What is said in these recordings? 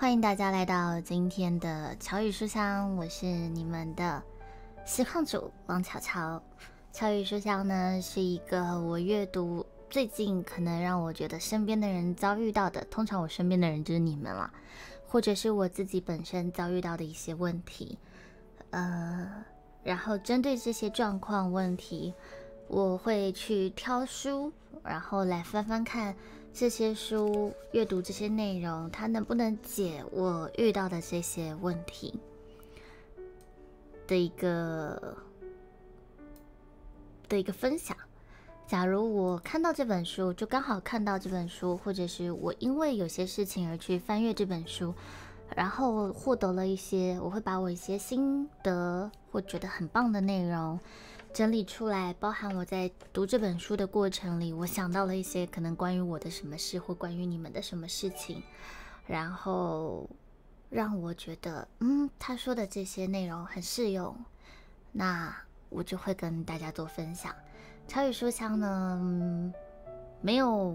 欢迎大家来到今天的巧语书香，我是你们的实况主王巧巧。巧语书香呢是一个我阅读最近可能让我觉得身边的人遭遇到的，通常我身边的人就是你们了，或者是我自己本身遭遇到的一些问题，呃，然后针对这些状况问题，我会去挑书，然后来翻翻看。这些书阅读这些内容，它能不能解我遇到的这些问题的一个的一个分享？假如我看到这本书，就刚好看到这本书，或者是我因为有些事情而去翻阅这本书，然后获得了一些，我会把我一些心得或觉得很棒的内容。整理出来，包含我在读这本书的过程里，我想到了一些可能关于我的什么事，或关于你们的什么事情，然后让我觉得，嗯，他说的这些内容很适用，那我就会跟大家做分享。超语书香呢，没有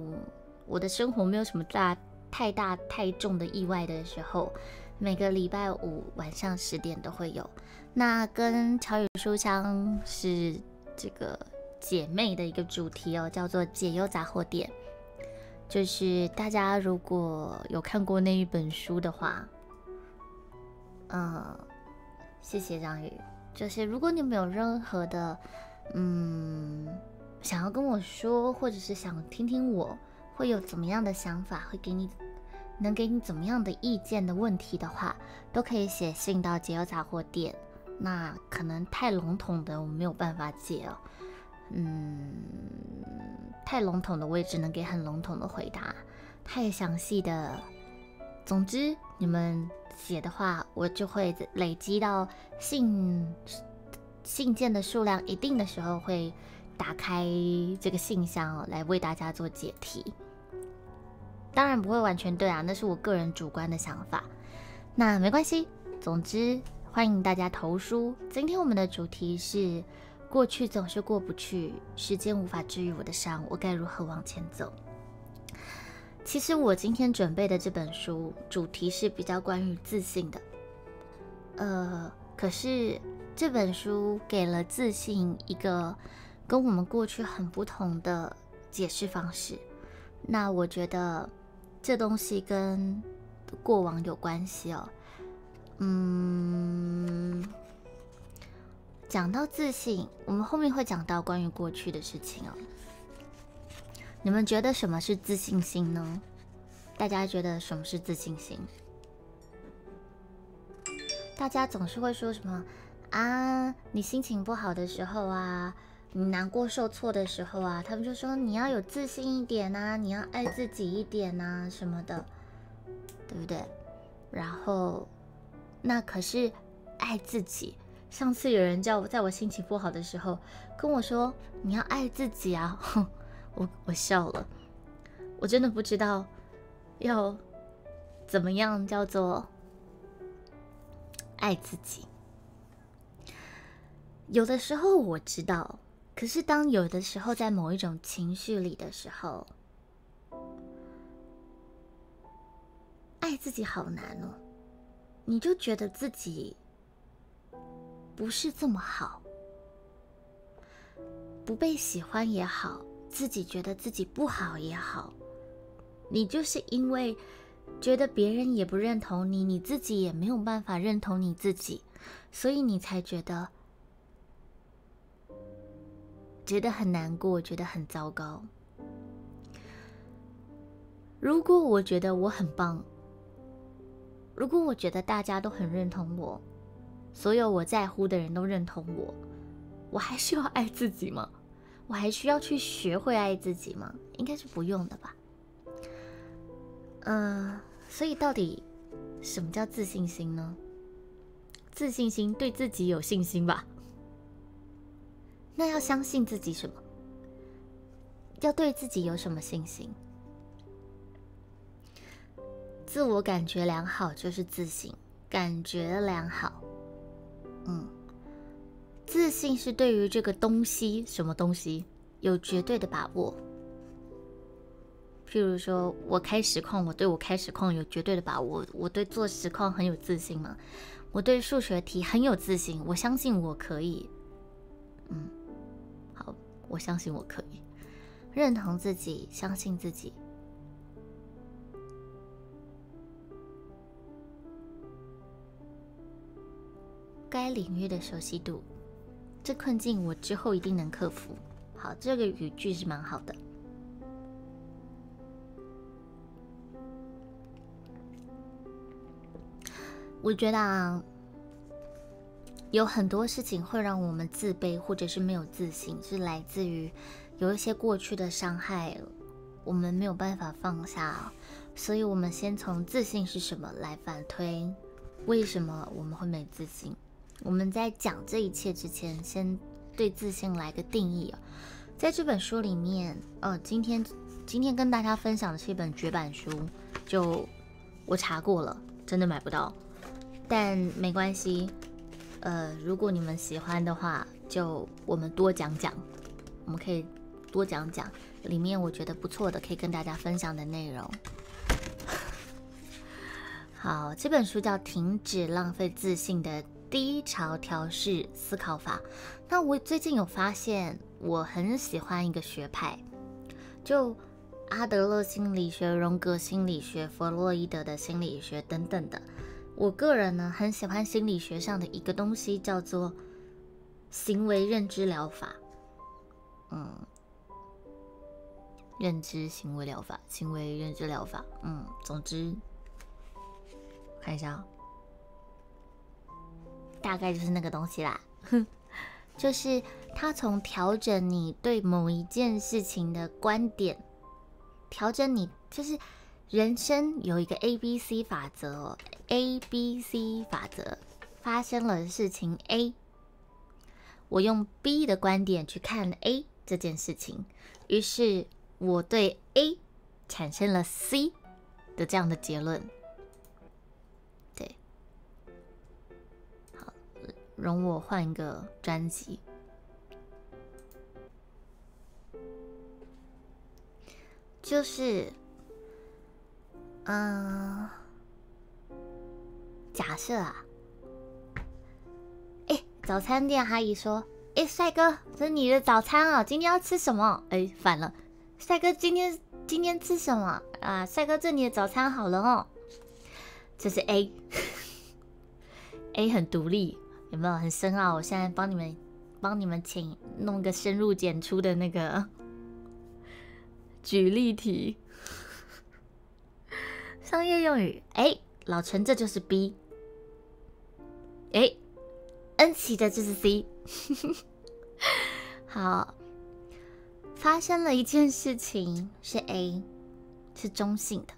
我的生活没有什么大太大太重的意外的时候，每个礼拜五晚上十点都会有。那跟乔宇书香是这个姐妹的一个主题哦，叫做解忧杂货店。就是大家如果有看过那一本书的话，嗯，谢谢张宇。就是如果你们有任何的嗯想要跟我说，或者是想听听我会有怎么样的想法，会给你能给你怎么样的意见的问题的话，都可以写信到解忧杂货店。那可能太笼统的，我没有办法解哦。嗯，太笼统的，我也只能给很笼统的回答。太详细的，总之你们写的话，我就会累积到信信件的数量一定的时候，会打开这个信箱，来为大家做解题。当然不会完全对啊，那是我个人主观的想法。那没关系，总之。欢迎大家投书。今天我们的主题是：过去总是过不去，时间无法治愈我的伤，我该如何往前走？其实我今天准备的这本书主题是比较关于自信的。呃，可是这本书给了自信一个跟我们过去很不同的解释方式。那我觉得这东西跟过往有关系哦。嗯，讲到自信，我们后面会讲到关于过去的事情哦。你们觉得什么是自信心呢？大家觉得什么是自信心？大家总是会说什么啊？你心情不好的时候啊，你难过受挫的时候啊，他们就说你要有自信一点呐，你要爱自己一点呐，什么的，对不对？然后。那可是爱自己。上次有人叫我，在我心情不好的时候跟我说：“你要爱自己啊！”哼 我我笑了，我真的不知道要怎么样叫做爱自己。有的时候我知道，可是当有的时候在某一种情绪里的时候，爱自己好难哦。你就觉得自己不是这么好，不被喜欢也好，自己觉得自己不好也好，你就是因为觉得别人也不认同你，你自己也没有办法认同你自己，所以你才觉得觉得很难过，觉得很糟糕。如果我觉得我很棒。如果我觉得大家都很认同我，所有我在乎的人都认同我，我还需要爱自己吗？我还需要去学会爱自己吗？应该是不用的吧。嗯，所以到底什么叫自信心呢？自信心对自己有信心吧。那要相信自己什么？要对自己有什么信心？自我感觉良好就是自信，感觉良好，嗯，自信是对于这个东西，什么东西有绝对的把握。譬如说我开实况，我对我开实况有绝对的把握，我对做实况很有自信嘛，我对数学题很有自信，我相信我可以。嗯，好，我相信我可以，认同自己，相信自己。该领域的熟悉度，这困境我之后一定能克服。好，这个语句是蛮好的。我觉得啊，有很多事情会让我们自卑或者是没有自信，是来自于有一些过去的伤害，我们没有办法放下。所以，我们先从自信是什么来反推，为什么我们会没自信？我们在讲这一切之前，先对自信来个定义啊。在这本书里面，呃，今天今天跟大家分享的是一本绝版书，就我查过了，真的买不到，但没关系。呃，如果你们喜欢的话，就我们多讲讲，我们可以多讲讲里面我觉得不错的，可以跟大家分享的内容。好，这本书叫《停止浪费自信的》。低潮调试思考法。那我最近有发现，我很喜欢一个学派，就阿德勒心理学、荣格心理学、弗洛伊德的心理学等等的。我个人呢，很喜欢心理学上的一个东西，叫做行为认知疗法。嗯，认知行为疗法，行为认知疗法。嗯，总之，看一下。大概就是那个东西啦，哼 就是它从调整你对某一件事情的观点，调整你就是人生有一个 A B C 法则哦，A B C 法则发生了事情 A，我用 B 的观点去看 A 这件事情，于是我对 A 产生了 C 的这样的结论。容我换一个专辑，就是，嗯，假设啊，哎，早餐店阿姨说：“哎，帅哥，这是你的早餐啊，今天要吃什么？”哎，反了，帅哥，今天今天吃什么啊？帅哥，这里的早餐好了哦。这是 A，A 很独立。有没有很深奥？我现在帮你们，帮你们请弄个深入简出的那个举例题，商业用语。哎，老陈这就是 B，哎，恩琪的就是 C。好，发生了一件事情是 A，是中性的，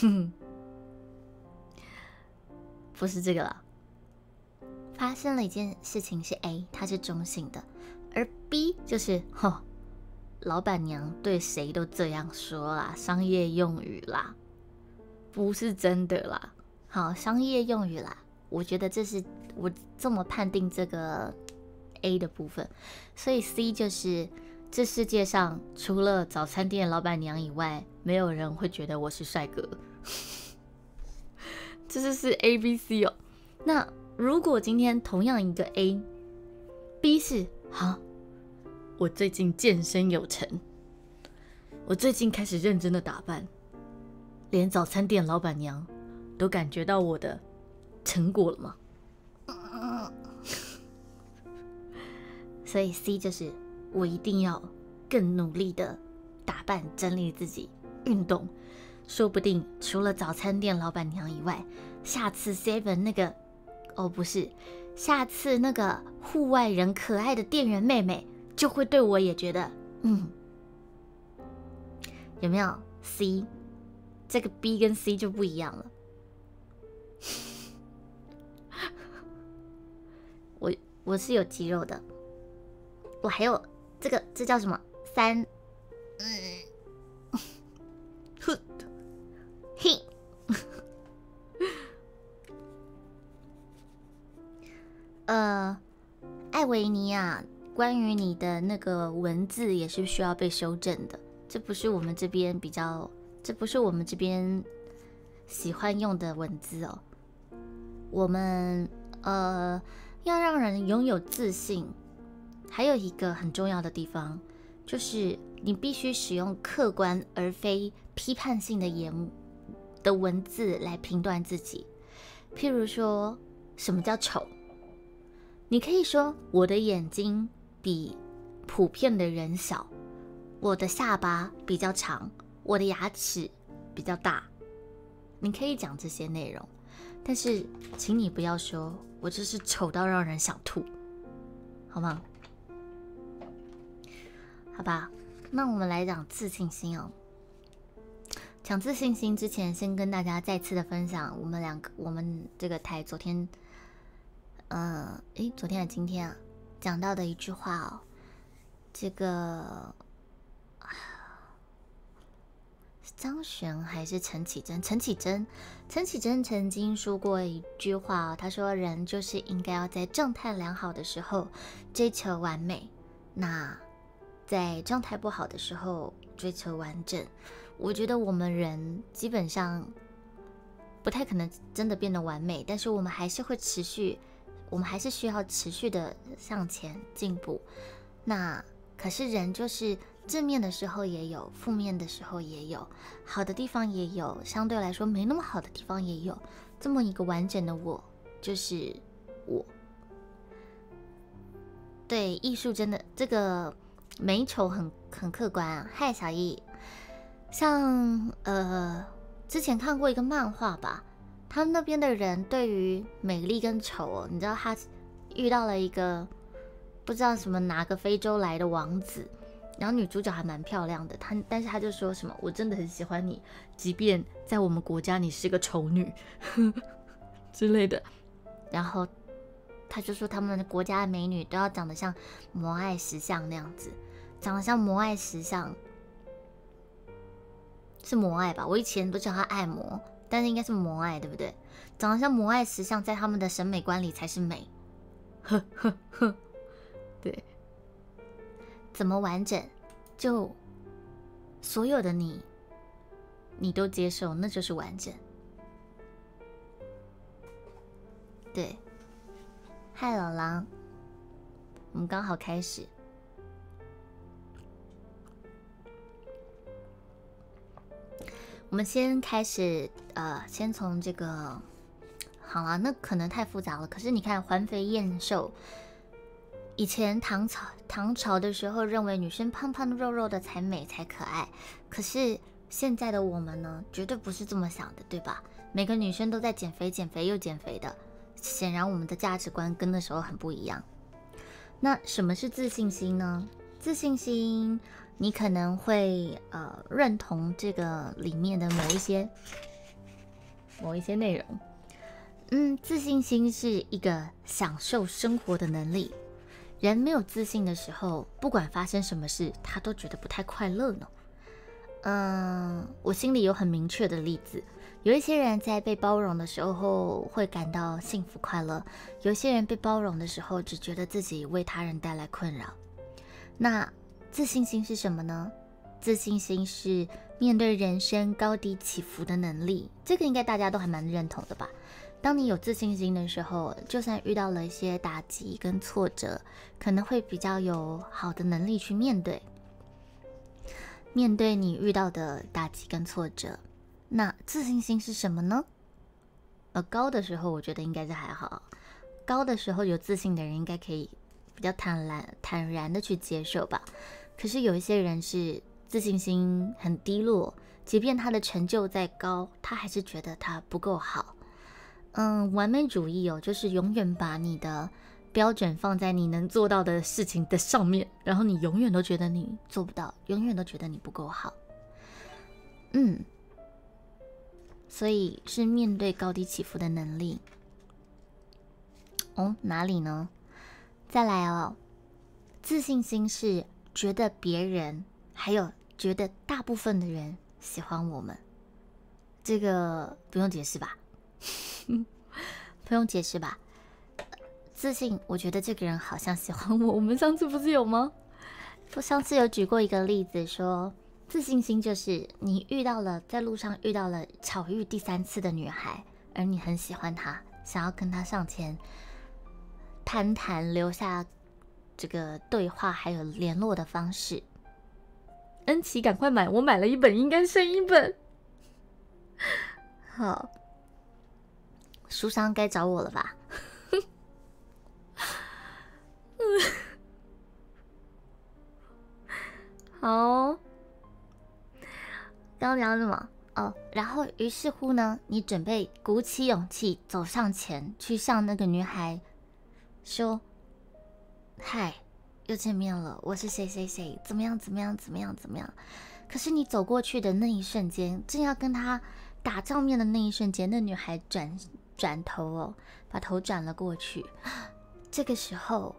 哼，不是这个了。发生了一件事情是 A，它是中性的，而 B 就是吼，老板娘对谁都这样说啦，商业用语啦，不是真的啦。好，商业用语啦，我觉得这是我这么判定这个 A 的部分，所以 C 就是这世界上除了早餐店老板娘以外，没有人会觉得我是帅哥。这就是 A B C 哦，那。如果今天同样一个 A，B 是好，我最近健身有成，我最近开始认真的打扮，连早餐店老板娘都感觉到我的成果了吗？所以 C 就是我一定要更努力的打扮、整理自己、运动，说不定除了早餐店老板娘以外，下次 Seven 那个。哦，不是，下次那个户外人可爱的店员妹妹就会对我也觉得，嗯，有没有 C？这个 B 跟 C 就不一样了。我我是有肌肉的，我还有这个，这叫什么？三，嗯，嘿。呃，艾维尼亚，关于你的那个文字也是需要被修正的。这不是我们这边比较，这不是我们这边喜欢用的文字哦。我们呃要让人拥有自信，还有一个很重要的地方，就是你必须使用客观而非批判性的言的文字来评断自己。譬如说，什么叫丑？你可以说我的眼睛比普遍的人小，我的下巴比较长，我的牙齿比较大。你可以讲这些内容，但是请你不要说我就是丑到让人想吐，好吗？好吧，那我们来讲自信心哦。讲自信心之前，先跟大家再次的分享，我们两个，我们这个台昨天，呃，诶，昨天还今天啊，讲到的一句话哦，这个张悬还是陈绮贞？陈绮贞，陈绮贞曾经说过一句话哦，她说人就是应该要在状态良好的时候追求完美，那在状态不好的时候追求完整。我觉得我们人基本上不太可能真的变得完美，但是我们还是会持续，我们还是需要持续的向前进步。那可是人就是正面的时候也有，负面的时候也有，好的地方也有，相对来说没那么好的地方也有。这么一个完整的我，就是我。对，艺术真的这个美丑很很客观啊。嗨，小易。像呃，之前看过一个漫画吧，他们那边的人对于美丽跟丑哦，你知道他遇到了一个不知道什么哪个非洲来的王子，然后女主角还蛮漂亮的，他但是他就说什么我真的很喜欢你，即便在我们国家你是个丑女 之类的，然后他就说他们国家的美女都要长得像摩艾石像那样子，长得像摩艾石像。是摩爱吧？我以前都叫他爱摩，但是应该是摩爱，对不对？长得像摩爱石像，在他们的审美观里才是美。呵呵呵，对。怎么完整？就所有的你，你都接受，那就是完整。对。嗨，老狼，我们刚好开始。我们先开始，呃，先从这个，好了，那可能太复杂了。可是你看，环肥燕瘦，以前唐朝唐朝的时候认为女生胖胖肉肉的才美才可爱，可是现在的我们呢，绝对不是这么想的，对吧？每个女生都在减肥，减肥又减肥的，显然我们的价值观跟那时候很不一样。那什么是自信心呢？自信心。你可能会呃认同这个里面的某一些某一些内容，嗯，自信心是一个享受生活的能力。人没有自信的时候，不管发生什么事，他都觉得不太快乐呢。嗯，我心里有很明确的例子，有一些人在被包容的时候会感到幸福快乐，有些人被包容的时候只觉得自己为他人带来困扰。那。自信心是什么呢？自信心是面对人生高低起伏的能力，这个应该大家都还蛮认同的吧？当你有自信心的时候，就算遇到了一些打击跟挫折，可能会比较有好的能力去面对。面对你遇到的打击跟挫折，那自信心是什么呢？呃，高的时候我觉得应该是还好，高的时候有自信的人应该可以比较坦然坦然的去接受吧。可是有一些人是自信心很低落，即便他的成就再高，他还是觉得他不够好。嗯，完美主义哦，就是永远把你的标准放在你能做到的事情的上面，然后你永远都觉得你做不到，永远都觉得你不够好。嗯，所以是面对高低起伏的能力。哦，哪里呢？再来哦，自信心是。觉得别人还有觉得大部分的人喜欢我们，这个不用解释吧？不用解释吧？自信，我觉得这个人好像喜欢我。我们上次不是有吗？我上次有举过一个例子，说，自信心就是你遇到了在路上遇到了巧遇第三次的女孩，而你很喜欢她，想要跟她上前攀谈，留下这个对话还有联络的方式。恩琪，赶快买！我买了一本，应该剩一本。好，书商该找我了吧？好。刚刚聊什么？哦，然后于是乎呢，你准备鼓起勇气走上前去向那个女孩说：“嗨，又见面了，我是谁谁谁，怎么样怎么样怎么样怎么样？”可是你走过去的那一瞬间，正要跟他打照面的那一瞬间，那女孩转转头哦，把头转了过去。这个时候，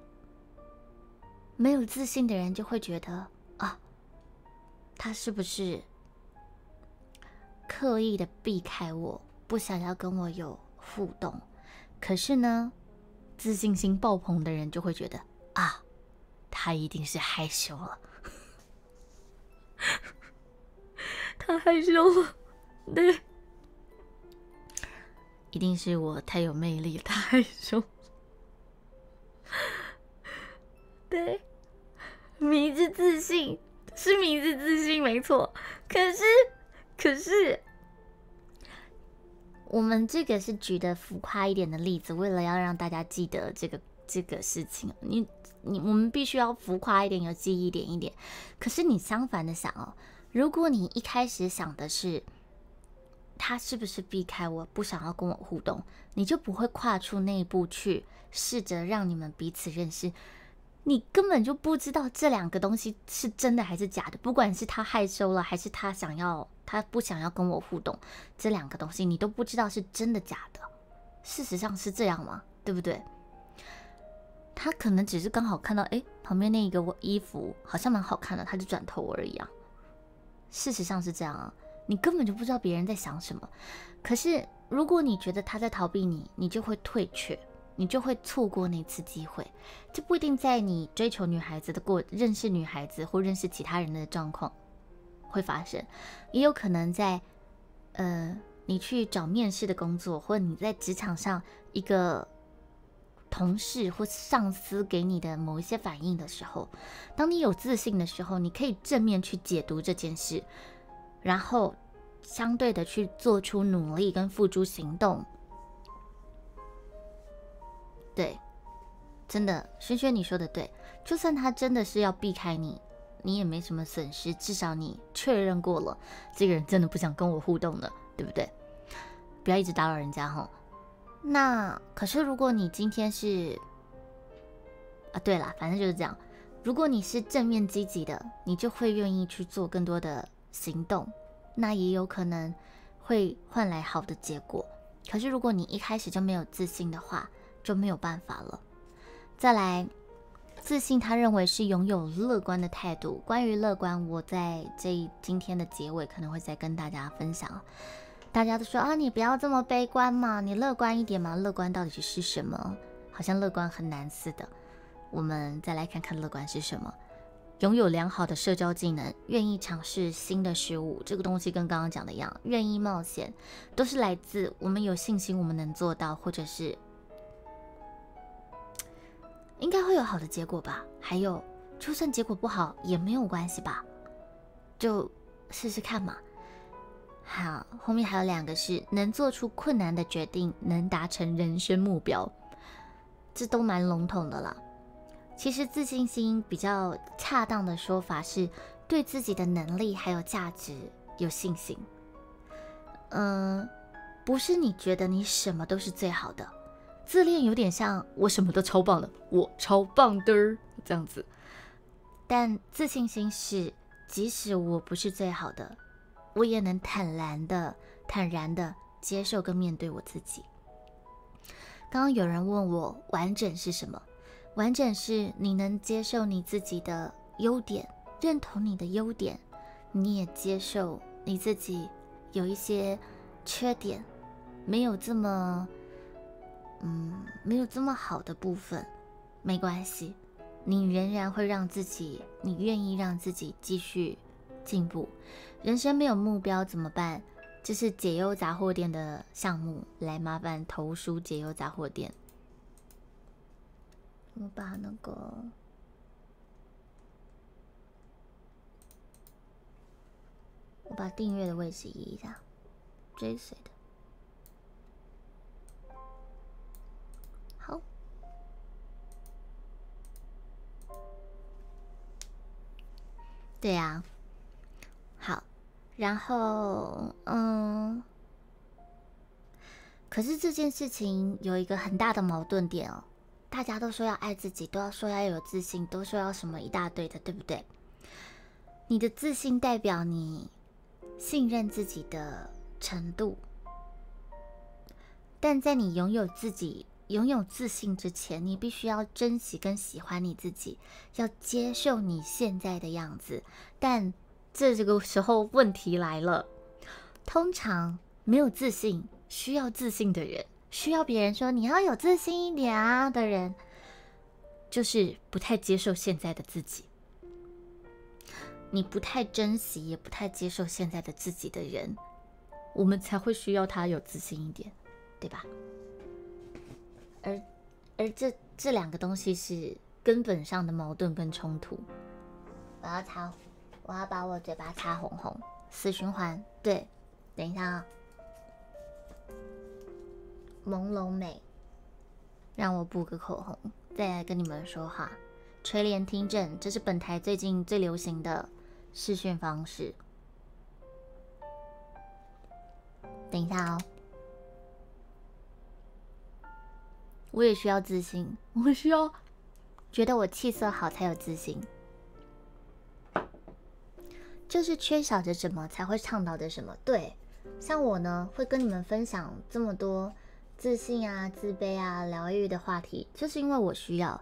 没有自信的人就会觉得啊，他是不是？刻意的避开我，不想要跟我有互动。可是呢，自信心爆棚的人就会觉得啊，他一定是害羞了，他害羞了，对，一定是我太有魅力，他害羞。对，迷之自信是迷之自信，没错。可是。可是，我们这个是举的浮夸一点的例子，为了要让大家记得这个这个事情，你你我们必须要浮夸一点，有记忆点一点。可是你相反的想哦，如果你一开始想的是他是不是避开我，不想要跟我互动，你就不会跨出那一步去试着让你们彼此认识。你根本就不知道这两个东西是真的还是假的，不管是他害羞了，还是他想要，他不想要跟我互动，这两个东西你都不知道是真的假的。事实上是这样吗？对不对？他可能只是刚好看到，哎，旁边那一个衣服好像蛮好看的，他就转头而已啊。事实上是这样啊，你根本就不知道别人在想什么。可是如果你觉得他在逃避你，你就会退却。你就会错过那次机会，这不一定在你追求女孩子的过、认识女孩子或认识其他人的状况会发生，也有可能在，呃，你去找面试的工作，或者你在职场上一个同事或上司给你的某一些反应的时候，当你有自信的时候，你可以正面去解读这件事，然后相对的去做出努力跟付诸行动。对，真的，轩轩你说的对。就算他真的是要避开你，你也没什么损失，至少你确认过了，这个人真的不想跟我互动的，对不对？不要一直打扰人家哈。那可是如果你今天是啊，对了，反正就是这样。如果你是正面积极的，你就会愿意去做更多的行动，那也有可能会换来好的结果。可是如果你一开始就没有自信的话，就没有办法了。再来，自信，他认为是拥有乐观的态度。关于乐观，我在这今天的结尾可能会再跟大家分享。大家都说啊，你不要这么悲观嘛，你乐观一点嘛。乐观到底是什么？好像乐观很难似的。我们再来看看乐观是什么。拥有良好的社交技能，愿意尝试新的事物，这个东西跟刚刚讲的一样，愿意冒险，都是来自我们有信心我们能做到，或者是。应该会有好的结果吧？还有，就算结果不好也没有关系吧？就试试看嘛。好，后面还有两个是能做出困难的决定，能达成人生目标，这都蛮笼统的啦。其实自信心比较恰当的说法是对自己的能力还有价值有信心。嗯，不是你觉得你什么都是最好的。自恋有点像我什么都超棒的，我超棒的这样子。但自信心是，即使我不是最好的，我也能坦然的、坦然的接受跟面对我自己。刚刚有人问我，完整是什么？完整是你能接受你自己的优点，认同你的优点，你也接受你自己有一些缺点，没有这么。嗯，没有这么好的部分，没关系，你仍然会让自己，你愿意让自己继续进步。人生没有目标怎么办？这是解忧杂货店的项目，来麻烦投书解忧杂货店。我把那个，我把订阅的位置移一下，追随的。好，对呀，好，然后嗯，可是这件事情有一个很大的矛盾点哦。大家都说要爱自己，都要说要有自信，都说要什么一大堆的，对不对？你的自信代表你信任自己的程度，但在你拥有自己、拥有自信之前，你必须要珍惜跟喜欢你自己，要接受你现在的样子。但这这个时候问题来了，通常没有自信、需要自信的人。需要别人说你要有自信一点啊的人，就是不太接受现在的自己，你不太珍惜，也不太接受现在的自己的人，我们才会需要他有自信一点，对吧？而而这这两个东西是根本上的矛盾跟冲突。我要擦，我要把我嘴巴擦红红，死循环。对，等一下啊。朦胧美，让我补个口红，再来跟你们说话。垂帘听政，这是本台最近最流行的视讯方式。等一下哦，我也需要自信，我需要觉得我气色好才有自信，就是缺少着什么才会倡导着什么。对，像我呢，会跟你们分享这么多。自信啊，自卑啊，疗愈的话题，就是因为我需要。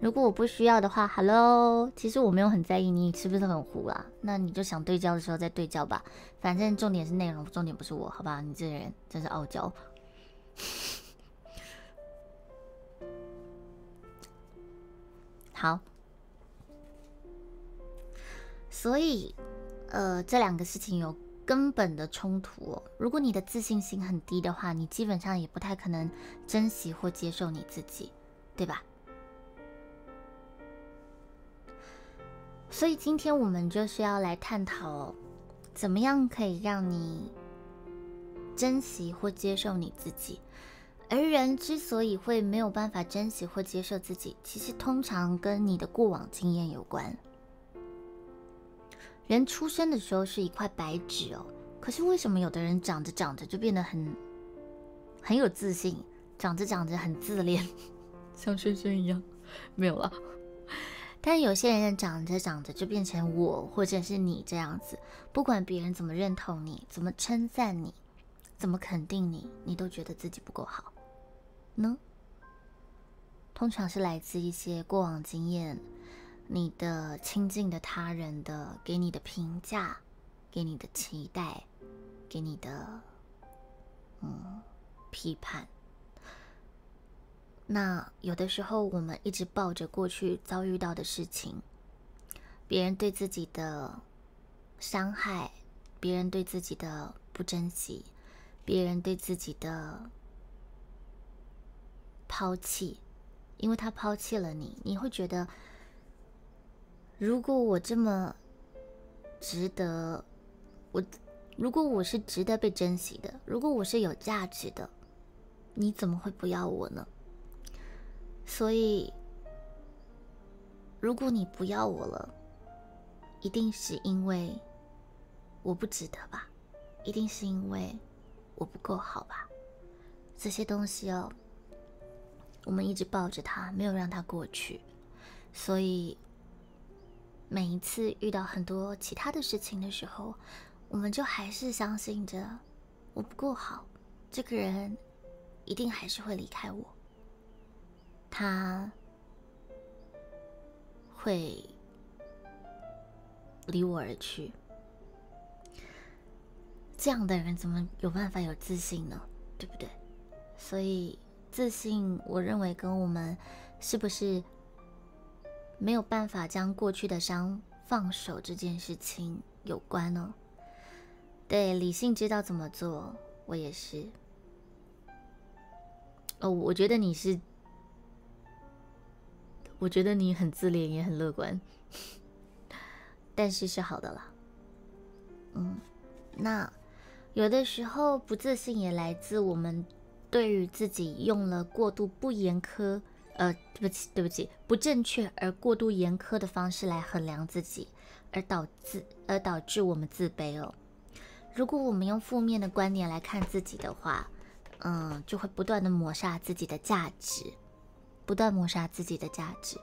如果我不需要的话，Hello，其实我没有很在意你是不是很糊啊。那你就想对焦的时候再对焦吧，反正重点是内容，重点不是我，好吧？你这人真是傲娇。好，所以，呃，这两个事情有。根本的冲突。如果你的自信心很低的话，你基本上也不太可能珍惜或接受你自己，对吧？所以今天我们就是要来探讨，怎么样可以让你珍惜或接受你自己。而人之所以会没有办法珍惜或接受自己，其实通常跟你的过往经验有关。人出生的时候是一块白纸哦，可是为什么有的人长着长着就变得很很有自信，长着长着很自恋，像轩轩一样？没有了。但有些人长着长着就变成我或者是你这样子，不管别人怎么认同你，怎么称赞你，怎么肯定你，你都觉得自己不够好呢？通常是来自一些过往经验。你的亲近的他人的给你的评价，给你的期待，给你的嗯批判。那有的时候我们一直抱着过去遭遇到的事情，别人对自己的伤害，别人对自己的不珍惜，别人对自己的抛弃，因为他抛弃了你，你会觉得。如果我这么值得，我如果我是值得被珍惜的，如果我是有价值的，你怎么会不要我呢？所以，如果你不要我了，一定是因为我不值得吧？一定是因为我不够好吧？这些东西哦，我们一直抱着它，没有让它过去，所以。每一次遇到很多其他的事情的时候，我们就还是相信着我不够好，这个人一定还是会离开我，他会离我而去。这样的人怎么有办法有自信呢？对不对？所以自信，我认为跟我们是不是？没有办法将过去的伤放手这件事情有关哦。对，理性知道怎么做，我也是。哦，我觉得你是，我觉得你很自恋，也很乐观，但是是好的啦。嗯，那有的时候不自信也来自我们对于自己用了过度不严苛，呃，对不起，对不起，不正确而过度严苛的方式来衡量自己，而导致而导致我们自卑哦。如果我们用负面的观点来看自己的话，嗯，就会不断的抹杀自己的价值，不断抹杀自己的价值。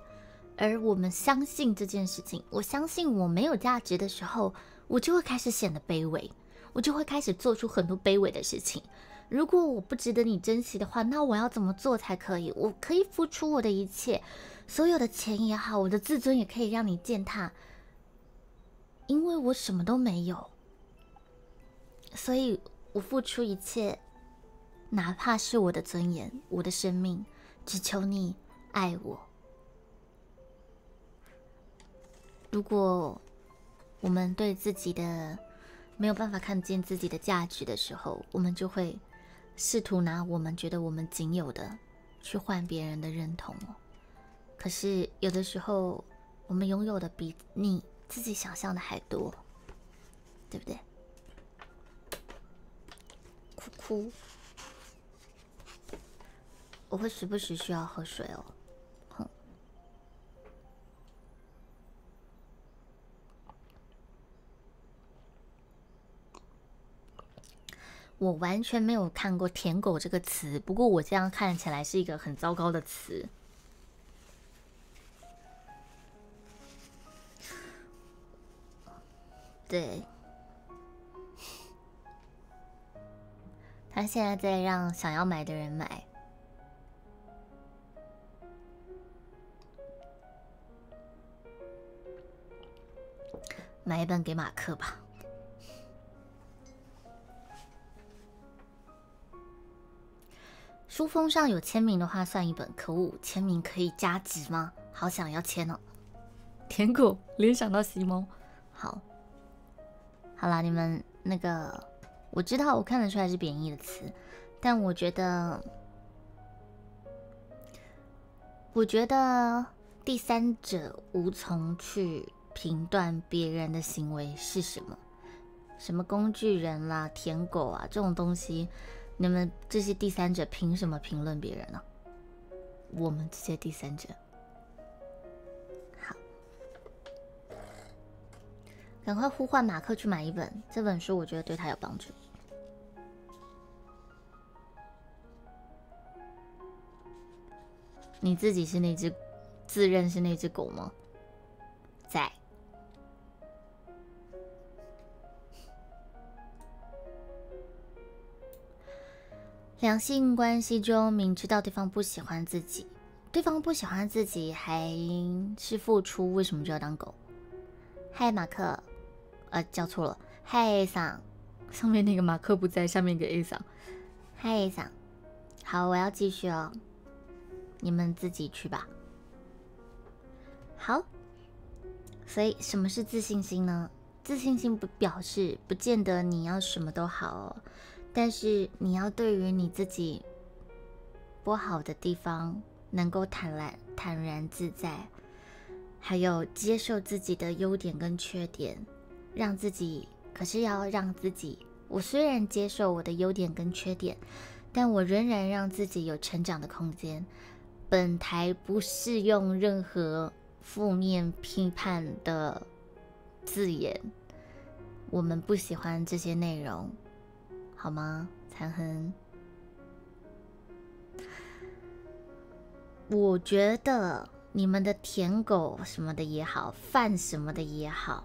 而我们相信这件事情，我相信我没有价值的时候，我就会开始显得卑微，我就会开始做出很多卑微的事情。如果我不值得你珍惜的话，那我要怎么做才可以？我可以付出我的一切，所有的钱也好，我的自尊也可以让你践踏，因为我什么都没有，所以我付出一切。哪怕是我的尊严，我的生命，只求你爱我。如果我们对自己的没有办法看见自己的价值的时候，我们就会试图拿我们觉得我们仅有的去换别人的认同哦可是有的时候，我们拥有的比你自己想象的还多，对不对？哭哭。我会时不时需要喝水哦。我完全没有看过“舔狗”这个词，不过我这样看起来是一个很糟糕的词。对，他现在在让想要买的人买。买一本给马克吧。书封上有签名的话算一本，可恶，签名可以加值吗？好想要签哦。舔狗联想到西蒙，好，好啦，你们那个我知道，我看得出来是贬义的词，但我觉得，我觉得第三者无从去。评断别人的行为是什么？什么工具人啦、舔狗啊这种东西，你们这些第三者凭什么评论别人呢？我们这些第三者，好，赶快呼唤马克去买一本这本书，我觉得对他有帮助。你自己是那只自认是那只狗吗？在。两性关系中，明知道对方不喜欢自己，对方不喜欢自己还是付出，为什么就要当狗？嗨，马克，呃，叫错了，嗨，A 桑，上面那个马克不在，下面一个 A 桑，嗨，A 桑，好，我要继续哦，你们自己去吧。好，所以什么是自信心呢？自信心不表示不见得你要什么都好哦。但是你要对于你自己不好的地方能够坦然坦然自在，还有接受自己的优点跟缺点，让自己可是要让自己，我虽然接受我的优点跟缺点，但我仍然让自己有成长的空间。本台不适用任何负面批判的字眼，我们不喜欢这些内容。好吗，残痕？我觉得你们的舔狗什么的也好，饭什么的也好，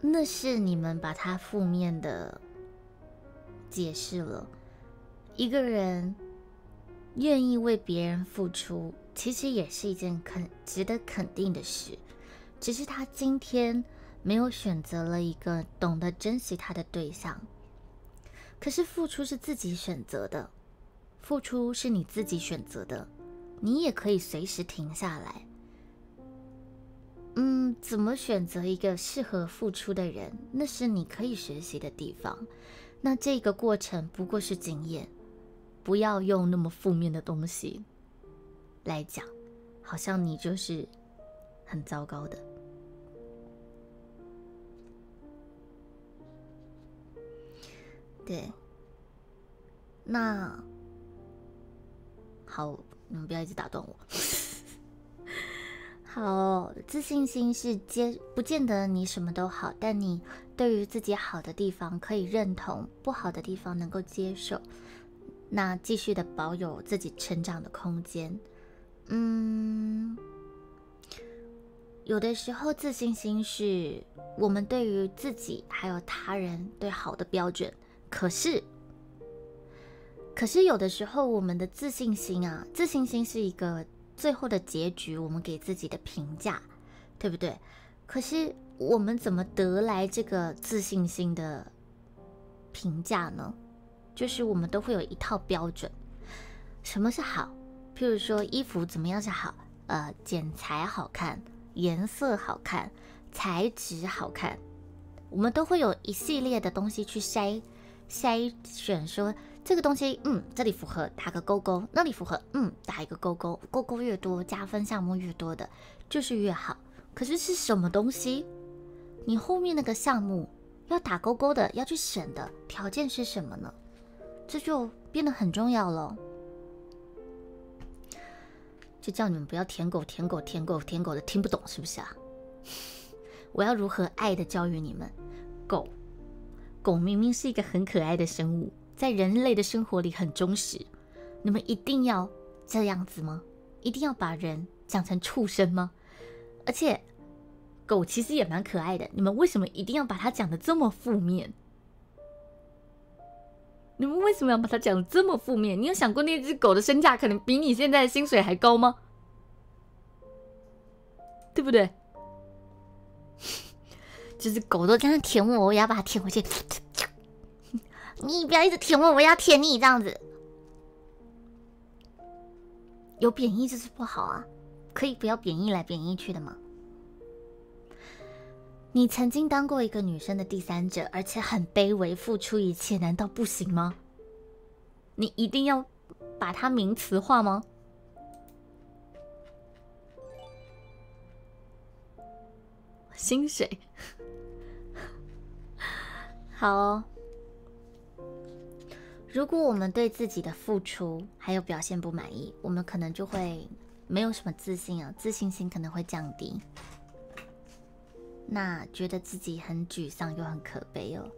那是你们把它负面的解释了。一个人愿意为别人付出，其实也是一件肯值得肯定的事，只是他今天。没有选择了一个懂得珍惜他的对象，可是付出是自己选择的，付出是你自己选择的，你也可以随时停下来。嗯，怎么选择一个适合付出的人，那是你可以学习的地方。那这个过程不过是经验，不要用那么负面的东西来讲，好像你就是很糟糕的。对，那好，你们不要一直打断我。好，自信心是接不见得你什么都好，但你对于自己好的地方可以认同，不好的地方能够接受，那继续的保有自己成长的空间。嗯，有的时候自信心是我们对于自己还有他人对好的标准，可是，可是有的时候我们的自信心啊，自信心是一个。最后的结局，我们给自己的评价，对不对？可是我们怎么得来这个自信心的评价呢？就是我们都会有一套标准，什么是好？譬如说衣服怎么样是好？呃，剪裁好看，颜色好看，材质好看，我们都会有一系列的东西去筛筛选说。这个东西，嗯，这里符合打个勾勾，那里符合，嗯，打一个勾勾，勾勾越多，加分项目越多的，就是越好。可是是什么东西？你后面那个项目要打勾勾的，要去选的条件是什么呢？这就变得很重要了。就叫你们不要舔狗，舔狗，舔狗，舔狗的，听不懂是不是啊？我要如何爱的教育你们？狗，狗明明是一个很可爱的生物。在人类的生活里很忠实，你们一定要这样子吗？一定要把人讲成畜生吗？而且狗其实也蛮可爱的，你们为什么一定要把它讲的这么负面？你们为什么要把它讲的这么负面？你有想过那只狗的身价可能比你现在的薪水还高吗？对不对？就是狗都这样舔我，我也要把它舔回去。你不要一直舔我，我要舔你，这样子有贬义就是不好啊！可以不要贬义来贬义去的吗？你曾经当过一个女生的第三者，而且很卑微，付出一切，难道不行吗？你一定要把它名词化吗？薪水好哦。如果我们对自己的付出还有表现不满意，我们可能就会没有什么自信啊，自信心可能会降低。那觉得自己很沮丧又很可悲哦。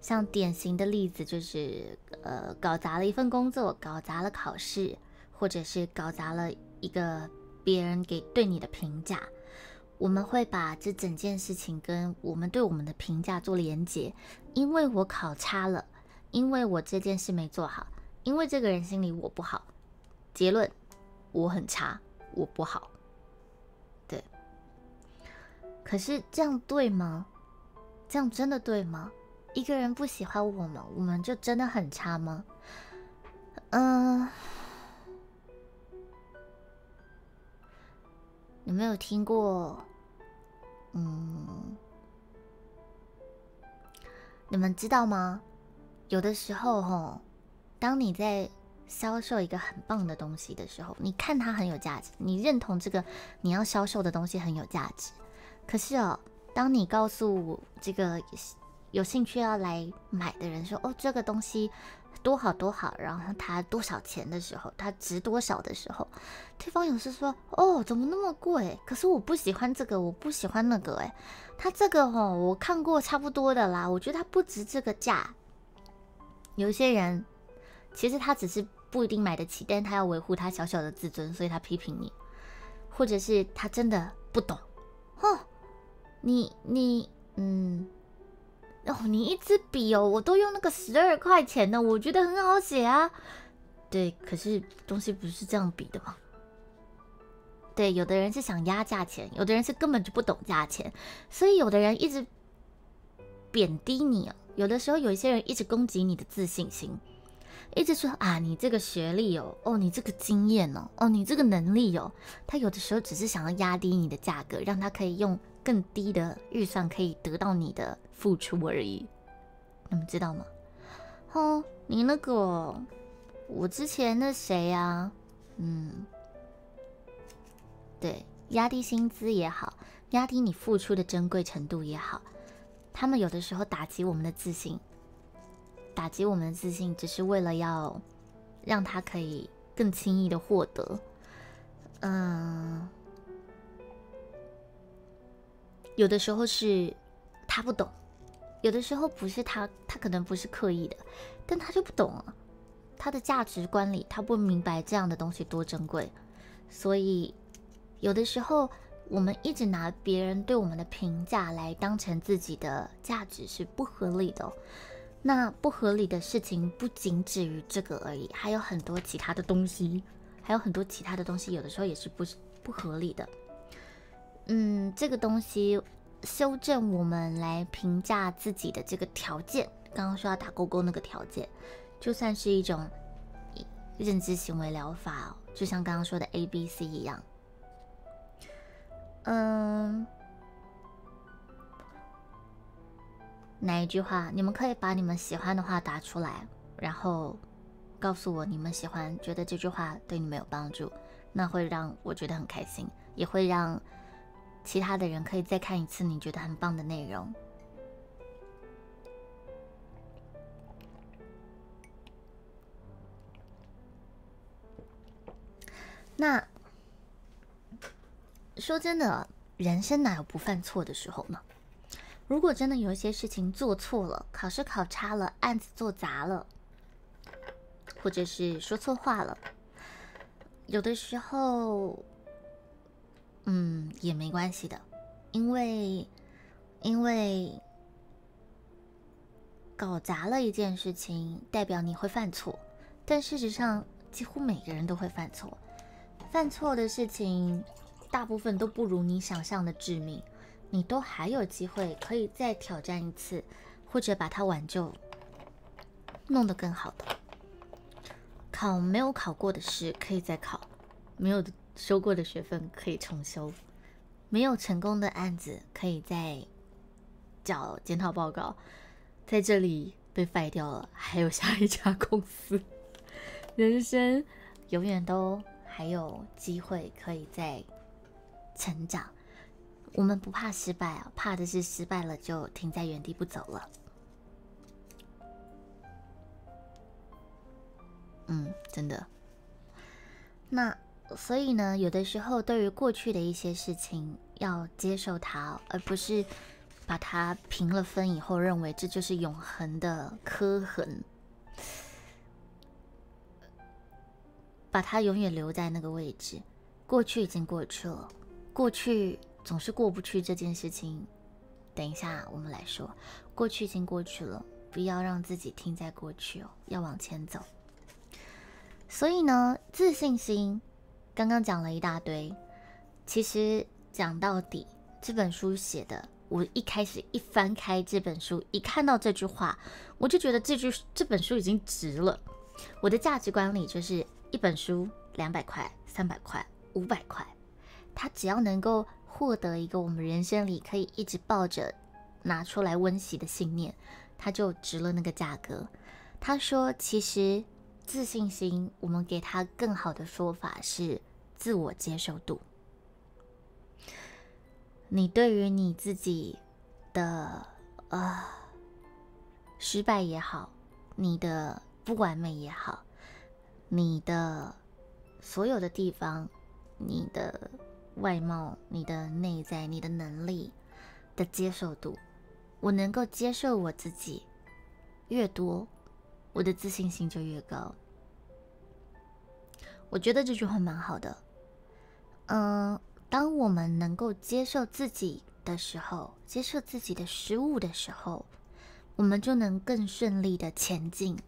像典型的例子就是，呃，搞砸了一份工作，搞砸了考试，或者是搞砸了一个别人给对你的评价，我们会把这整件事情跟我们对我们的评价做连结，因为我考差了。因为我这件事没做好，因为这个人心里我不好，结论我很差，我不好。对，可是这样对吗？这样真的对吗？一个人不喜欢我们，我们就真的很差吗？嗯，有没有听过？嗯，你们知道吗？有的时候，吼，当你在销售一个很棒的东西的时候，你看它很有价值，你认同这个你要销售的东西很有价值。可是哦，当你告诉这个有兴趣要来买的人说：“哦，这个东西多好多好，然后它多少钱的时候，它值多少的时候，对方有时说：‘哦，怎么那么贵？’可是我不喜欢这个，我不喜欢那个，诶，它这个哦，我看过差不多的啦，我觉得它不值这个价。”有些人其实他只是不一定买得起，但是他要维护他小小的自尊，所以他批评你，或者是他真的不懂。哦，你你嗯，哦，你一支笔哦，我都用那个十二块钱的，我觉得很好写啊。对，可是东西不是这样比的吗？对，有的人是想压价钱，有的人是根本就不懂价钱，所以有的人一直贬低你。有的时候，有一些人一直攻击你的自信心，一直说啊，你这个学历哦，哦，你这个经验哦，哦，你这个能力哦，他有的时候只是想要压低你的价格，让他可以用更低的预算可以得到你的付出而已。你们知道吗？哦，你那个，我之前那谁呀？嗯，对，压低薪资也好，压低你付出的珍贵程度也好，他们有的时候打击我们的自信。打击我们的自信，只是为了要让他可以更轻易的获得。嗯，有的时候是他不懂，有的时候不是他，他可能不是刻意的，但他就不懂啊。他的价值观里，他不明白这样的东西多珍贵，所以有的时候我们一直拿别人对我们的评价来当成自己的价值，是不合理的。那不合理的事情不仅止于这个而已，还有很多其他的东西，还有很多其他的东西，有的时候也是不不合理的。嗯，这个东西修正我们来评价自己的这个条件，刚刚说要打勾勾那个条件，就算是一种认知行为疗法，哦就像刚刚说的 A B C 一样。嗯。哪一句话？你们可以把你们喜欢的话打出来，然后告诉我你们喜欢，觉得这句话对你们有帮助，那会让我觉得很开心，也会让其他的人可以再看一次你觉得很棒的内容。那说真的，人生哪有不犯错的时候呢？如果真的有一些事情做错了，考试考差了，案子做砸了，或者是说错话了，有的时候，嗯，也没关系的，因为，因为搞砸了一件事情，代表你会犯错，但事实上，几乎每个人都会犯错，犯错的事情，大部分都不如你想象的致命。你都还有机会可以再挑战一次，或者把它挽救，弄得更好的。考没有考过的试可以再考，没有的修过的学分可以重修，没有成功的案子可以再缴检讨报告。在这里被废掉了，还有下一家公司。人生永远都还有机会可以再成长。我们不怕失败啊，怕的是失败了就停在原地不走了。嗯，真的。那所以呢，有的时候对于过去的一些事情，要接受它，而不是把它评了分以后认为这就是永恒的刻痕，把它永远留在那个位置。过去已经过去了，过去。总是过不去这件事情，等一下我们来说。过去已经过去了，不要让自己停在过去哦，要往前走。所以呢，自信心刚刚讲了一大堆，其实讲到底，这本书写的，我一开始一翻开这本书，一看到这句话，我就觉得这句这本书已经值了。我的价值观里就是一本书两百块、三百块、五百块，它只要能够。获得一个我们人生里可以一直抱着、拿出来温习的信念，它就值了那个价格。他说：“其实自信心，我们给他更好的说法是自我接受度。你对于你自己的呃失败也好，你的不完美也好，你的所有的地方，你的。”外貌、你的内在、你的能力的接受度，我能够接受我自己越多，我的自信心就越高。我觉得这句话蛮好的。嗯，当我们能够接受自己的时候，接受自己的失误的时候，我们就能更顺利的前进。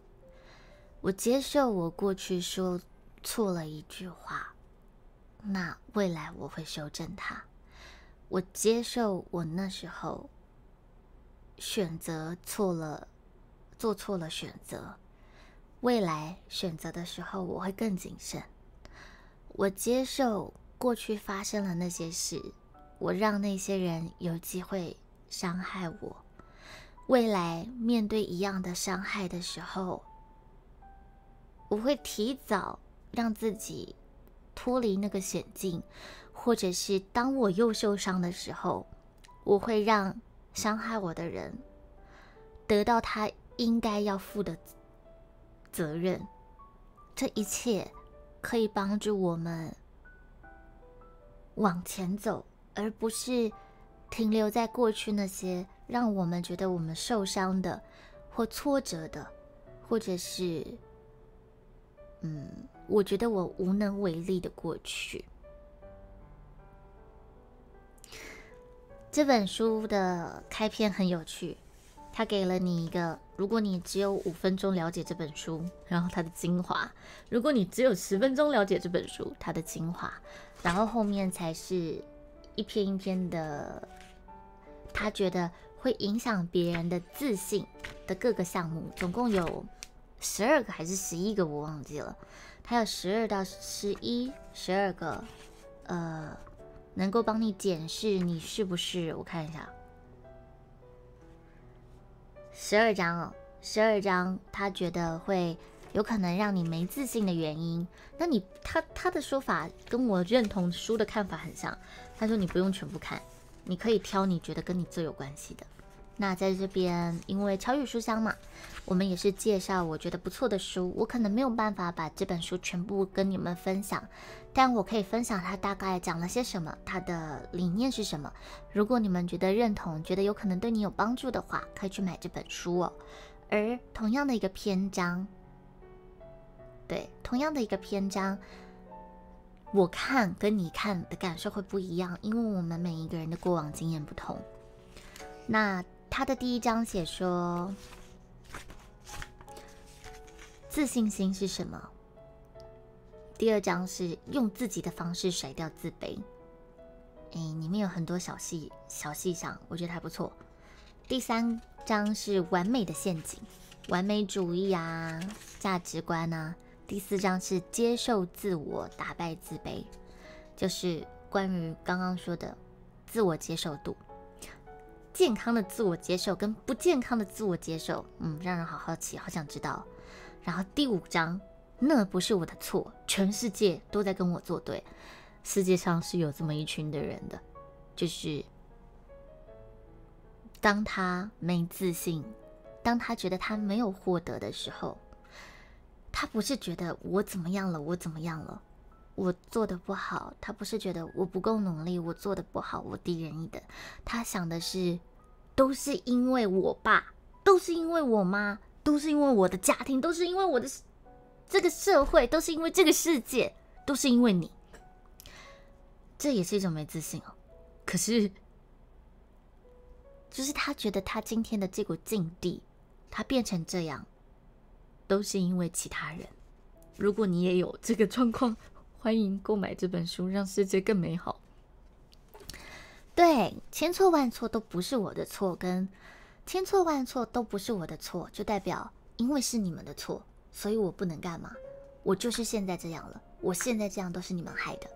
我接受我过去说错了一句话。那未来我会修正它。我接受我那时候选择错了，做错了选择。未来选择的时候，我会更谨慎。我接受过去发生了那些事，我让那些人有机会伤害我。未来面对一样的伤害的时候，我会提早让自己脱离那个险境，或者是当我又受伤的时候，我会让伤害我的人得到他应该要负的责任。这一切可以帮助我们往前走，而不是停留在过去那些让我们觉得我们受伤的或挫折的，或者是。嗯，我觉得我无能为力的过去。这本书的开篇很有趣，它给了你一个：如果你只有五分钟了解这本书，然后它的精华；如果你只有十分钟了解这本书，它的精华，然后后面才是一篇一篇的，他觉得会影响别人的自信的各个项目，总共有。十二个还是十一个，我忘记了。它有十二到十一，十二个，呃，能够帮你检视你是不是。我看一下，十二章哦，十二章，他觉得会有可能让你没自信的原因。那你他他的说法跟我认同书的看法很像。他说你不用全部看，你可以挑你觉得跟你最有关系的。那在这边，因为超越书香嘛，我们也是介绍我觉得不错的书。我可能没有办法把这本书全部跟你们分享，但我可以分享它大概讲了些什么，它的理念是什么。如果你们觉得认同，觉得有可能对你有帮助的话，可以去买这本书哦。而同样的一个篇章，对，同样的一个篇章，我看跟你看的感受会不一样，因为我们每一个人的过往经验不同。那。他的第一章写说，自信心是什么？第二章是用自己的方式甩掉自卑。哎，里面有很多小细小细项，我觉得还不错。第三章是完美的陷阱，完美主义啊，价值观啊。第四章是接受自我，打败自卑，就是关于刚刚说的自我接受度。健康的自我接受跟不健康的自我接受，嗯，让人好好奇，好想知道。然后第五章，那不是我的错，全世界都在跟我作对。世界上是有这么一群的人的，就是当他没自信，当他觉得他没有获得的时候，他不是觉得我怎么样了，我怎么样了。我做的不好，他不是觉得我不够努力，我做的不好，我低人一等。他想的是，都是因为我爸，都是因为我妈，都是因为我的家庭，都是因为我的这个社会，都是因为这个世界，都是因为你。这也是一种没自信哦。可是，就是他觉得他今天的这股境地，他变成这样，都是因为其他人。如果你也有这个状况，欢迎购买这本书，让世界更美好。对，千错万错都不是我的错，跟千错万错都不是我的错，就代表因为是你们的错，所以我不能干嘛？我就是现在这样了，我现在这样都是你们害的。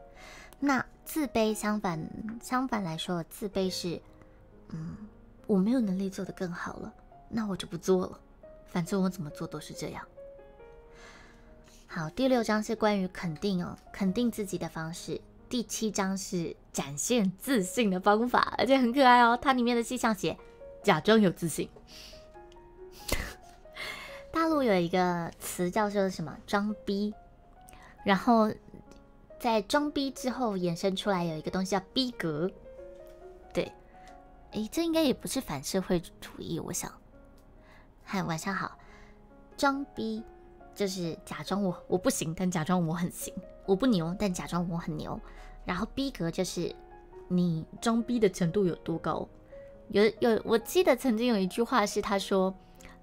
那自卑相反，相反来说，自卑是，嗯，我没有能力做得更好了，那我就不做了，反正我怎么做都是这样。好，第六章是关于肯定哦，肯定自己的方式。第七章是展现自信的方法，而且很可爱哦。它里面的细项写假装有自信。大陆有一个词叫做什么“装逼”，然后在装逼之后衍生出来有一个东西叫“逼格”。对，诶，这应该也不是反社会主义，我想。嗨，晚上好，装逼。就是假装我我不行，但假装我很行；我不牛，但假装我很牛。然后逼格就是你装逼的程度有多高。有有，我记得曾经有一句话是他说，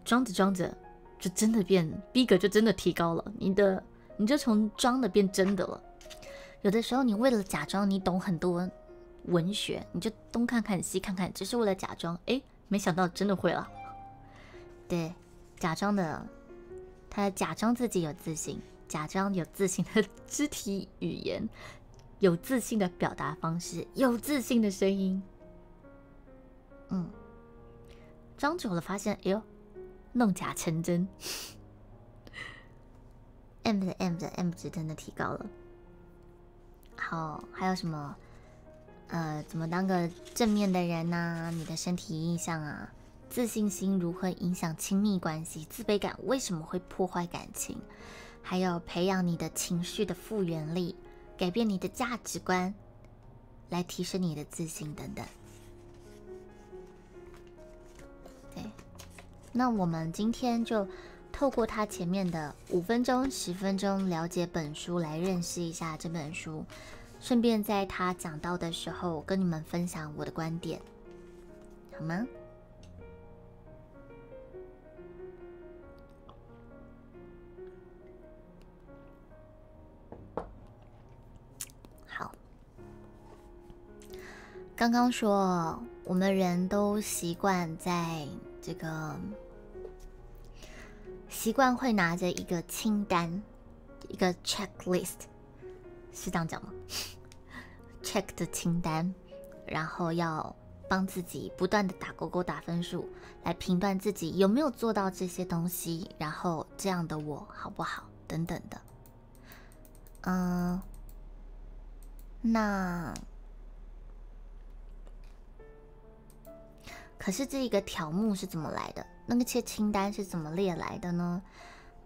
装着装着就真的变逼格，就真的提高了。你的你就从装的变真的了。有的时候你为了假装你懂很多文学，你就东看看西看看，只是为了假装。哎，没想到真的会了。对，假装的。他假装自己有自信，假装有自信的 肢体语言，有自信的表达方式，有自信的声音。嗯，装久了发现，哎呦，弄假成真。M 的 M 的 M 值真的提高了。好，还有什么？呃，怎么当个正面的人呢？你的身体印象啊，自信心如何影响亲密关系？自卑感为什么会破坏感情？还有培养你的情绪的复原力，改变你的价值观，来提升你的自信等等。对，那我们今天就透过他前面的五分钟、十分钟了解本书，来认识一下这本书。顺便在他讲到的时候，跟你们分享我的观点，好吗？刚刚说，我们人都习惯在这个习惯会拿着一个清单，一个 checklist。是这样讲吗？check 的清单，然后要帮自己不断的打勾勾、打分数，来评断自己有没有做到这些东西，然后这样的我好不好等等的。嗯，那可是这个条目是怎么来的？那个切清单是怎么列来的呢？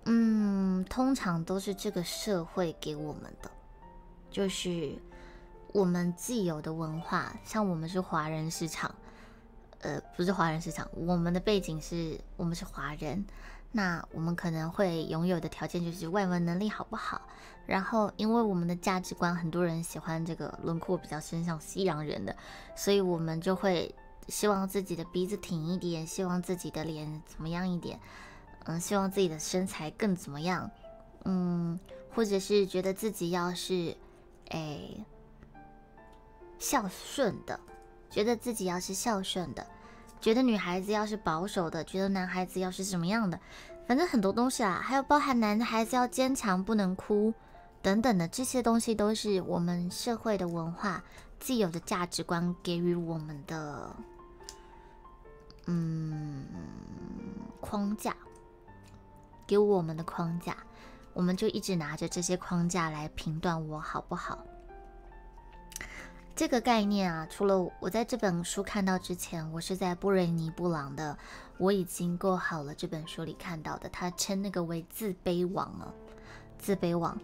嗯，通常都是这个社会给我们的。就是我们既有的文化，像我们是华人市场，呃，不是华人市场，我们的背景是我们是华人，那我们可能会拥有的条件就是外文能力好不好？然后，因为我们的价值观，很多人喜欢这个轮廓比较深像西洋人的，所以我们就会希望自己的鼻子挺一点，希望自己的脸怎么样一点，嗯，希望自己的身材更怎么样，嗯，或者是觉得自己要是。哎，孝顺的，觉得自己要是孝顺的，觉得女孩子要是保守的，觉得男孩子要是什么样的，反正很多东西啊，还有包含男孩子要坚强，不能哭等等的这些东西，都是我们社会的文化既有的价值观给予我们的，嗯，框架，给我们的框架。我们就一直拿着这些框架来评断我好不好？这个概念啊，除了我在这本书看到之前，我是在布瑞尼布朗的《我已经够好了》这本书里看到的。他称那个为“自卑网”啊，“自卑网”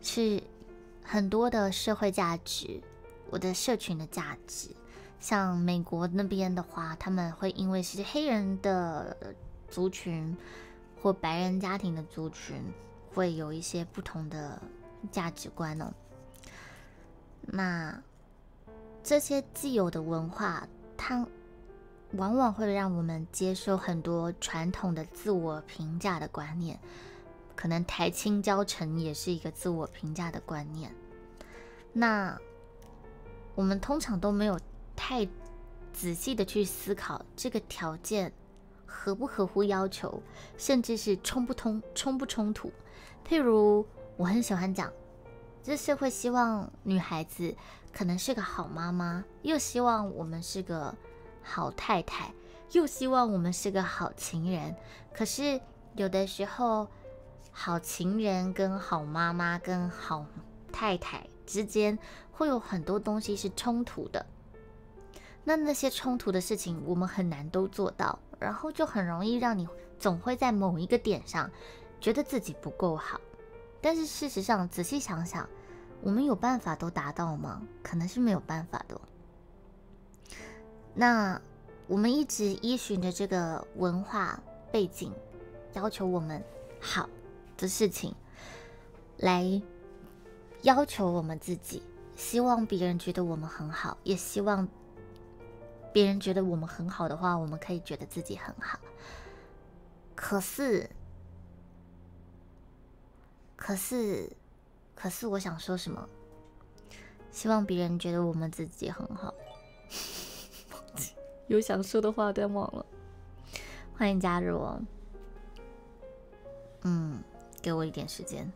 是很多的社会价值，我的社群的价值。像美国那边的话，他们会因为是黑人的族群或白人家庭的族群。会有一些不同的价值观哦。那这些既有的文化，它往往会让我们接受很多传统的自我评价的观念。可能台青教成也是一个自我评价的观念。那我们通常都没有太仔细的去思考这个条件合不合乎要求，甚至是冲不通、冲不冲突。譬如，我很喜欢讲，这社会希望女孩子可能是个好妈妈，又希望我们是个好太太，又希望我们是个好情人。可是有的时候，好情人跟好妈妈跟好太太之间会有很多东西是冲突的。那那些冲突的事情，我们很难都做到，然后就很容易让你总会在某一个点上。觉得自己不够好，但是事实上，仔细想想，我们有办法都达到吗？可能是没有办法的。那我们一直依循着这个文化背景，要求我们好的事情，来要求我们自己，希望别人觉得我们很好，也希望别人觉得我们很好的话，我们可以觉得自己很好。可是。可是，可是我想说什么？希望别人觉得我们自己很好。有想说的话，但忘了。欢迎加入哦。嗯，给我一点时间。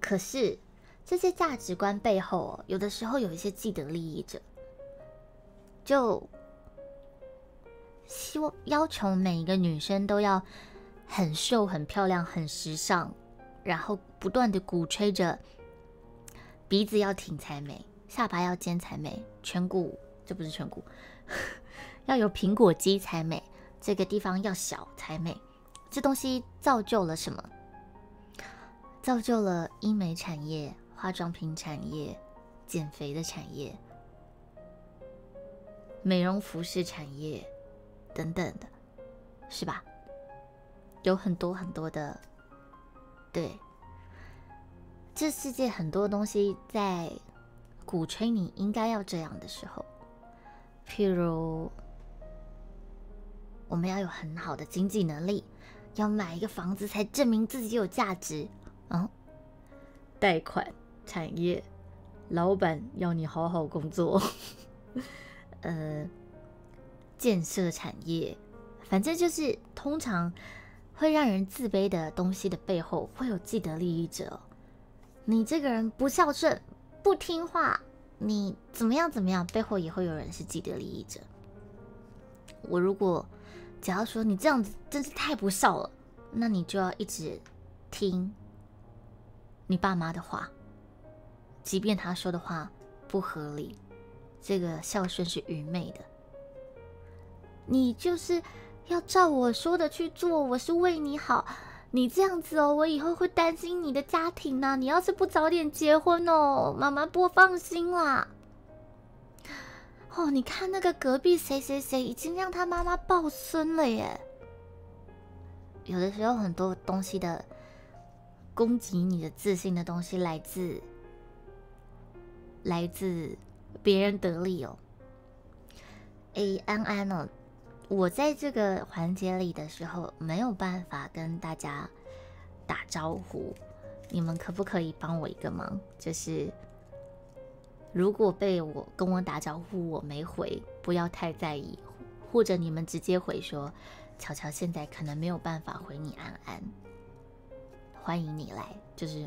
可是这些价值观背后，有的时候有一些既得利益者，就希望要求每一个女生都要很瘦、很漂亮、很时尚，然后不断的鼓吹着鼻子要挺才美，下巴要尖才美，颧骨这不是颧骨，要有苹果肌才美，这个地方要小才美。这东西造就了什么？造就了医美产业、化妆品产业、减肥的产业、美容服饰产业等等的，是吧？有很多很多的，对，这世界很多东西在鼓吹你应该要这样的时候，譬如我们要有很好的经济能力，要买一个房子才证明自己有价值。嗯，贷款产业，老板要你好好工作。呃，建设产业，反正就是通常会让人自卑的东西的背后，会有既得利益者。你这个人不孝顺、不听话，你怎么样怎么样，背后也会有人是既得利益者。我如果只要说你这样子真是太不孝了，那你就要一直听。你爸妈的话，即便他说的话不合理，这个孝顺是愚昧的。你就是要照我说的去做，我是为你好。你这样子哦，我以后会担心你的家庭呢。你要是不早点结婚哦，妈妈不放心啦。哦，你看那个隔壁谁谁谁已经让他妈妈抱孙了耶。有的时候很多东西的。攻击你的自信的东西来自来自别人得利哦。哎，安安哦，我在这个环节里的时候没有办法跟大家打招呼，你们可不可以帮我一个忙？就是如果被我跟我打招呼我没回，不要太在意，或者你们直接回说，巧巧现在可能没有办法回你安安。欢迎你来，就是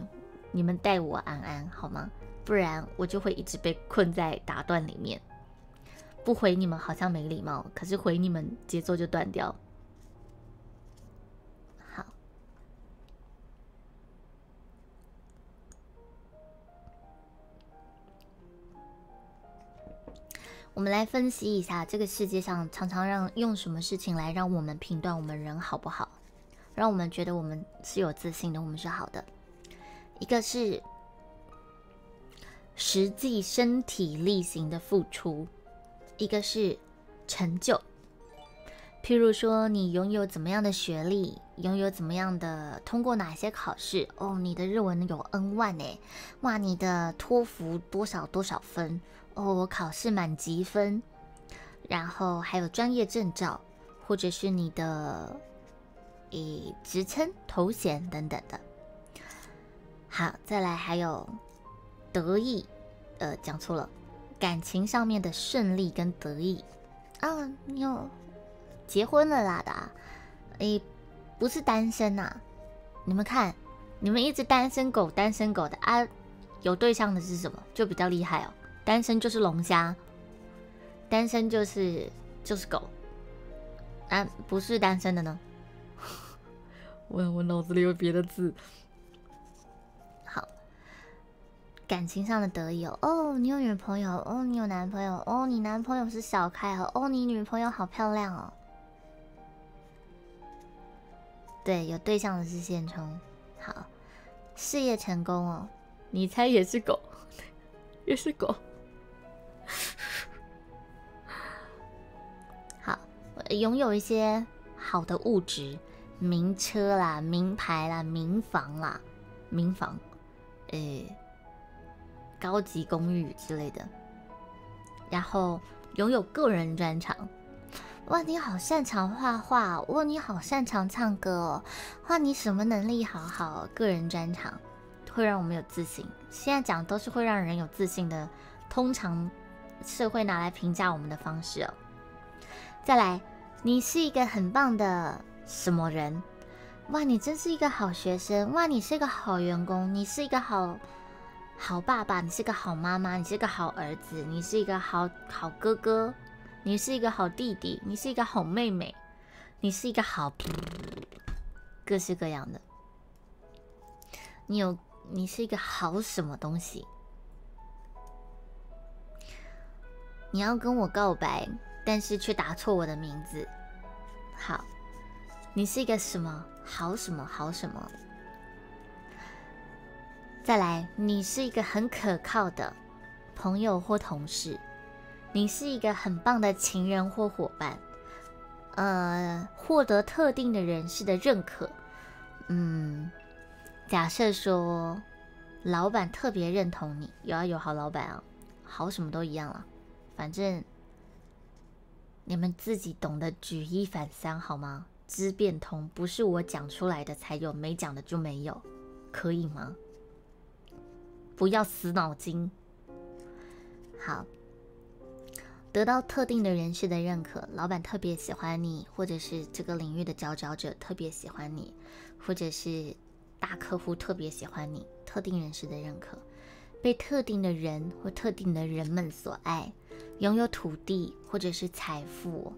你们带我安安好吗？不然我就会一直被困在打断里面。不回你们好像没礼貌，可是回你们节奏就断掉。好，我们来分析一下这个世界上常常让用什么事情来让我们评断我们人好不好。让我们觉得我们是有自信的，我们是好的。一个是实际身体力行的付出，一个是成就。譬如说，你拥有怎么样的学历，拥有怎么样的通过哪些考试？哦，你的日文有 N 万诶，哇，你的托福多少多少分？哦，我考试满级分。然后还有专业证照，或者是你的。以职称、头衔等等的。好，再来还有得意，呃，讲错了，感情上面的顺利跟得意啊，你有结婚了啦的，诶，不是单身呐？你们看，你们一直单身狗、单身狗的啊，有对象的是什么？就比较厉害哦。单身就是龙虾，单身就是就是狗，啊，不是单身的呢？我我脑子里有别的字。感情上的得意哦，你有女朋友哦，你有男朋友哦，你男朋友是小开哦，哦，你女朋友好漂亮哦。对，有对象的是现充。好，事业成功哦，你猜也是狗，也是狗。好，拥有一些好的物质。名车啦，名牌啦，名房啦，名房，诶，高级公寓之类的。然后拥有个人专长，哇，你好擅长画画，哇，你好擅长唱歌，哇，你什么能力好好？个人专长会让我们有自信。现在讲都是会让人有自信的，通常社会拿来评价我们的方式哦。再来，你是一个很棒的。什么人？哇，你真是一个好学生！哇，你是一个好员工，你是一个好好爸爸，你是个好妈妈，你是个好儿子，你是一个好好哥哥，你是一个好弟弟，你是一个好妹妹，你是一个好各式各样的。你有，你是一个好什么东西？你要跟我告白，但是却打错我的名字。好，你是一个什么好什么好什么？再来，你是一个很可靠的朋友或同事，你是一个很棒的情人或伙伴，呃，获得特定的人士的认可。嗯，假设说老板特别认同你，有啊有好老板啊，好什么都一样了。反正你们自己懂得举一反三好吗？知变通不是我讲出来的才有，没讲的就没有，可以吗？不要死脑筋。好，得到特定的人士的认可，老板特别喜欢你，或者是这个领域的佼佼者特别喜欢你，或者是大客户特别喜欢你，特定人士的认可，被特定的人或特定的人们所爱。拥有土地或者是财富，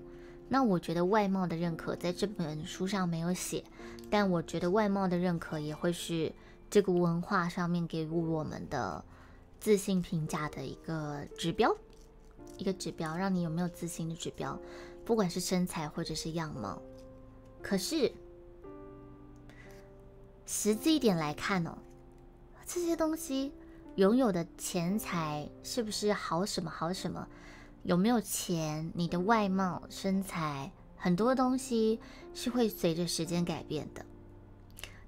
那我觉得外貌的认可在这本书上没有写，但我觉得外貌的认可也会是这个文化上面给我们的自信评价的一个指标，一个指标，让你有没有自信的指标，不管是身材或者是样貌。可是实际一点来看哦，这些东西拥有的钱财是不是好什么好什么？有没有钱？你的外貌、身材，很多东西是会随着时间改变的，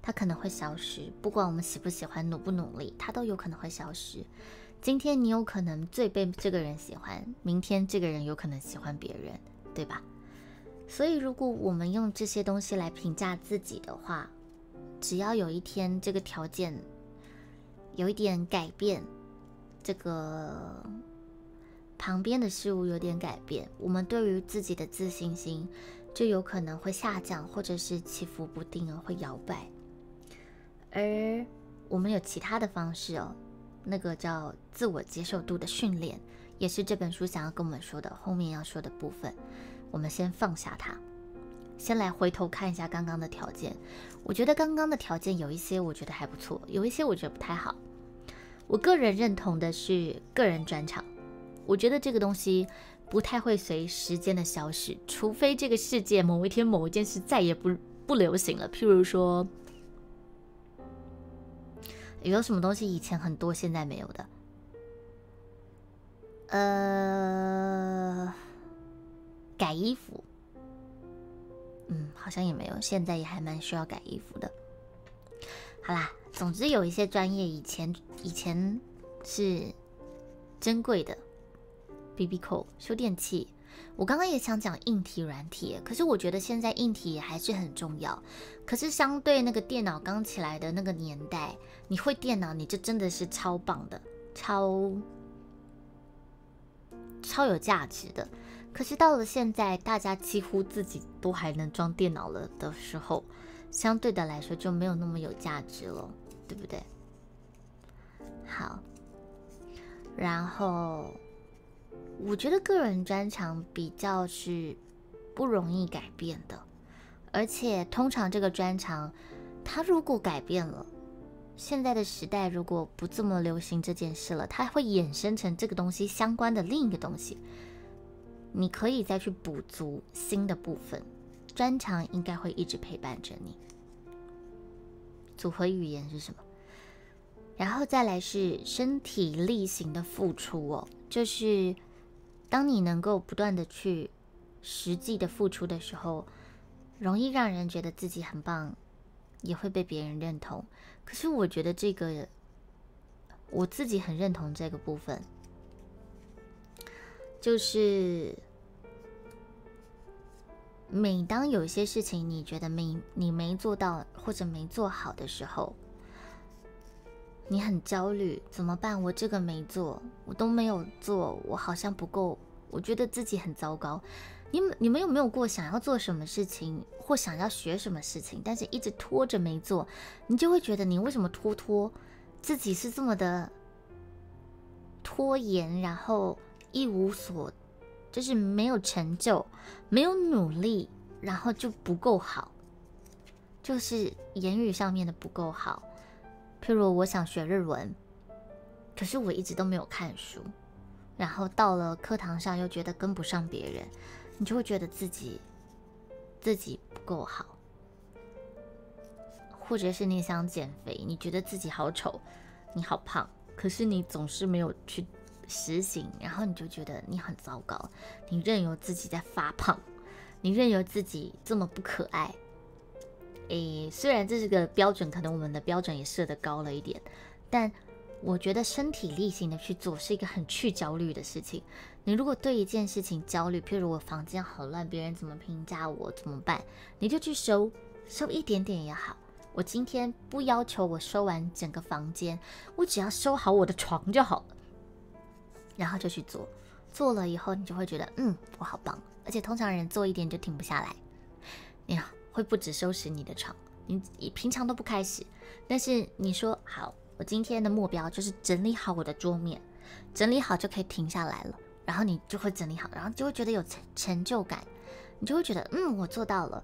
它可能会消失。不管我们喜不喜欢、努不努力，它都有可能会消失。今天你有可能最被这个人喜欢，明天这个人有可能喜欢别人，对吧？所以，如果我们用这些东西来评价自己的话，只要有一天这个条件有一点改变，这个。旁边的事物有点改变，我们对于自己的自信心就有可能会下降，或者是起伏不定而会摇摆。而我们有其他的方式哦，那个叫自我接受度的训练，也是这本书想要跟我们说的后面要说的部分。我们先放下它，先来回头看一下刚刚的条件。我觉得刚刚的条件有一些我觉得还不错，有一些我觉得不太好。我个人认同的是个人专场。我觉得这个东西不太会随时间的消失，除非这个世界某一天某一件事再也不不流行了。譬如说，有什么东西以前很多现在没有的？呃，改衣服，嗯，好像也没有，现在也还蛮需要改衣服的。好啦，总之有一些专业以前以前是珍贵的。B B 扣修电器，我刚刚也想讲硬体软体，可是我觉得现在硬体还是很重要。可是相对那个电脑刚起来的那个年代，你会电脑，你就真的是超棒的，超超有价值的。可是到了现在，大家几乎自己都还能装电脑了的时候，相对的来说就没有那么有价值了，对不对？好，然后。我觉得个人专长比较是不容易改变的，而且通常这个专长，它如果改变了，现在的时代如果不这么流行这件事了，它会衍生成这个东西相关的另一个东西，你可以再去补足新的部分，专长应该会一直陪伴着你。组合语言是什么？然后再来是身体力行的付出哦，就是。当你能够不断的去实际的付出的时候，容易让人觉得自己很棒，也会被别人认同。可是我觉得这个我自己很认同这个部分，就是每当有些事情你觉得没你没做到或者没做好的时候。你很焦虑，怎么办？我这个没做，我都没有做，我好像不够，我觉得自己很糟糕。你们你们有没有过想要做什么事情或想要学什么事情，但是一直拖着没做，你就会觉得你为什么拖拖，自己是这么的拖延，然后一无所，就是没有成就，没有努力，然后就不够好，就是言语上面的不够好。譬如我想学日文，可是我一直都没有看书，然后到了课堂上又觉得跟不上别人。你就会觉得自己自己不够好，或者是你想减肥，你觉得自己好丑，你好胖，可是你总是没有去实行，然后你就觉得你很糟糕，你任由自己在发胖，你任由自己这么不可爱。诶，虽然这是个标准，可能我们的标准也设得高了一点，但我觉得身体力行的去做是一个很去焦虑的事情。你如果对一件事情焦虑，譬如我房间好乱，别人怎么评价我怎么办？你就去收，收一点点也好。我今天不要求我收完整个房间，我只要收好我的床就好了。然后就去做，做了以后你就会觉得，嗯，我好棒。而且通常人做一点就停不下来，你会不止收拾你的床，你平常都不开始，但是你说好，我今天的目标就是整理好我的桌面，整理好就可以停下来了。然后你就会整理好，然后就会觉得有成成就感，你就会觉得嗯，我做到了，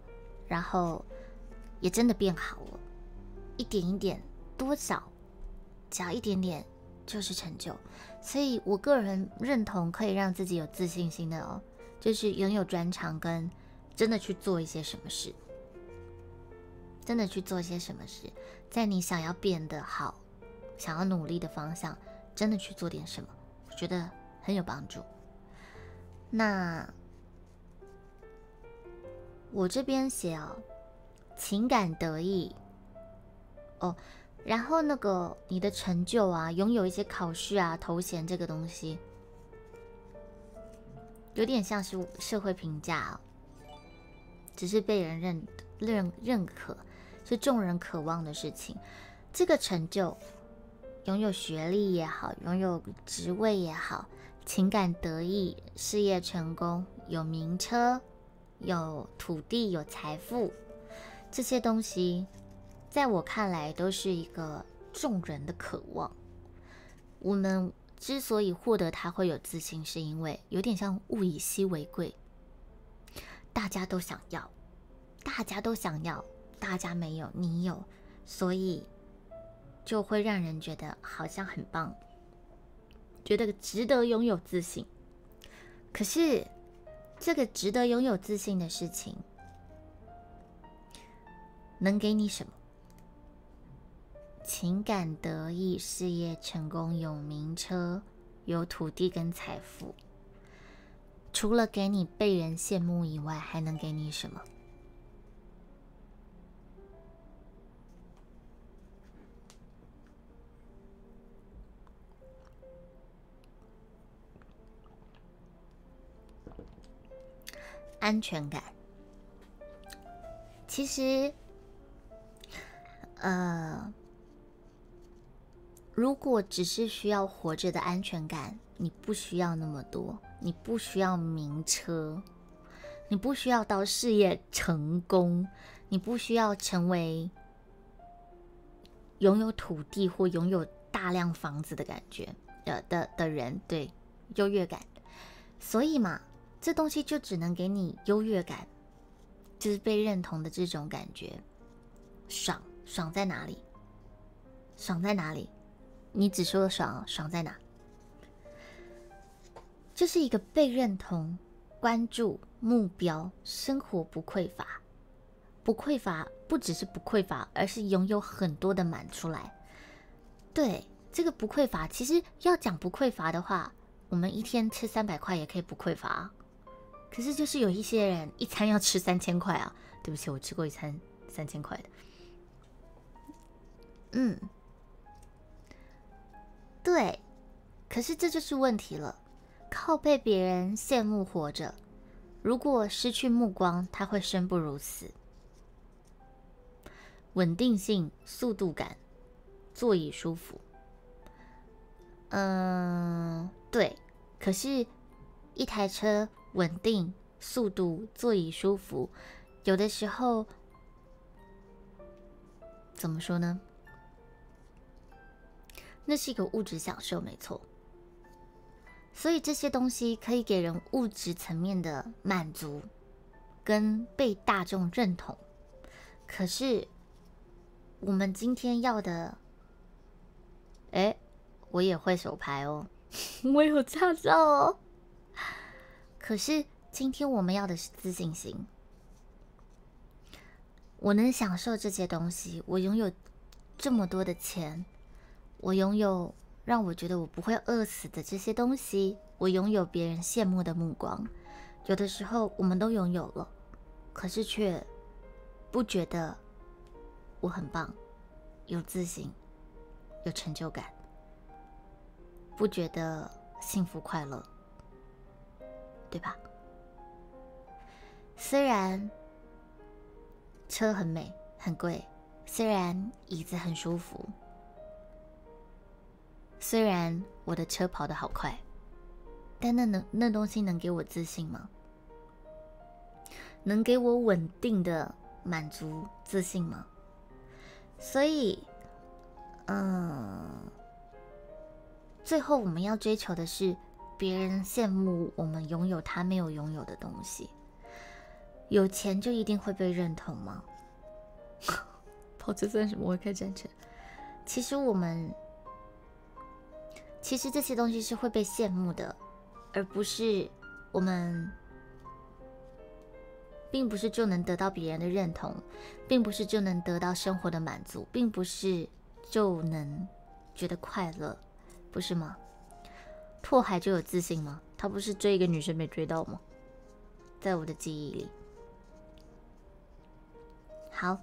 然后也真的变好了，一点一点，多少，只要一点点就是成就。所以我个人认同可以让自己有自信心的哦，就是拥有专长跟真的去做一些什么事，真的去做一些什么事，在你想要变得好、想要努力的方向，真的去做点什么，我觉得很有帮助。那我这边写哦，情感得意哦，然后那个你的成就啊，拥有一些考试啊、头衔这个东西，有点像是社会评价哦，只是被人认认认可，是众人渴望的事情。这个成就，拥有学历也好，拥有职位也好。情感得意，事业成功，有名车，有土地，有财富，这些东西，在我看来都是一个众人的渴望。我们之所以获得它会有自信，是因为有点像物以稀为贵，大家都想要，大家都想要，大家没有，你有，所以就会让人觉得好像很棒。觉得值得拥有自信，可是这个值得拥有自信的事情，能给你什么？情感得意、事业成功、有名车、有土地跟财富，除了给你被人羡慕以外，还能给你什么？安全感，其实，呃，如果只是需要活着的安全感，你不需要那么多，你不需要名车，你不需要到事业成功，你不需要成为拥有土地或拥有大量房子的感觉的的的人，对优越感，所以嘛。这东西就只能给你优越感，就是被认同的这种感觉，爽爽在哪里？爽在哪里？你只说了爽，爽在哪？就是一个被认同、关注、目标、生活不匮乏，不匮乏不只是不匮乏，而是拥有很多的满出来。对，这个不匮乏，其实要讲不匮乏的话，我们一天吃三百块也可以不匮乏。可是，就是有一些人一餐要吃三千块啊！对不起，我吃过一餐三千块的。嗯，对。可是这就是问题了，靠被别人羡慕活着，如果失去目光，他会生不如死。稳定性、速度感、座椅舒服。嗯，对。可是，一台车。稳定、速度、座椅舒服，有的时候怎么说呢？那是一个物质享受，没错。所以这些东西可以给人物质层面的满足，跟被大众认同。可是我们今天要的，哎，我也会手牌哦，我有驾照哦。可是今天我们要的是自信心。我能享受这些东西，我拥有这么多的钱，我拥有。让我觉得我不会饿死的这些东西，我拥有别人羡慕的目光。有的时候我们都拥有了，可是却不觉得我很棒，有自信，有成就感，不觉得幸福快乐，对吧？虽然车很美很贵，虽然椅子很舒服。虽然我的车跑得好快，但那能那东西能给我自信吗？能给我稳定的满足自信吗？所以，嗯，最后我们要追求的是别人羡慕我们拥有他没有拥有的东西。有钱就一定会被认同吗？跑车算什么？我开战车。其实我们。其实这些东西是会被羡慕的，而不是我们，并不是就能得到别人的认同，并不是就能得到生活的满足，并不是就能觉得快乐，不是吗？拓海就有自信吗？他不是追一个女生没追到吗？在我的记忆里。好，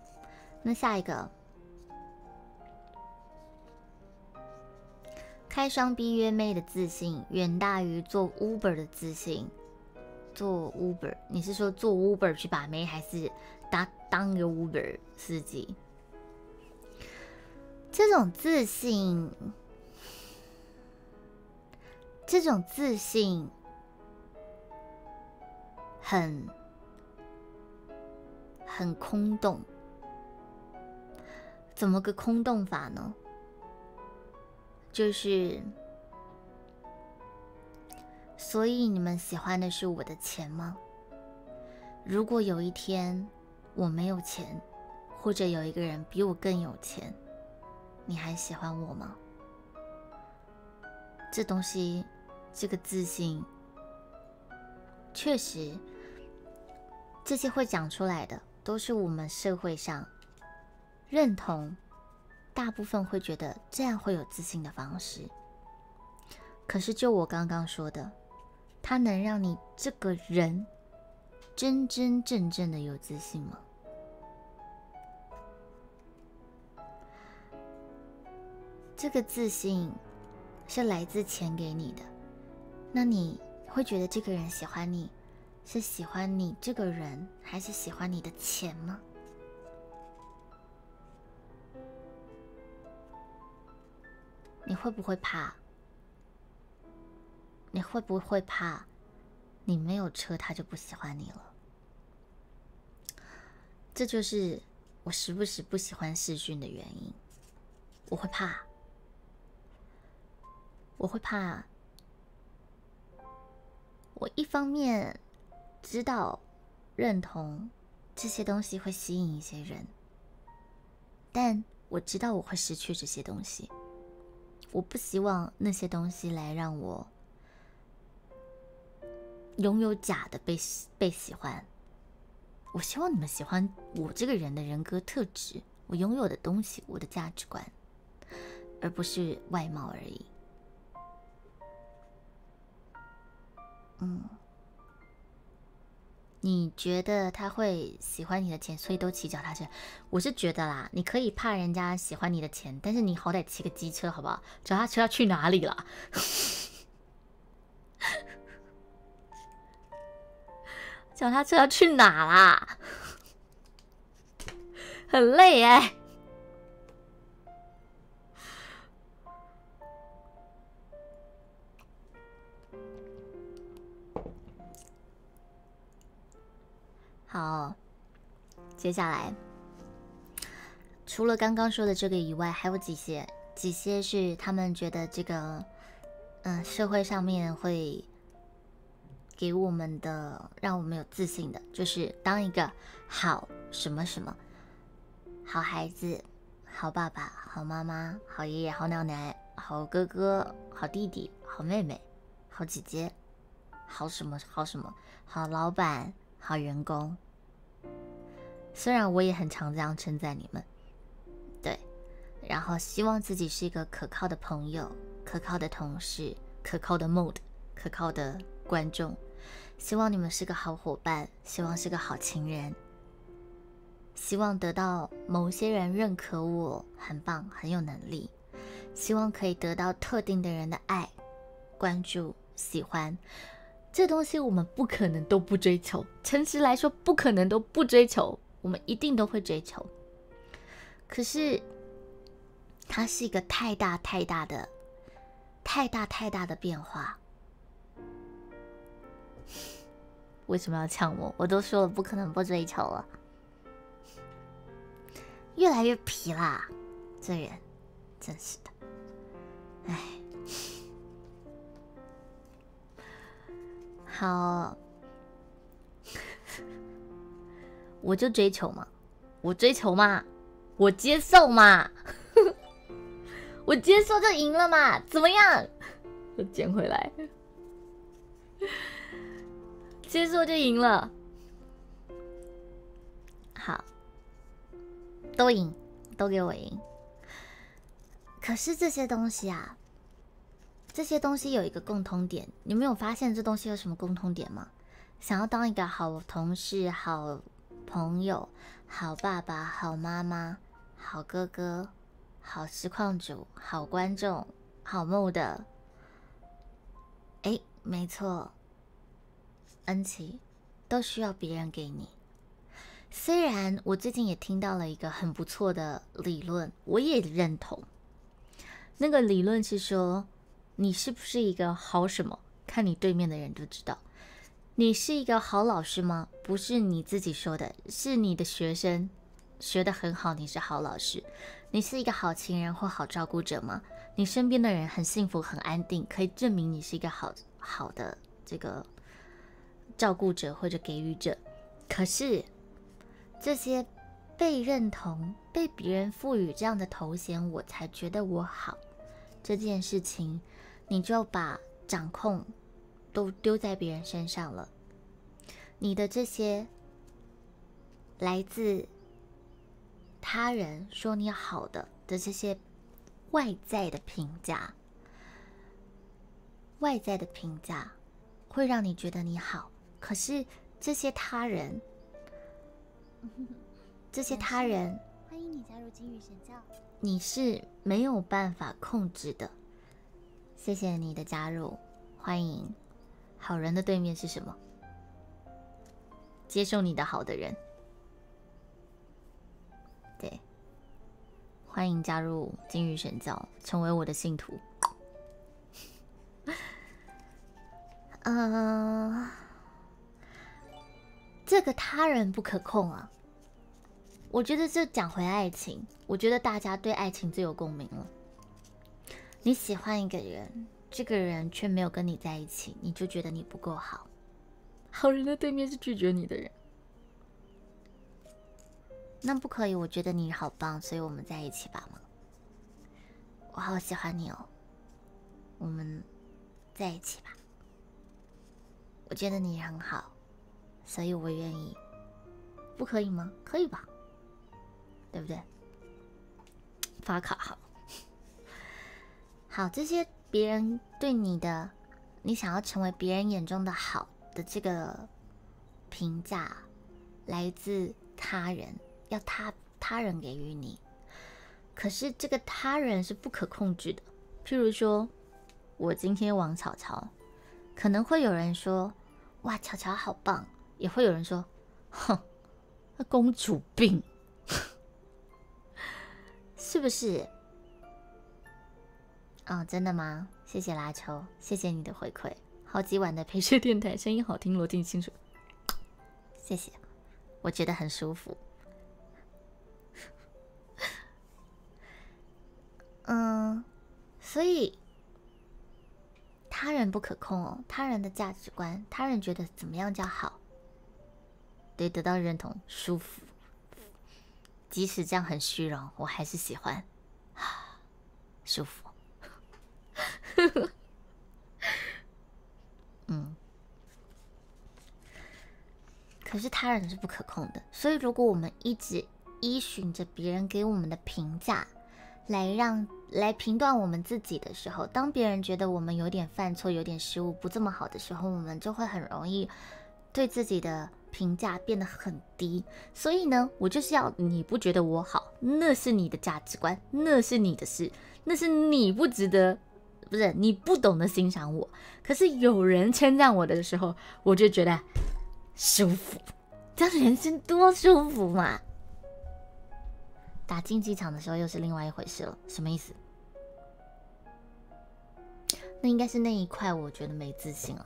那下一个。开双逼约妹的自信远大于做 Uber 的自信。做 Uber，你是说做 Uber 去把妹，还是当当个 Uber 司机？这种自信，这种自信，很很空洞。怎么个空洞法呢？就是，所以你们喜欢的是我的钱吗？如果有一天我没有钱，或者有一个人比我更有钱，你还喜欢我吗？这东西，这个自信，确实，这些会讲出来的，都是我们社会上认同。大部分会觉得这样会有自信的方式，可是就我刚刚说的，它能让你这个人真真正正的有自信吗？这个自信是来自钱给你的，那你会觉得这个人喜欢你是喜欢你这个人，还是喜欢你的钱吗？你会不会怕？你会不会怕？你没有车，他就不喜欢你了。这就是我时不时不喜欢视讯的原因。我会怕，我会怕。我一方面知道认同这些东西会吸引一些人，但我知道我会失去这些东西。我不希望那些东西来让我拥有假的被被喜欢。我希望你们喜欢我这个人的人格特质，我拥有的东西，我的价值观，而不是外貌而已。嗯。你觉得他会喜欢你的钱，所以都骑脚踏车？我是觉得啦，你可以怕人家喜欢你的钱，但是你好歹骑个机车好不好？脚踏车要去哪里了？脚踏车要去哪啦？很累哎。好，接下来除了刚刚说的这个以外，还有几些几些是他们觉得这个，嗯，社会上面会给我们的，让我们有自信的，就是当一个好什么什么好孩子、好爸爸、好妈妈、好爷爷、好奶奶、好哥哥、好弟弟、好妹妹、好姐姐、好什么好什么好老板。好员工，虽然我也很常这样称赞你们，对，然后希望自己是一个可靠的朋友、可靠的同事、可靠的 mode、可靠的观众，希望你们是个好伙伴，希望是个好情人，希望得到某些人认可我很棒、很有能力，希望可以得到特定的人的爱、关注、喜欢。这东西我们不可能都不追求，诚实来说，不可能都不追求，我们一定都会追求。可是，它是一个太大太大的、太大太大的变化。为什么要呛我？我都说了不可能不追求了，越来越皮啦，这人真是的，哎。好，我就追求嘛，我追求嘛，我接受嘛，我接受就赢了嘛，怎么样？我捡回来，接受就赢了。好，都赢，都给我赢。可是这些东西啊。这些东西有一个共通点，你没有发现这东西有什么共通点吗？想要当一个好同事、好朋友、好爸爸、好妈妈、好哥哥、好实况主、好观众、好梦的，哎，没错，恩琪都需要别人给你。虽然我最近也听到了一个很不错的理论，我也认同。那个理论是说。你是不是一个好什么？看你对面的人就知道。你是一个好老师吗？不是你自己说的，是你的学生学得很好，你是好老师。你是一个好情人或好照顾者吗？你身边的人很幸福、很安定，可以证明你是一个好好的这个照顾者或者给予者。可是这些被认同、被别人赋予这样的头衔，我才觉得我好这件事情。你就把掌控都丢在别人身上了。你的这些来自他人说你好的的这些外在的评价，外在的评价会让你觉得你好。可是这些他人，这些他人，欢迎你加入金玉神教，你是没有办法控制的。谢谢你的加入，欢迎。好人的对面是什么？接受你的好的人。对，欢迎加入金玉神教，成为我的信徒。嗯，这个他人不可控啊。我觉得这讲回爱情，我觉得大家对爱情最有共鸣了。你喜欢一个人，这个人却没有跟你在一起，你就觉得你不够好。好人的对面是拒绝你的人，那不可以。我觉得你好棒，所以我们在一起吧吗？我好喜欢你哦，我们在一起吧。我觉得你很好，所以我愿意。不可以吗？可以吧？对不对？发卡好。好，这些别人对你的，你想要成为别人眼中的好的这个评价，来自他人，要他他人给予你。可是这个他人是不可控制的。譬如说，我今天王巧巧，可能会有人说：“哇，巧巧好棒。”也会有人说：“哼，公主病，是不是？”哦，真的吗？谢谢拉球，谢谢你的回馈。好几晚的陪睡电台，声音好听，逻辑清楚。谢谢，我觉得很舒服。嗯，所以他人不可控哦，他人的价值观，他人觉得怎么样叫好，对，得到认同，舒服。即使这样很虚荣，我还是喜欢，啊，舒服。嗯，可是他人是不可控的，所以如果我们一直依循着别人给我们的评价来让来评断我们自己的时候，当别人觉得我们有点犯错、有点失误、不这么好的时候，我们就会很容易对自己的评价变得很低。所以呢，我就是要你不觉得我好，那是你的价值观，那是你的事，那是你不值得。不是你不懂得欣赏我，可是有人称赞我的时候，我就觉得舒服，这样人生多舒服嘛！打竞技场的时候又是另外一回事了，什么意思？那应该是那一块我觉得没自信了，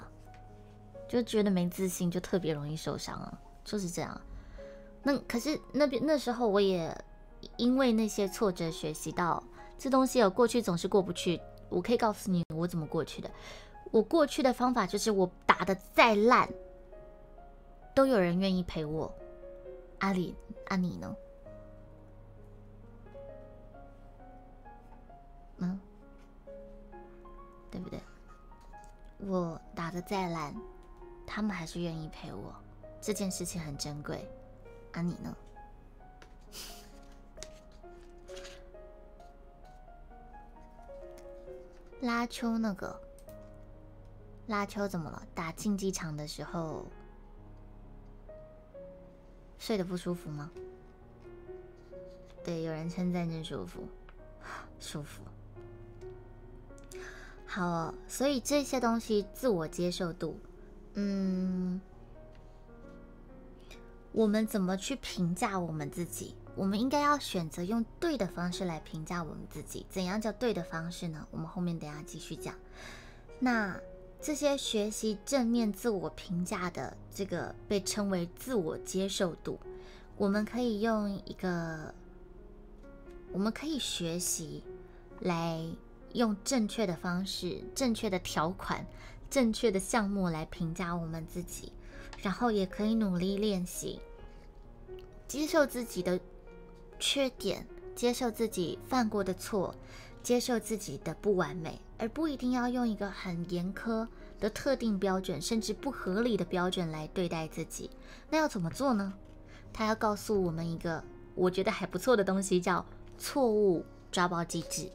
就觉得没自信就特别容易受伤啊，就是这样。那可是那边那时候我也因为那些挫折学习到，这东西有过去总是过不去。我可以告诉你我怎么过去的。我过去的方法就是，我打的再烂，都有人愿意陪我。阿里，阿你呢？嗯，对不对？我打的再烂，他们还是愿意陪我。这件事情很珍贵。阿你呢？拉秋那个，拉秋怎么了？打竞技场的时候睡得不舒服吗？对，有人称赞真舒服，舒服。好，所以这些东西自我接受度，嗯，我们怎么去评价我们自己？我们应该要选择用对的方式来评价我们自己。怎样叫对的方式呢？我们后面等下继续讲。那这些学习正面自我评价的这个被称为自我接受度，我们可以用一个，我们可以学习来用正确的方式、正确的条款、正确的项目来评价我们自己，然后也可以努力练习接受自己的。缺点，接受自己犯过的错，接受自己的不完美，而不一定要用一个很严苛的特定标准，甚至不合理的标准来对待自己。那要怎么做呢？他要告诉我们一个我觉得还不错的东西，叫错误抓包机制。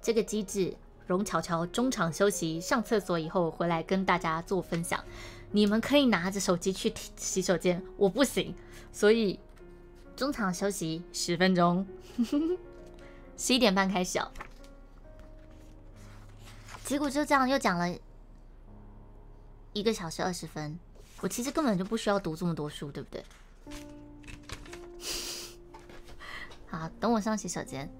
这个机制，容巧巧中场休息上厕所以后回来跟大家做分享。你们可以拿着手机去洗手间，我不行，所以。中场休息十分钟，十一点半开始哦。结果就这样又讲了一个小时二十分，我其实根本就不需要读这么多书，对不对？好，等我上洗手间。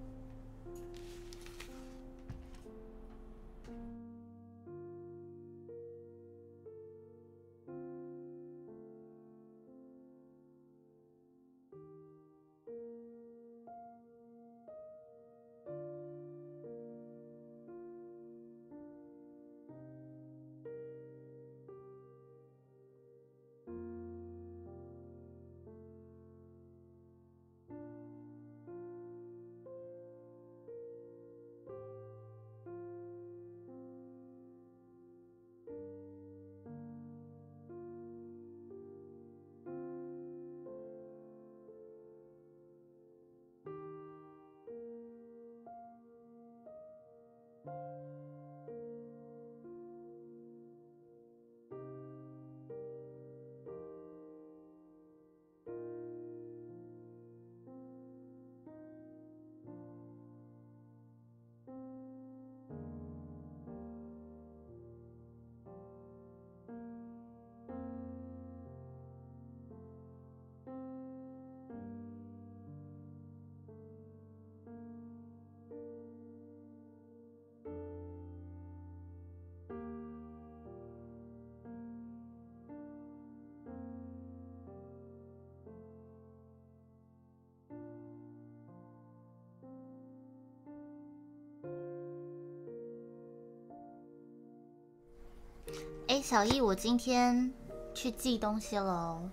哎，小易，我今天去寄东西了，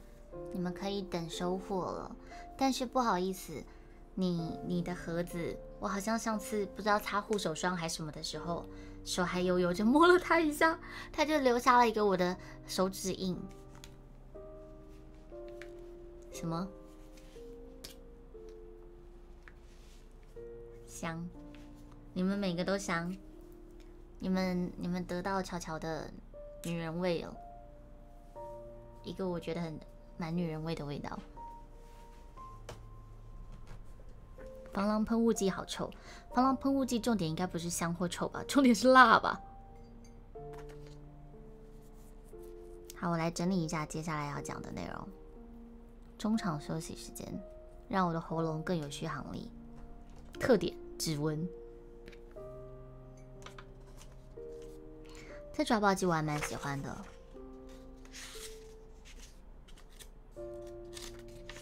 你们可以等收货了。但是不好意思，你你的盒子，我好像上次不知道擦护手霜还是什么的时候，手还油油，就摸了它一下，它就留下了一个我的手指印。什么？香？你们每个都香？你们你们得到巧巧的？女人味哦，一个我觉得很蛮女人味的味道。防狼喷雾剂好臭，防狼喷雾剂重点应该不是香或臭吧，重点是辣吧。好，我来整理一下接下来要讲的内容。中场休息时间，让我的喉咙更有续航力。特点：指纹。这抓包机我还蛮喜欢的。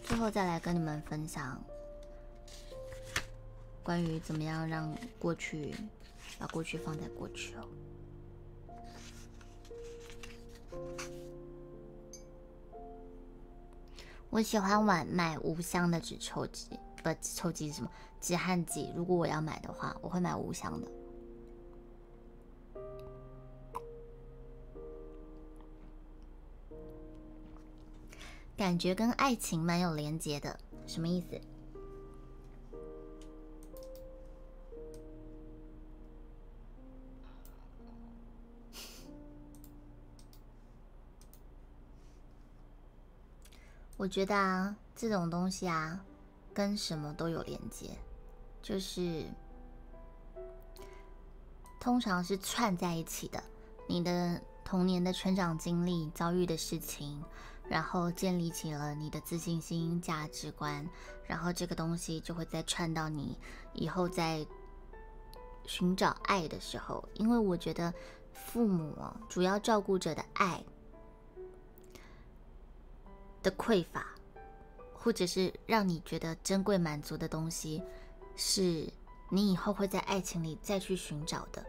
最后再来跟你们分享关于怎么样让过去把过去放在过去哦。我喜欢买买无香的纸抽机，不，纸抽机是什么？止汗剂。如果我要买的话，我会买无香的。感觉跟爱情蛮有连结的，什么意思？我觉得啊，这种东西啊，跟什么都有连接，就是通常是串在一起的。你的童年的成长经历、遭遇的事情。然后建立起了你的自信心、价值观，然后这个东西就会再串到你以后在寻找爱的时候，因为我觉得父母主要照顾者的爱的匮乏，或者是让你觉得珍贵满足的东西，是你以后会在爱情里再去寻找的。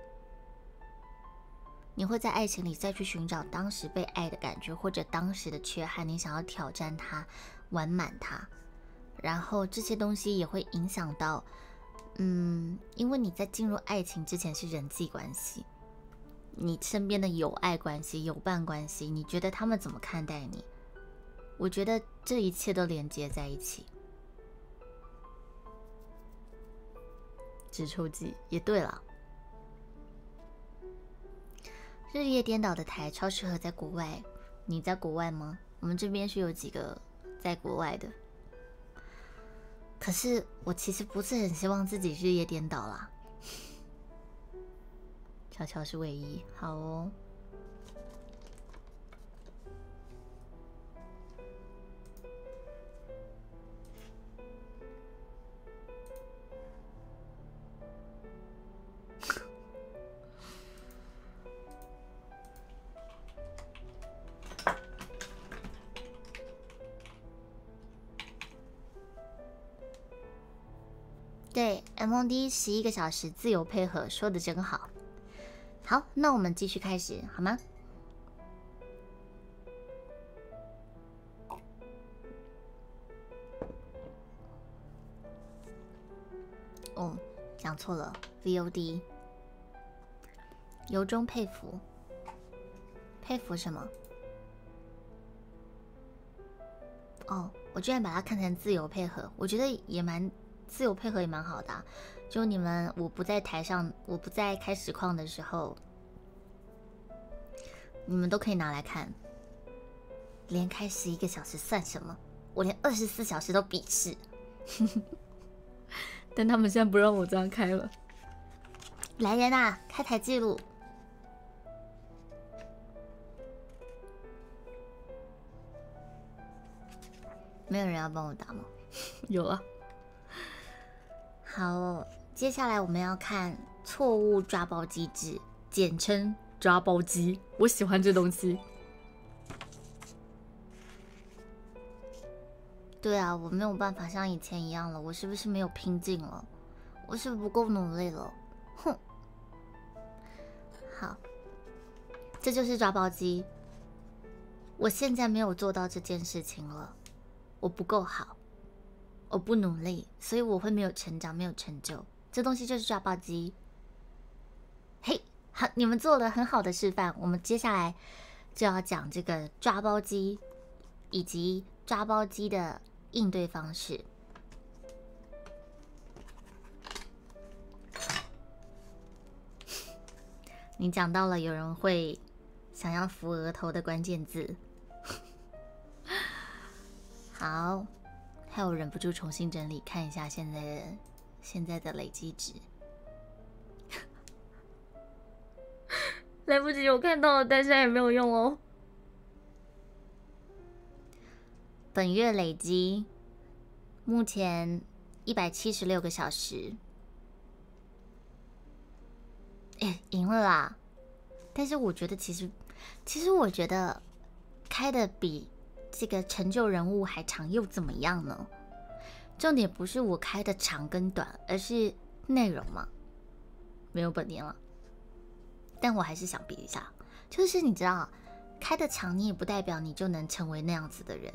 你会在爱情里再去寻找当时被爱的感觉，或者当时的缺憾，你想要挑战它，完满它，然后这些东西也会影响到，嗯，因为你在进入爱情之前是人际关系，你身边的友爱关系、友伴关系，你觉得他们怎么看待你？我觉得这一切都连接在一起。纸抽机也对了。日夜颠倒的台超适合在国外。你在国外吗？我们这边是有几个在国外的。可是我其实不是很希望自己日夜颠倒啦。悄悄是唯一，好哦。第十一个小时自由配合，说的真好。好，那我们继续开始好吗？哦，讲错了，V O D，由衷佩服，佩服什么？哦，我居然把它看成自由配合，我觉得也蛮。自由配合也蛮好的，就你们我不在台上，我不在开实况的时候，你们都可以拿来看。连开十一个小时算什么？我连二十四小时都鄙视。但他们现在不让我这样开了。来人呐，开台记录。没有人要帮我打吗？有啊。好，接下来我们要看错误抓包机制，简称抓包机。我喜欢这东西。对啊，我没有办法像以前一样了。我是不是没有拼劲了？我是不是不够努力了？哼。好，这就是抓包机。我现在没有做到这件事情了，我不够好，我不努力，所以我会没有成长，没有成就。这东西就是抓包机。嘿，好，你们做了很好的示范。我们接下来就要讲这个抓包机以及抓包机的应对方式。你讲到了有人会想要扶额头的关键字。好，还有忍不住重新整理看一下现在的现在的累积值，来不及，我看到了，但是也没有用哦。本月累积目前一百七十六个小时，哎，赢了啦！但是我觉得其实，其实我觉得开的比。这个成就人物还长又怎么样呢？重点不是我开的长跟短，而是内容嘛。没有本年了，但我还是想比一下。就是你知道，开的长你也不代表你就能成为那样子的人。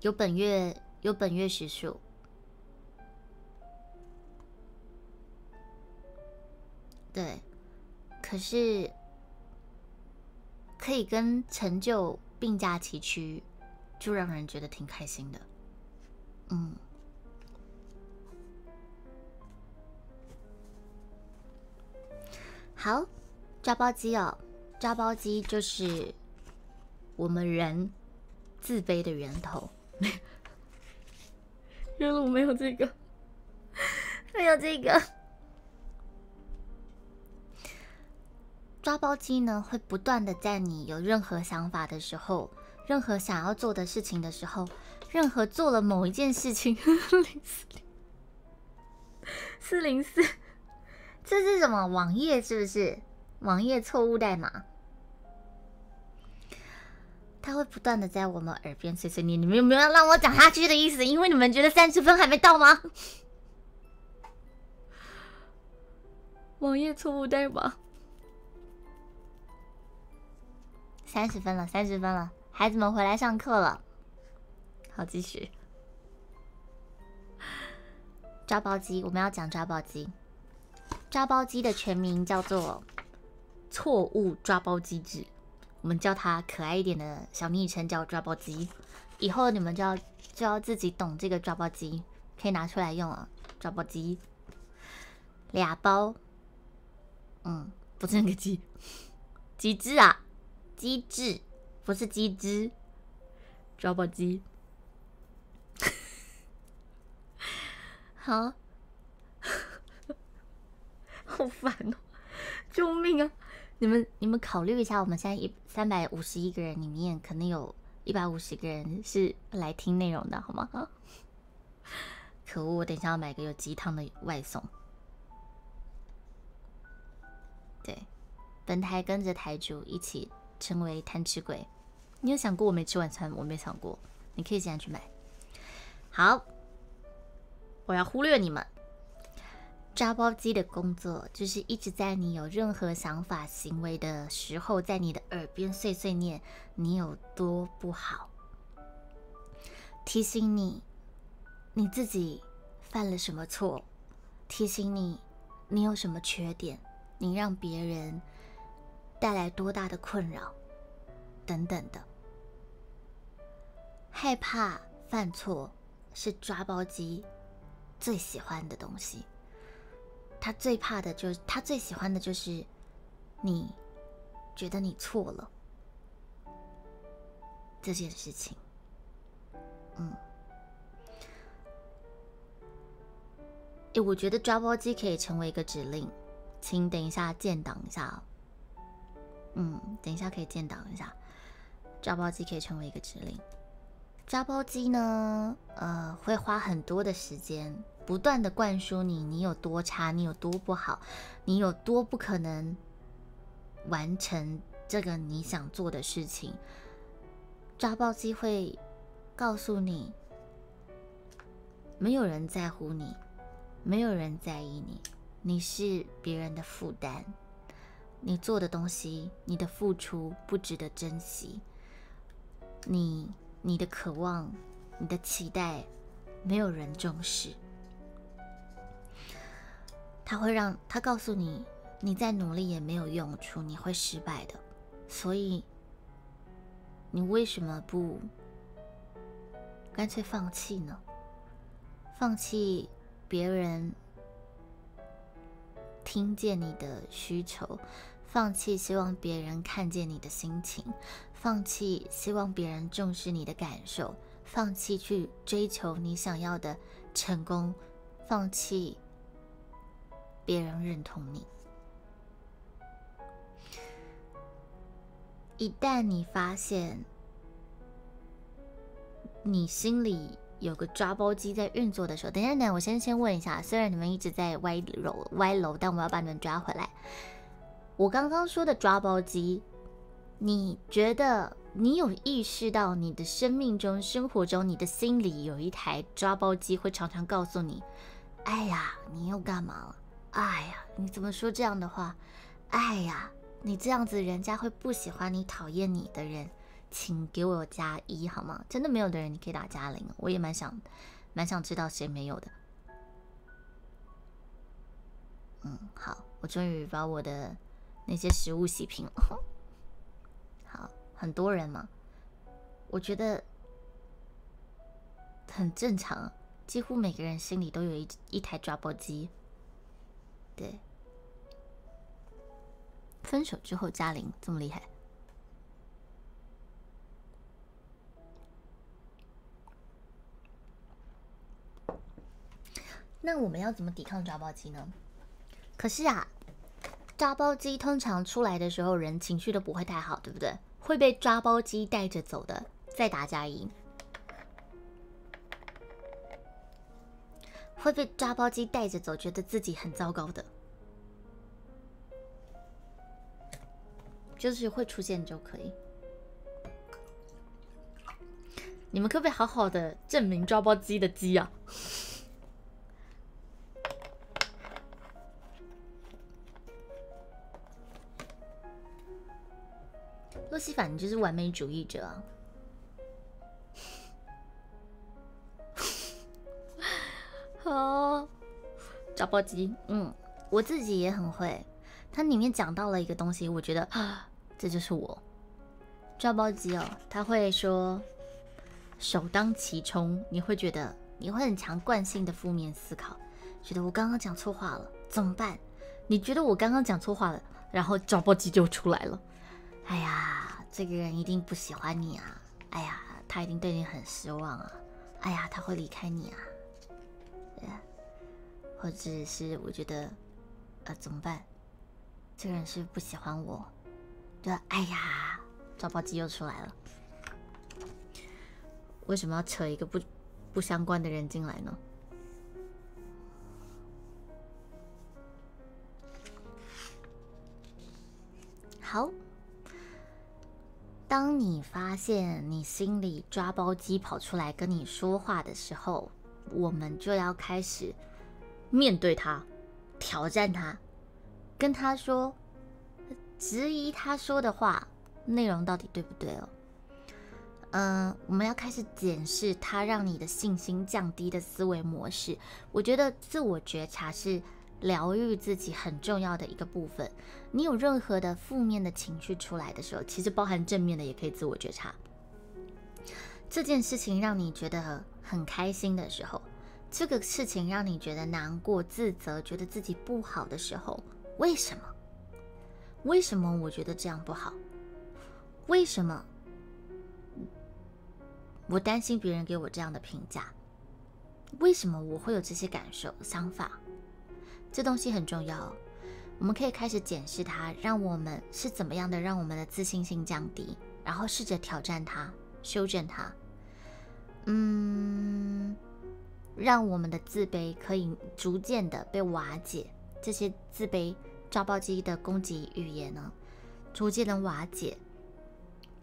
有本月有本月时数，对，可是可以跟成就。并驾齐驱，就让人觉得挺开心的。嗯，好，抓包机哦，抓包机就是我们人自卑的源头。原来我没有这个，没有这个。抓包机呢，会不断的在你有任何想法的时候，任何想要做的事情的时候，任何做了某一件事情，四零四，这是什么网页？是不是网页错误代码？它会不断的在我们耳边碎碎念。你们有没有让我讲下去的意思？因为你们觉得三十分还没到吗？网页错误代码。三十分了，三十分了，孩子们回来上课了。好，继续。抓包机，我们要讲抓包机。抓包机的全名叫做错误抓包机制，我们叫它可爱一点的小昵称叫抓包机。以后你们就要就要自己懂这个抓包机，可以拿出来用了。抓包机，俩包，嗯，不是那个机，机制啊。机制不是机制，抓包机。好，好烦哦！救命啊！你们你们考虑一下，我们现在一三百五十一个人里面，可能有一百五十个人是来听内容的，好吗？可恶！我等一下要买个有鸡汤的外送。对，本台跟着台主一起。成为贪吃鬼，你有想过我没吃晚餐？我没想过，你可以现在去买。好，我要忽略你们。抓包机的工作就是一直在你有任何想法、行为的时候，在你的耳边碎碎念你有多不好，提醒你你自己犯了什么错，提醒你你有什么缺点，你让别人。带来多大的困扰，等等的。害怕犯错是抓包机最喜欢的东西。他最怕的就是，他最喜欢的就是你觉得你错了这件事情。嗯，哎，我觉得抓包机可以成为一个指令，请等一下建档一下。嗯，等一下可以建档一下，抓包机可以成为一个指令。抓包机呢，呃，会花很多的时间，不断的灌输你，你有多差，你有多不好，你有多不可能完成这个你想做的事情。抓包机会告诉你，没有人在乎你，没有人在意你，你是别人的负担。你做的东西，你的付出不值得珍惜，你你的渴望，你的期待，没有人重视。他会让他告诉你，你再努力也没有用处，你会失败的。所以，你为什么不干脆放弃呢？放弃别人听见你的需求，放弃希望别人看见你的心情，放弃希望别人重视你的感受，放弃去追求你想要的成功，放弃。别人认同你。一旦你发现你心里有个抓包机在运作的时候，等一下，等，我先先问一下。虽然你们一直在歪楼歪楼，但我要把你们抓回来。我刚刚说的抓包机，你觉得你有意识到你的生命中、生活中，你的心里有一台抓包机会常常告诉你：“哎呀，你又干嘛了？”哎呀，你怎么说这样的话？哎呀，你这样子人家会不喜欢你、讨厌你的人，请给我加一好吗？真的没有的人，你可以打加零。我也蛮想，蛮想知道谁没有的。嗯，好，我终于把我的那些食物洗平了。好，很多人嘛，我觉得很正常，几乎每个人心里都有一一台抓包机。对，分手之后加零这么厉害，那我们要怎么抵抗抓包机呢？可是啊，抓包机通常出来的时候，人情绪都不会太好，对不对？会被抓包机带着走的。再打加一。会被抓包机带着走，觉得自己很糟糕的，就是会出现就可以。你们可不可以好好的证明抓包机的机啊？洛西法，你就是完美主义者。哦，抓包机，嗯，我自己也很会。它里面讲到了一个东西，我觉得啊，这就是我抓包机哦。他会说首当其冲，你会觉得你会很强惯性的负面思考，觉得我刚刚讲错话了怎么办？你觉得我刚刚讲错话了，然后抓包机就出来了。哎呀，这个人一定不喜欢你啊！哎呀，他一定对你很失望啊！哎呀，他会离开你啊！或者是我觉得，呃，怎么办？这个人是不喜欢我，对哎呀，抓包机又出来了。为什么要扯一个不不相关的人进来呢？好，当你发现你心里抓包机跑出来跟你说话的时候，我们就要开始。面对他，挑战他，跟他说，质疑他说的话内容到底对不对哦？嗯，我们要开始检视他让你的信心降低的思维模式。我觉得自我觉察是疗愈自己很重要的一个部分。你有任何的负面的情绪出来的时候，其实包含正面的也可以自我觉察。这件事情让你觉得很开心的时候。这个事情让你觉得难过、自责，觉得自己不好的时候，为什么？为什么我觉得这样不好？为什么我担心别人给我这样的评价？为什么我会有这些感受、想法？这东西很重要，我们可以开始检视它，让我们是怎么样的让我们的自信心降低，然后试着挑战它、修正它。嗯。让我们的自卑可以逐渐的被瓦解，这些自卑抓包机的攻击语言呢，逐渐的瓦解，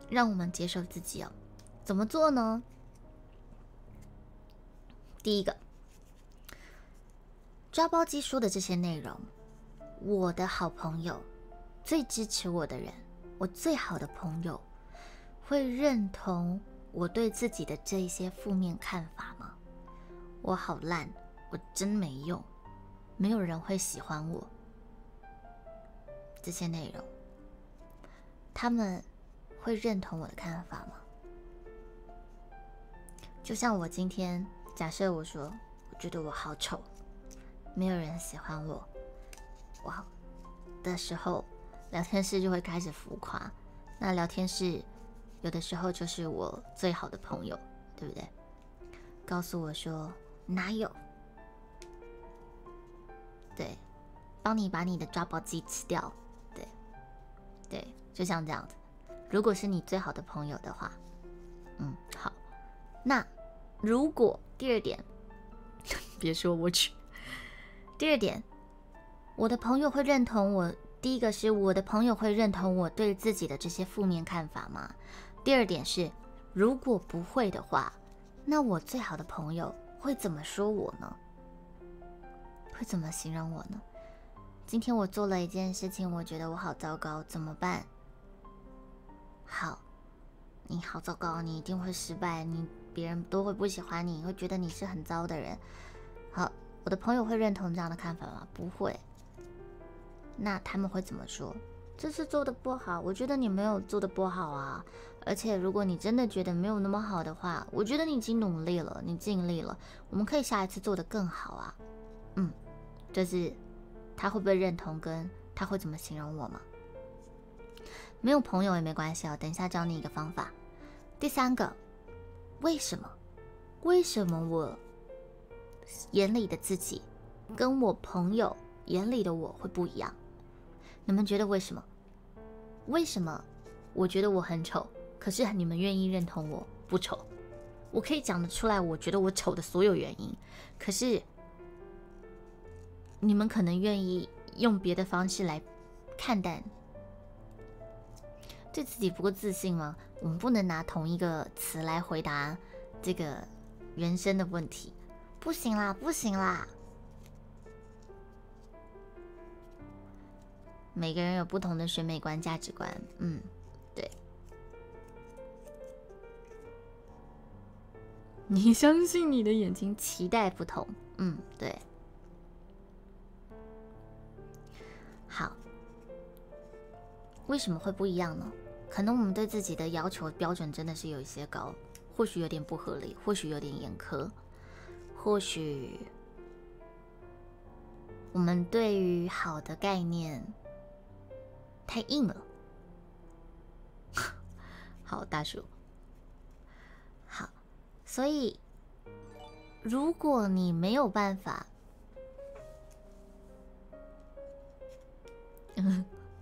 让我们接受自己哦。怎么做呢？第一个，抓包机说的这些内容，我的好朋友最支持我的人，我最好的朋友，会认同我对自己的这一些负面看法吗？我好烂，我真没用，没有人会喜欢我。这些内容，他们会认同我的看法吗？就像我今天假设我说，我觉得我好丑，没有人喜欢我，哇的时候，聊天室就会开始浮夸。那聊天室有的时候就是我最好的朋友，对不对？告诉我说哪有？对，帮你把你的抓包机吃掉。对，对就像这样子。如果是你最好的朋友的话，嗯，好。那如果第二点，别说我去。第二点，我的朋友会认同我。第一个是我的朋友会认同我对自己的这些负面看法吗？第二点是，如果不会的话，那我最好的朋友会怎么说我呢？会怎么形容我呢？今天我做了一件事情，我觉得我好糟糕，怎么办？好，你好糟糕，你一定会失败，你别人都会不喜欢你，会觉得你是很糟的人。好，我的朋友会认同这样的看法吗？不会。那他们会怎么说？这次做的不好，我觉得你没有做的不好啊。而且如果你真的觉得没有那么好的话，我觉得你已经努力了，你尽力了，我们可以下一次做的更好啊。嗯，这是。他会不会认同？跟他会怎么形容我吗？没有朋友也没关系哦。等一下教你一个方法。第三个，为什么？为什么我眼里的自己跟我朋友眼里的我会不一样？你们觉得为什么？为什么我觉得我很丑，可是你们愿意认同我不丑？我可以讲得出来，我觉得我丑的所有原因，可是。你们可能愿意用别的方式来看待，对自己不够自信吗？我们不能拿同一个词来回答这个人生的问题，不行啦，不行啦！每个人有不同的审美观、价值观，嗯，你相信你的眼睛，期待不同，嗯，对。好，为什么会不一样呢？可能我们对自己的要求标准真的是有一些高，或许有点不合理，或许有点严苛，或许我们对于好的概念太硬了。好，大叔，所以如果你没有办法。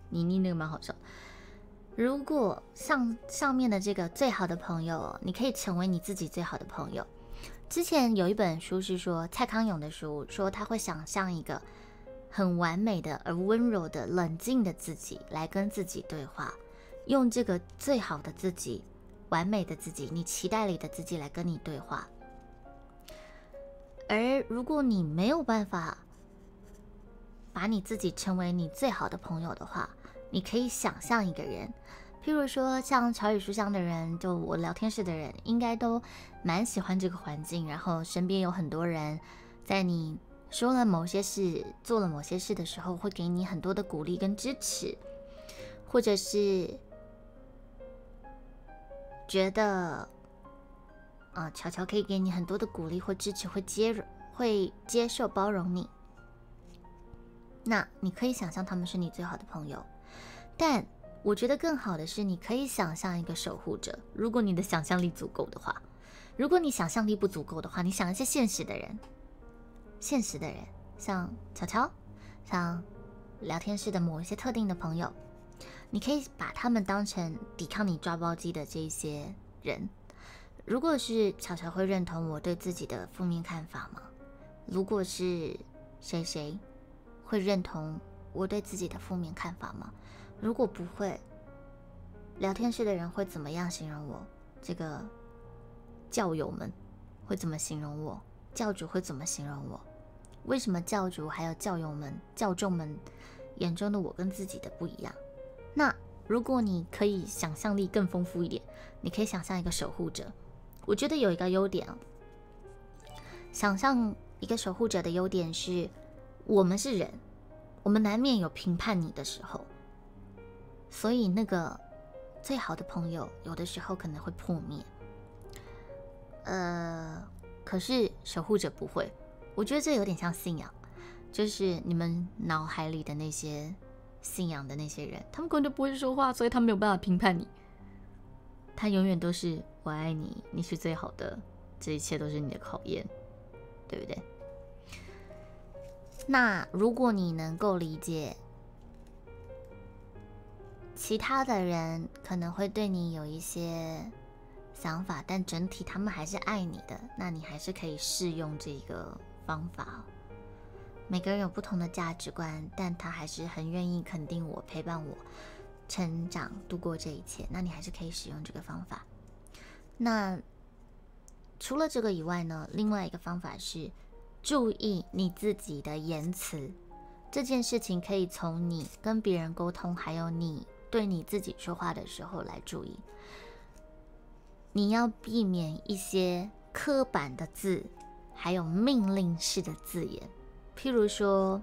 妮妮那个蛮好笑。如果上上面的这个最好的朋友，你可以成为你自己最好的朋友。之前有一本书是说蔡康永的书，说他会想象一个很完美的而温柔的冷静的自己来跟自己对话，用这个最好的自己、完美的自己、你期待里的自己来跟你对话。而如果你没有办法，把你自己成为你最好的朋友的话，你可以想象一个人，譬如说像乔宇书香的人，就我聊天室的人，应该都蛮喜欢这个环境。然后身边有很多人，在你说了某些事、做了某些事的时候，会给你很多的鼓励跟支持，或者是觉得啊，乔乔可以给你很多的鼓励或支持，会接会接受包容你。那你可以想象他们是你最好的朋友，但我觉得更好的是，你可以想象一个守护者。如果你的想象力足够的话，如果你想象力不足够的话，你想一些现实的人，现实的人，像乔乔，像聊天室的某一些特定的朋友，你可以把他们当成抵抗你抓包机的这些人。如果是巧巧会认同我对自己的负面看法吗？如果是谁谁？会认同我对自己的负面看法吗？如果不会，聊天室的人会怎么样形容我？这个教友们会怎么形容我？教主会怎么形容我？为什么教主还有教友们、教众们眼中的我跟自己的不一样？那如果你可以想象力更丰富一点，你可以想象一个守护者。我觉得有一个优点啊，想象一个守护者的优点是，我们是人，我们难免有评判你的时候，所以那个最好的朋友有的时候可能会破灭。呃，可是守护者不会，我觉得这有点像信仰，就是你们脑海里的那些信仰的那些人，他们根本就不会说话，所以他没有办法评判你。他永远都是我爱你，你是最好的，这一切都是你的考验，对不对？那如果你能够理解，其他的人可能会对你有一些。想法，但整体他们还是爱你的，那你还是可以试用这个方法。每个人有不同的价值观，但他还是很愿意肯定我，陪伴我成长，度过这一切。那你还是可以使用这个方法。那除了这个以外呢？另外一个方法是注意你自己的言辞。这件事情可以从你跟别人沟通，还有你对你自己说话的时候来注意。你要避免一些刻板的字，还有命令式的字眼，譬如说，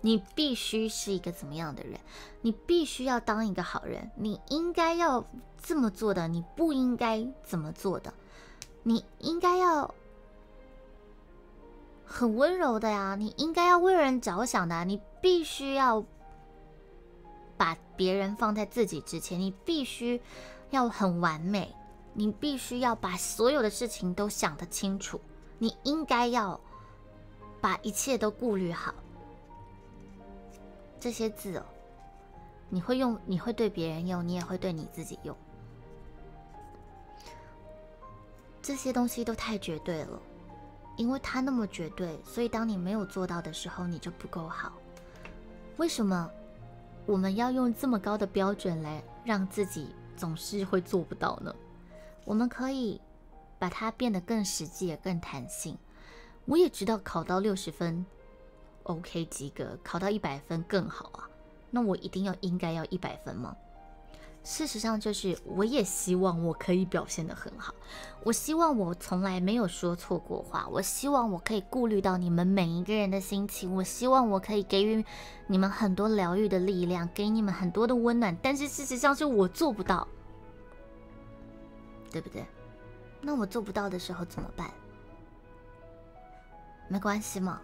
你必须是一个怎么样的人，你必须要当一个好人，你应该要这么做的，你不应该怎么做的，你应该要很温柔的呀，你应该要为人着想的，你必须要把别人放在自己之前，你必须。要很完美，你必须要把所有的事情都想得清楚。你应该要把一切都顾虑好。这些字哦，你会用，你会对别人用，你也会对你自己用。这些东西都太绝对了，因为它那么绝对，所以当你没有做到的时候，你就不够好。为什么我们要用这么高的标准来让自己？总是会做不到呢。我们可以把它变得更实际、更弹性。我也知道考到六十分，OK 及格；考到一百分更好啊。那我一定要应该要一百分吗？事实上，就是我也希望我可以表现得很好。我希望我从来没有说错过话。我希望我可以顾虑到你们每一个人的心情。我希望我可以给予你们很多疗愈的力量，给你们很多的温暖。但是事实上是我做不到，对不对？那我做不到的时候怎么办？没关系吗？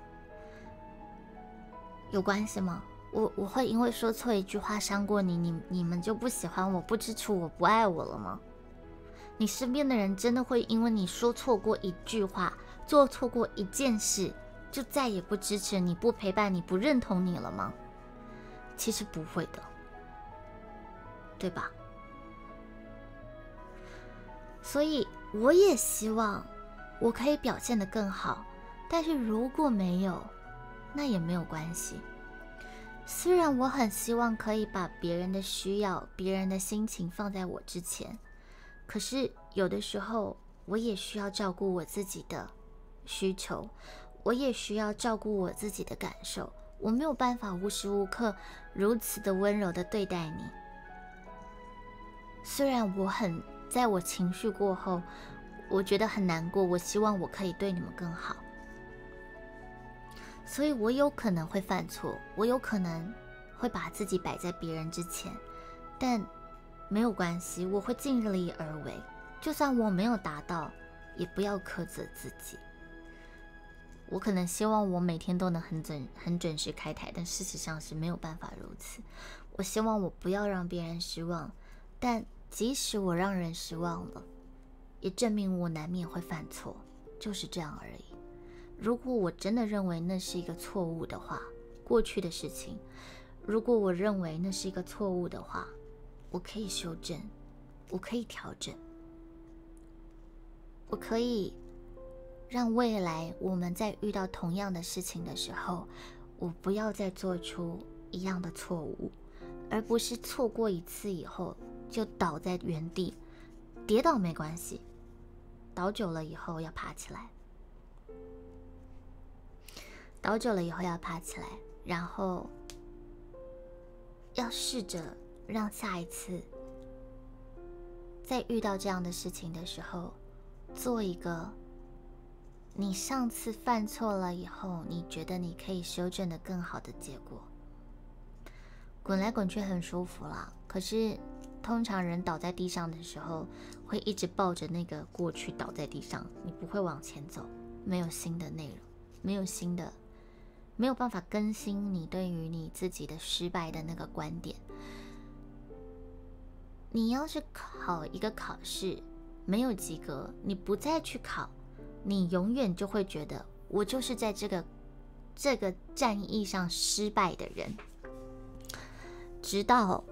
有关系吗？我我会因为说错一句话伤过你，你你们就不喜欢我，不支持我，不爱我了吗？你身边的人真的会因为你说错过一句话，做错过一件事，就再也不支持你，不陪伴你，不认同你了吗？其实不会的，对吧？所以我也希望我可以表现得更好，但是如果没有，那也没有关系。虽然我很希望可以把别人的需要、别人的心情放在我之前，可是有的时候我也需要照顾我自己的需求，我也需要照顾我自己的感受。我没有办法无时无刻如此的温柔的对待你。虽然我很在我情绪过后，我觉得很难过，我希望我可以对你们更好。所以我有可能会犯错，我有可能会把自己摆在别人之前，但没有关系，我会尽力而为。就算我没有达到，也不要苛责自己。我可能希望我每天都能很准、很准时开台，但事实上是没有办法如此。我希望我不要让别人失望，但即使我让人失望了，也证明我难免会犯错，就是这样而已。如果我真的认为那是一个错误的话，过去的事情，如果我认为那是一个错误的话，我可以修正，我可以调整，我可以让未来我们在遇到同样的事情的时候，我不要再做出一样的错误，而不是错过一次以后就倒在原地，跌倒没关系，倒久了以后要爬起来。倒久了以后要爬起来，然后要试着让下一次在遇到这样的事情的时候，做一个你上次犯错了以后，你觉得你可以修正的更好的结果。滚来滚去很舒服啦，可是通常人倒在地上的时候，会一直抱着那个过去倒在地上，你不会往前走，没有新的内容，没有新的。没有办法更新你对于你自己的失败的那个观点。你要是考一个考试没有及格，你不再去考，你永远就会觉得我就是在这个这个战役上失败的人。直到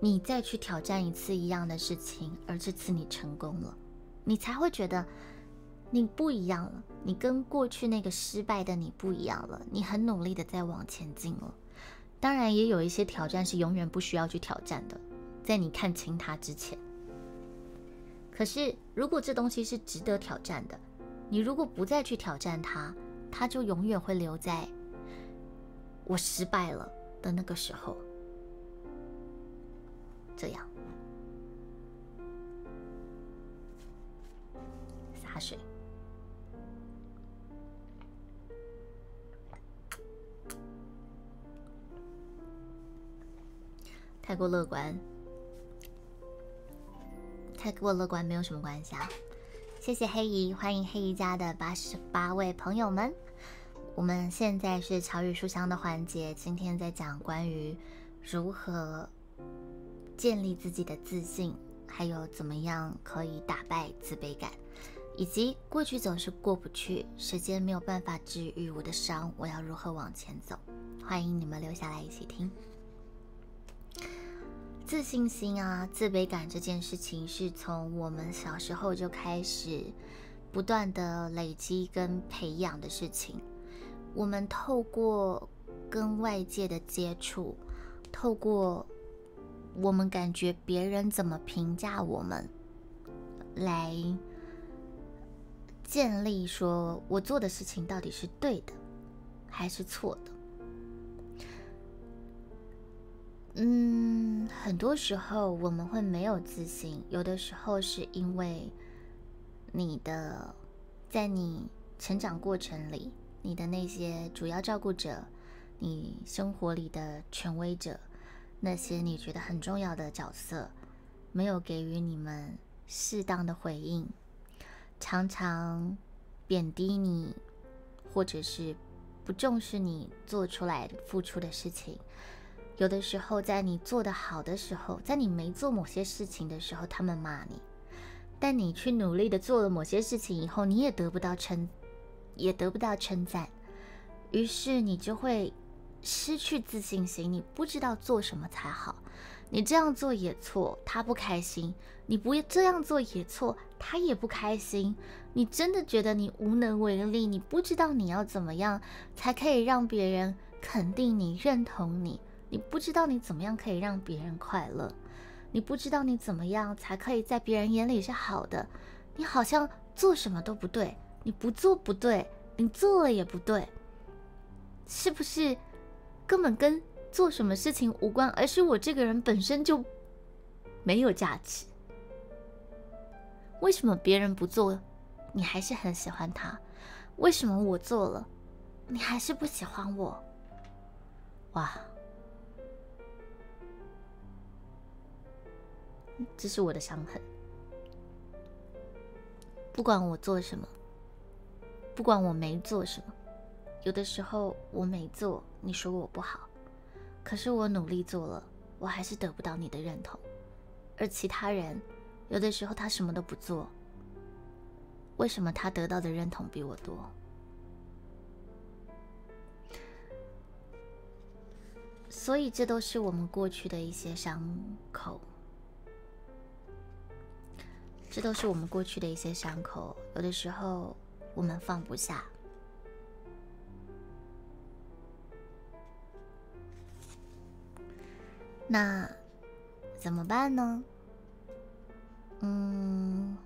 你再去挑战一次一样的事情，而这次你成功了，你才会觉得。你不一样了，你跟过去那个失败的你不一样了，你很努力的在往前进了。当然，也有一些挑战是永远不需要去挑战的，在你看清它之前。可是，如果这东西是值得挑战的，你如果不再去挑战它，它就永远会留在我失败了的那个时候。这样，洒水。太过乐观，太过乐观没有什么关系啊！谢谢黑姨，欢迎黑姨家的八十八位朋友们。我们现在是巧语书香的环节，今天在讲关于如何建立自己的自信，还有怎么样可以打败自卑感，以及过去总是过不去，时间没有办法治愈我的伤，我要如何往前走？欢迎你们留下来一起听。自信心啊，自卑感这件事情是从我们小时候就开始不断的累积跟培养的事情。我们透过跟外界的接触，透过我们感觉别人怎么评价我们，来建立说我做的事情到底是对的还是错的。嗯，很多时候我们会没有自信，有的时候是因为你的在你成长过程里，你的那些主要照顾者，你生活里的权威者，那些你觉得很重要的角色，没有给予你们适当的回应，常常贬低你，或者是不重视你做出来付出的事情。有的时候，在你做的好的时候，在你没做某些事情的时候，他们骂你；但你去努力的做了某些事情以后，你也得不到称，也得不到称赞，于是你就会失去自信心，你不知道做什么才好。你这样做也错，他不开心；你不这样做也错，他也不开心。你真的觉得你无能为力，你不知道你要怎么样才可以让别人肯定你、认同你。你不知道你怎么样可以让别人快乐，你不知道你怎么样才可以在别人眼里是好的，你好像做什么都不对，你不做不对，你做了也不对，是不是？根本跟做什么事情无关，而是我这个人本身就没有价值。为什么别人不做，你还是很喜欢他？为什么我做了，你还是不喜欢我？哇！这是我的伤痕。不管我做什么，不管我没做什么，有的时候我没做，你说我不好，可是我努力做了，我还是得不到你的认同。而其他人，有的时候他什么都不做，为什么他得到的认同比我多？所以这都是我们过去的一些伤口。这都是我们过去的一些伤口，有的时候我们放不下。那怎么办呢？嗯，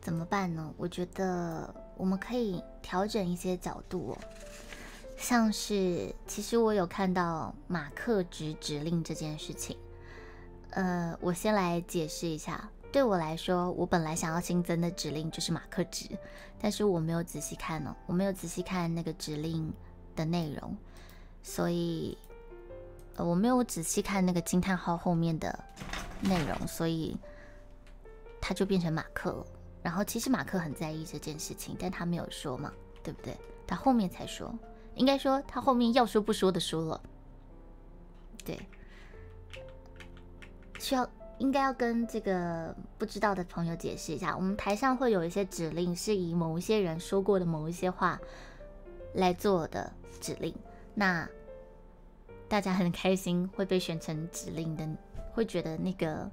怎么办呢？我觉得我们可以调整一些角度。像是，其实我有看到马克指指令这件事情。呃，我先来解释一下。对我来说，我本来想要新增的指令就是马克值，但是我没有仔细看哦，我没有仔细看那个指令的内容，所以呃，我没有仔细看那个惊叹号后面的内容，所以它就变成马克了。然后其实马克很在意这件事情，但他没有说嘛，对不对？他后面才说，应该说他后面要说不说的说了，对，需要。应该要跟这个不知道的朋友解释一下，我们台上会有一些指令，是以某一些人说过的某一些话来做的指令。那大家很开心会被选成指令的，会觉得那个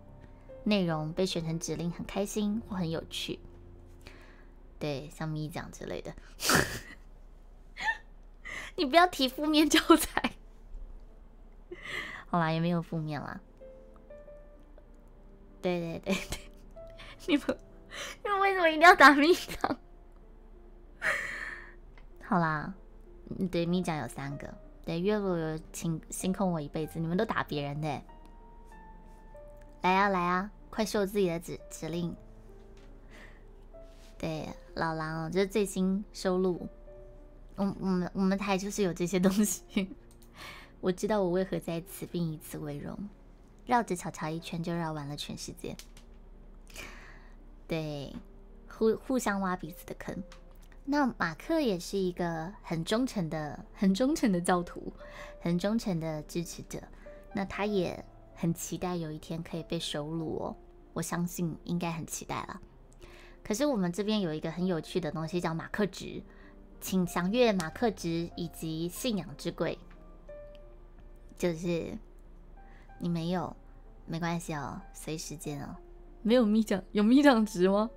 内容被选成指令很开心或很有趣。对，像咪讲之类的。你不要提负面教材。好啦，也没有负面啦。对对对对，你们你们为什么一定要打咪奖？好啦，对咪奖有三个，对月露有请心控我一辈子，你们都打别人的，来啊来啊，快秀自己的指指令。对，老狼，这是最新收录，我我们我们台就是有这些东西，我知道我为何在此，并以此为荣。绕着巧巧一圈就绕完了全世界，对，互互相挖彼此的坑。那马克也是一个很忠诚的、很忠诚的教徒，很忠诚的支持者。那他也很期待有一天可以被收录哦，我相信应该很期待了。可是我们这边有一个很有趣的东西叫马克值，请详阅马克值以及信仰之贵，就是。你没有，没关系哦，随时间哦。没有咪奖，有咪奖值吗？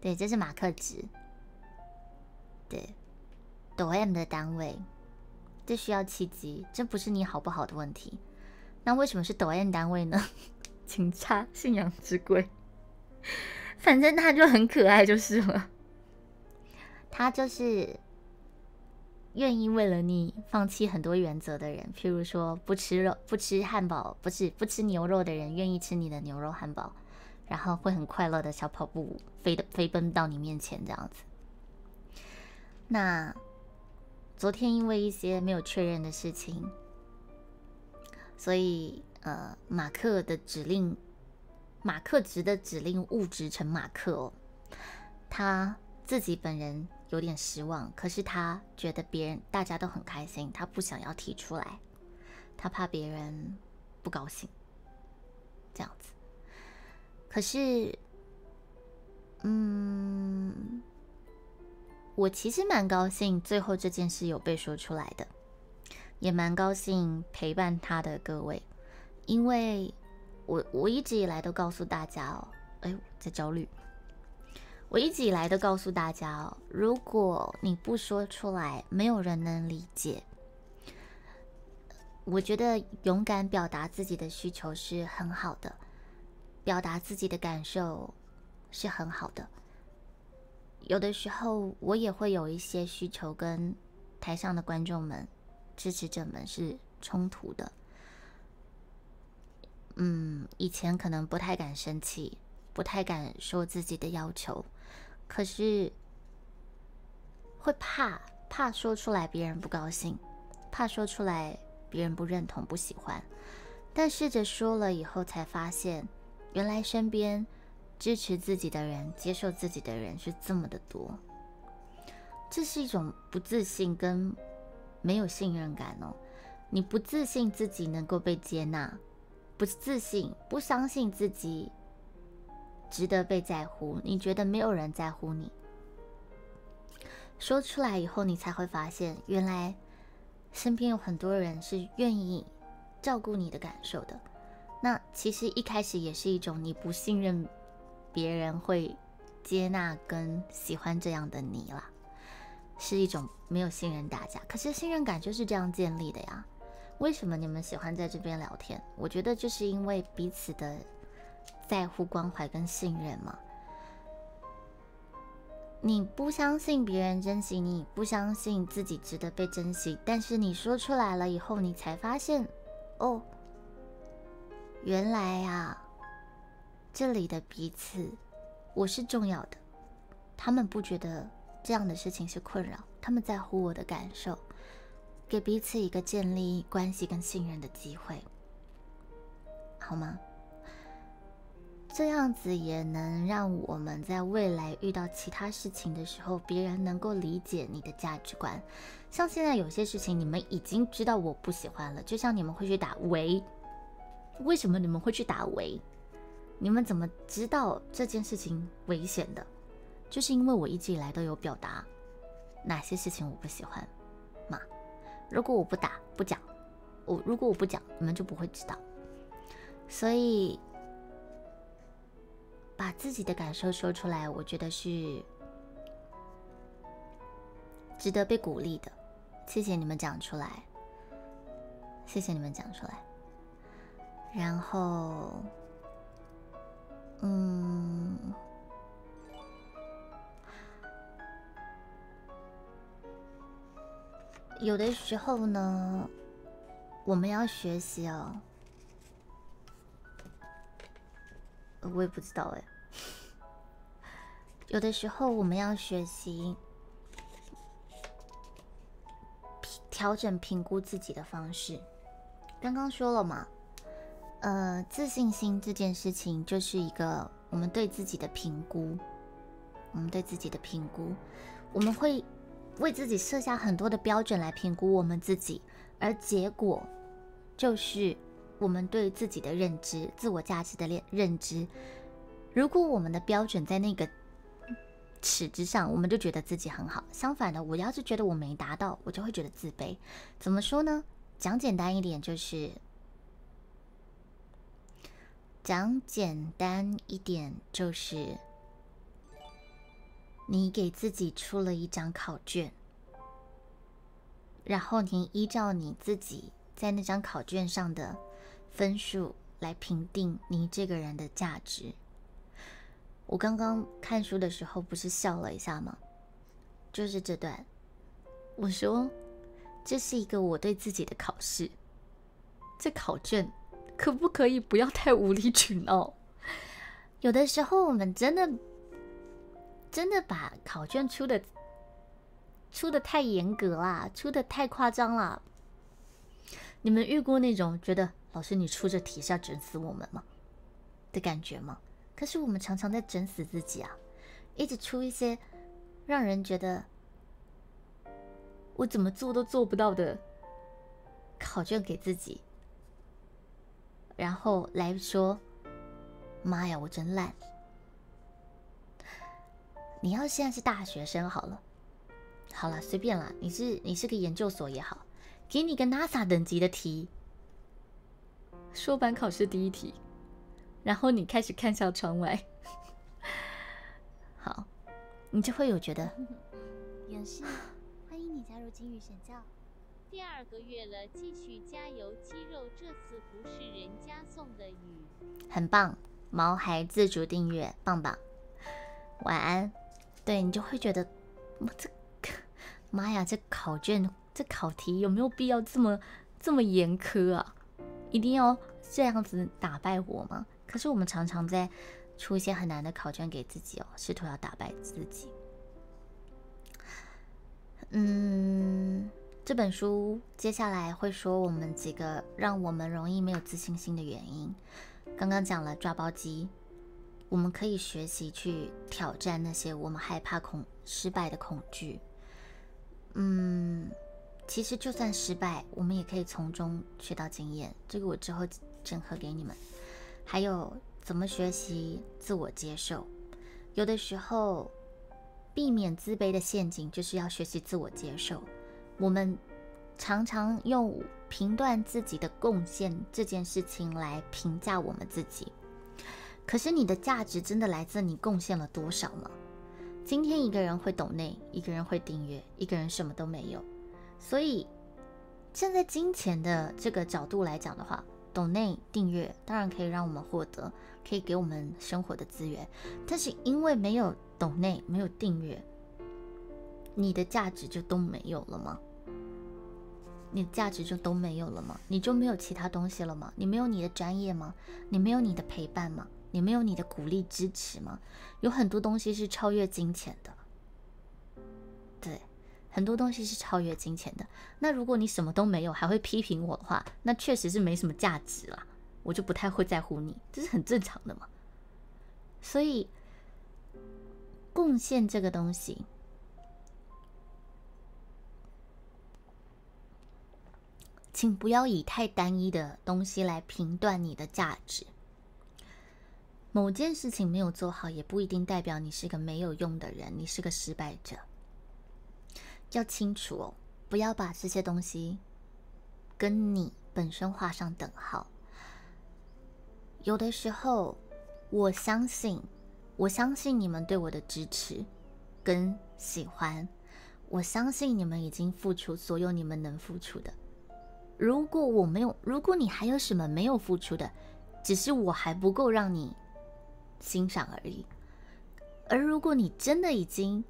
对，这是马克值。对，抖 M 的单位，这需要契机，这不是你好不好的问题。那为什么是抖 M 单位呢？请插信仰之贵。反正他就很可爱就是了。他就是。愿意为了你放弃很多原则的人，譬如说不吃肉、不吃汉堡，不是不吃牛肉的人，愿意吃你的牛肉汉堡，然后会很快乐的小跑步飞的飞奔到你面前这样子。那昨天因为一些没有确认的事情，所以呃，马克的指令，马克值的指令误植成马克哦，他自己本人。有点失望，可是他觉得别人大家都很开心，他不想要提出来，他怕别人不高兴，这样子。可是，嗯，我其实蛮高兴，最后这件事有被说出来的，也蛮高兴陪伴他的各位，因为我我一直以来都告诉大家哦，哎，在焦虑。我一直以来都告诉大家哦，如果你不说出来，没有人能理解。我觉得勇敢表达自己的需求是很好的，表达自己的感受是很好的。有的时候我也会有一些需求跟台上的观众们、支持者们是冲突的。嗯，以前可能不太敢生气，不太敢说自己的要求。可是会怕，怕说出来别人不高兴，怕说出来别人不认同、不喜欢。但试着说了以后，才发现原来身边支持自己的人、接受自己的人是这么的多。这是一种不自信跟没有信任感哦。你不自信自己能够被接纳，不自信，不相信自己。值得被在乎，你觉得没有人在乎你，说出来以后，你才会发现，原来身边有很多人是愿意照顾你的感受的。那其实一开始也是一种你不信任别人会接纳跟喜欢这样的你啦，是一种没有信任大家。可是信任感就是这样建立的呀。为什么你们喜欢在这边聊天？我觉得就是因为彼此的。在乎、关怀跟信任吗？你不相信别人珍惜你，不相信自己值得被珍惜，但是你说出来了以后，你才发现，哦，原来啊，这里的彼此，我是重要的。他们不觉得这样的事情是困扰，他们在乎我的感受，给彼此一个建立关系跟信任的机会，好吗？这样子也能让我们在未来遇到其他事情的时候，别人能够理解你的价值观。像现在有些事情，你们已经知道我不喜欢了，就像你们会去打围，为什么你们会去打围？你们怎么知道这件事情危险的？就是因为我一直以来都有表达哪些事情我不喜欢嘛。如果我不打不讲，我如果我不讲，你们就不会知道。所以。把自己的感受说出来，我觉得是值得被鼓励的。谢谢你们讲出来，谢谢你们讲出来。然后，嗯，有的时候呢，我们要学习哦。我也不知道哎，有的时候我们要学习调整评估自己的方式。刚刚说了嘛，呃，自信心这件事情就是一个我们对自己的评估，我们对自己的评估，我们会为自己设下很多的标准来评估我们自己，而结果就是。我们对自己的认知、自我价值的认认知，如果我们的标准在那个尺之上，我们就觉得自己很好。相反的，我要是觉得我没达到，我就会觉得自卑。怎么说呢？讲简单一点，就是讲简单一点，就是你给自己出了一张考卷，然后你依照你自己在那张考卷上的。分数来评定你这个人的价值。我刚刚看书的时候不是笑了一下吗？就是这段，我说这是一个我对自己的考试。这考卷可不可以不要太无理取闹？有的时候我们真的真的把考卷出的出的太严格啦，出的太夸张了。你们遇过那种觉得？老师，你出这题是要整死我们吗？的感觉吗？可是我们常常在整死自己啊！一直出一些让人觉得我怎么做都做不到的考卷给自己，然后来说：“妈呀，我真烂！”你要现在是大学生好了，好了，随便啦，你是你是个研究所也好，给你个 NASA 等级的题。说版考试第一题，然后你开始看向窗外，好，你就会有觉得，有戏，欢迎你加入金玉神教。第二个月了，继续加油，肌肉，这次不是人家送的雨，很棒，毛孩自主订阅，棒棒，晚安。对你就会觉得，我这个 妈呀，这考卷这考题有没有必要这么这么严苛啊？一定要这样子打败我吗？可是我们常常在出一些很难的考卷给自己哦，试图要打败自己。嗯，这本书接下来会说我们几个让我们容易没有自信心的原因。刚刚讲了抓包机，我们可以学习去挑战那些我们害怕恐失败的恐惧。嗯。其实就算失败，我们也可以从中学到经验。这个我之后整合给你们。还有怎么学习自我接受？有的时候避免自卑的陷阱就是要学习自我接受。我们常常用评断自己的贡献这件事情来评价我们自己。可是你的价值真的来自你贡献了多少吗？今天一个人会懂内，一个人会订阅，一个人什么都没有。所以，站在金钱的这个角度来讲的话，懂内订阅当然可以让我们获得，可以给我们生活的资源。但是因为没有懂内，没有订阅，你的价值就都没有了吗？你的价值就都没有了吗？你就没有其他东西了吗？你没有你的专业吗？你没有你的陪伴吗？你没有你的鼓励支持吗？有很多东西是超越金钱的，很多东西是超越金钱的。那如果你什么都没有，还会批评我的话，那确实是没什么价值啦，我就不太会在乎你，这是很正常的嘛。所以，贡献这个东西。请不要以太单一的东西来评断你的价值。某件事情没有做好，也不一定代表你是个没有用的人，你是个失败者。要清楚哦，不要把这些东西跟你本身画上等号。有的时候，我相信，我相信你们对我的支持跟喜欢，我相信你们已经付出所有你们能付出的。如果我没有，如果你还有什么没有付出的，只是我还不够让你欣赏而已。而如果你真的已经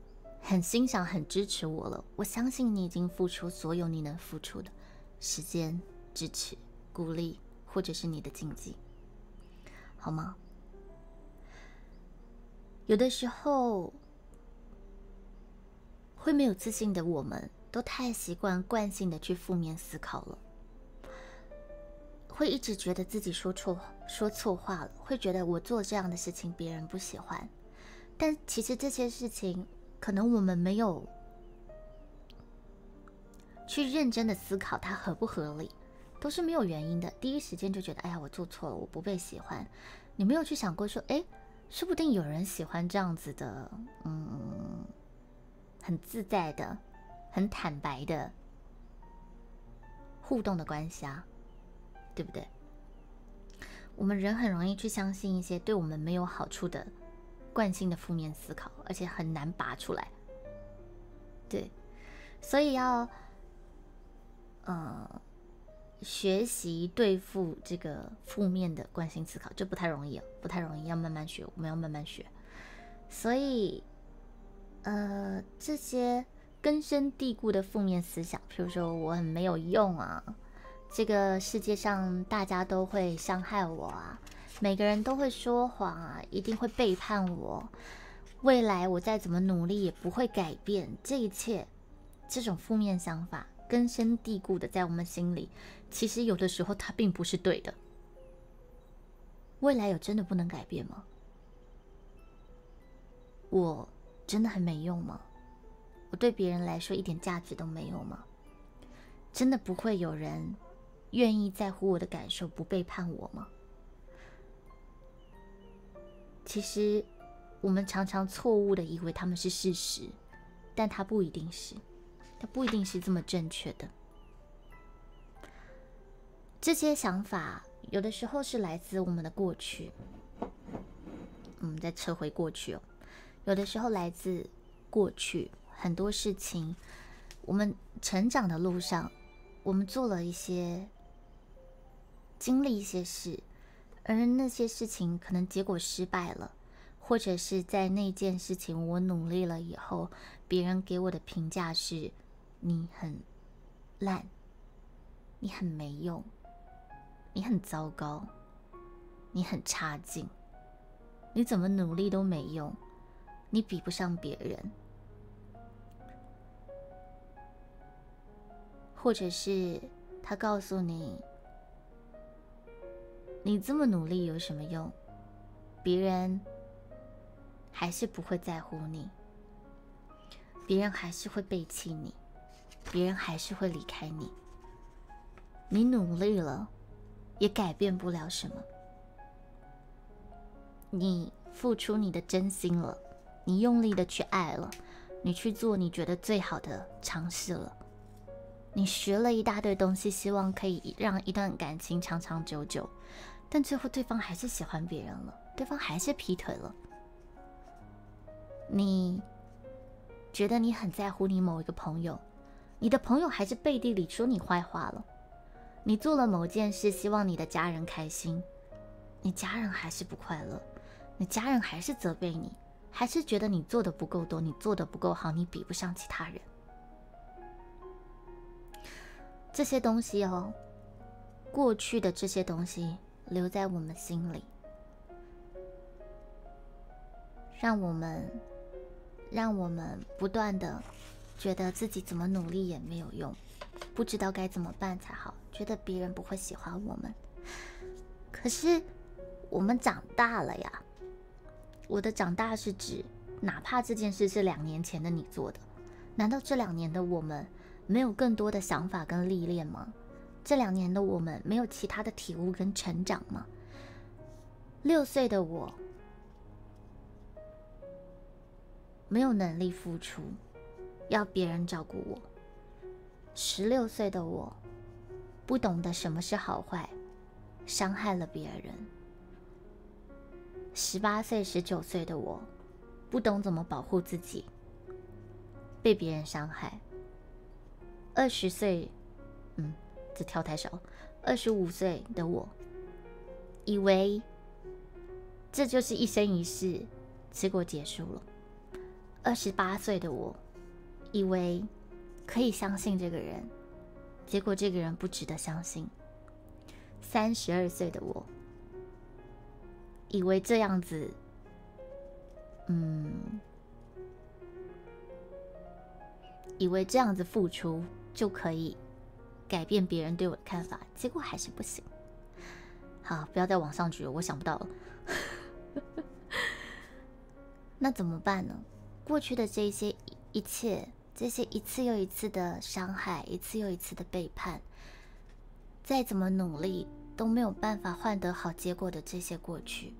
很欣赏、很支持我了，我相信你已经付出所有你能付出的时间、支持、鼓励，或者是你的经济，好吗？有的时候会没有自信的，我们都太习惯惯性的去负面思考了。会一直觉得自己说错说错话了，会觉得我做这样的事情别人不喜欢，但其实这些事情可能我们没有去认真的思考它合不合理，都是没有原因的。第一时间就觉得，哎呀，我做错了，我不被喜欢。你没有去想过说，哎，说不定有人喜欢这样子的，嗯，很自在的、很坦白的互动的关系啊。对不对？我们人很容易去相信一些对我们没有好处的惯性的负面思考，而且很难拔出来。对，所以要呃学习对付这个负面的惯性思考，这不太容易，不太容易，要慢慢学，我们要慢慢学。所以呃，这些根深蒂固的负面思想，比如说我很没有用啊。这个世界上，大家都会伤害我啊，每个人都会说谎啊，一定会背叛我。未来我再怎么努力也不会改变这一切。这种负面想法根深蒂固的在我们心里，其实有的时候它并不是对的。未来有真的不能改变吗？我真的很没用吗？我对别人来说一点价值都没有吗？真的不会有人？愿意在乎我的感受，不背叛我吗？其实，我们常常错误的以为他们是事实，但它不一定是，它不一定是这么正确的。这些想法有的时候是来自我们的过去，我们再撤回过去哦。有的时候来自过去很多事情，我们成长的路上，我们做了一些。经历一些事，而那些事情可能结果失败了，或者是在那件事情我努力了以后，别人给我的评价是：你很烂，你很没用，你很糟糕，你很差劲，你怎么努力都没用，你比不上别人，或者是他告诉你。你这么努力有什么用？别人还是不会在乎你，别人还是会背弃你，别人还是会离开你。你努力了，也改变不了什么。你付出你的真心了，你用力的去爱了，你去做你觉得最好的尝试了，你学了一大堆东西，希望可以让一段感情长长久久。但最后，对方还是喜欢别人了，对方还是劈腿了。你觉得你很在乎你某一个朋友，你的朋友还是背地里说你坏话了。你做了某件事，希望你的家人开心，你家人还是不快乐，你家人还是责备你，还是觉得你做的不够多，你做的不够好，你比不上其他人？这些东西哦，过去的这些东西留在我们心里，让我们，让我们不断的觉得自己怎么努力也没有用，不知道该怎么办才好，觉得别人不会喜欢我们。可是我们长大了呀，我的长大是指，哪怕这件事是两年前的你做的，难道这两年的我们？没有更多的想法跟历练吗？这两年的我们没有其他的体悟跟成长吗？六岁的我没有能力付出，要别人照顾我。十六岁的我不懂得什么是好坏，伤害了别人。十八岁、十九岁的我不懂怎么保护自己，被别人伤害。二十岁，嗯，这跳太少。二十五岁的我，以为这就是一生一世，结果结束了。二十八岁的我，以为可以相信这个人，结果这个人不值得相信。三十二岁的我，以为这样子，嗯，以为这样子付出。就可以改变别人对我的看法，结果还是不行。好，不要再往上举了，我想不到了。那怎么办呢？过去的这些一切，这些一次又一次的伤害，一次又一次的背叛，再怎么努力都没有办法换得好结果的这些过去，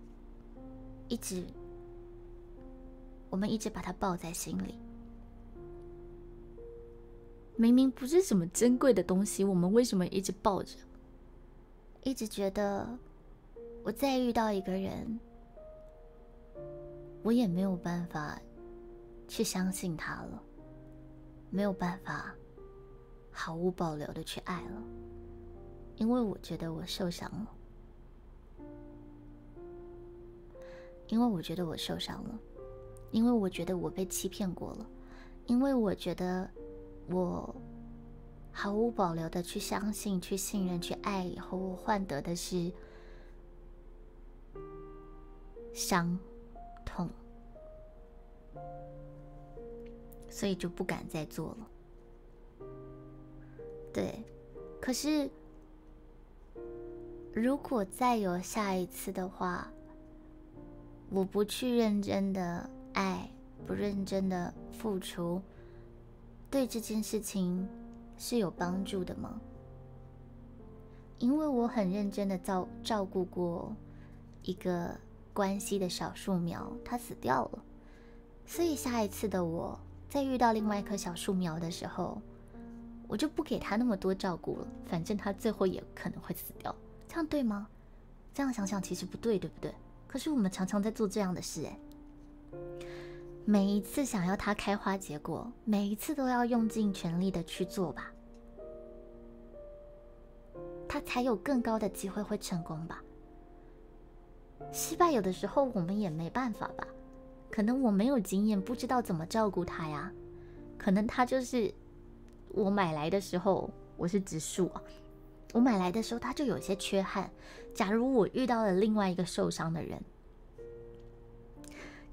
一直，我们一直把它抱在心里。明明不是什么珍贵的东西，我们为什么一直抱着？一直觉得我再遇到一个人，我也没有办法去相信他了，没有办法毫无保留的去爱了，因为我觉得我受伤了，因为我觉得我受伤了，因为我觉得我被欺骗过了，因为我觉得。我毫无保留的去相信、去信任、去爱，以后我换得的是伤痛，所以就不敢再做了。对，可是如果再有下一次的话，我不去认真的爱，不认真的付出。对这件事情是有帮助的吗？因为我很认真的照照顾过一个关系的小树苗，它死掉了，所以下一次的我在遇到另外一棵小树苗的时候，我就不给它那么多照顾了，反正它最后也可能会死掉，这样对吗？这样想想其实不对，对不对？可是我们常常在做这样的事，哎。每一次想要它开花结果，每一次都要用尽全力的去做吧，它才有更高的机会会成功吧。失败有的时候我们也没办法吧，可能我没有经验，不知道怎么照顾它呀。可能它就是我买来的时候，我是植树啊，我买来的时候它就有些缺憾。假如我遇到了另外一个受伤的人，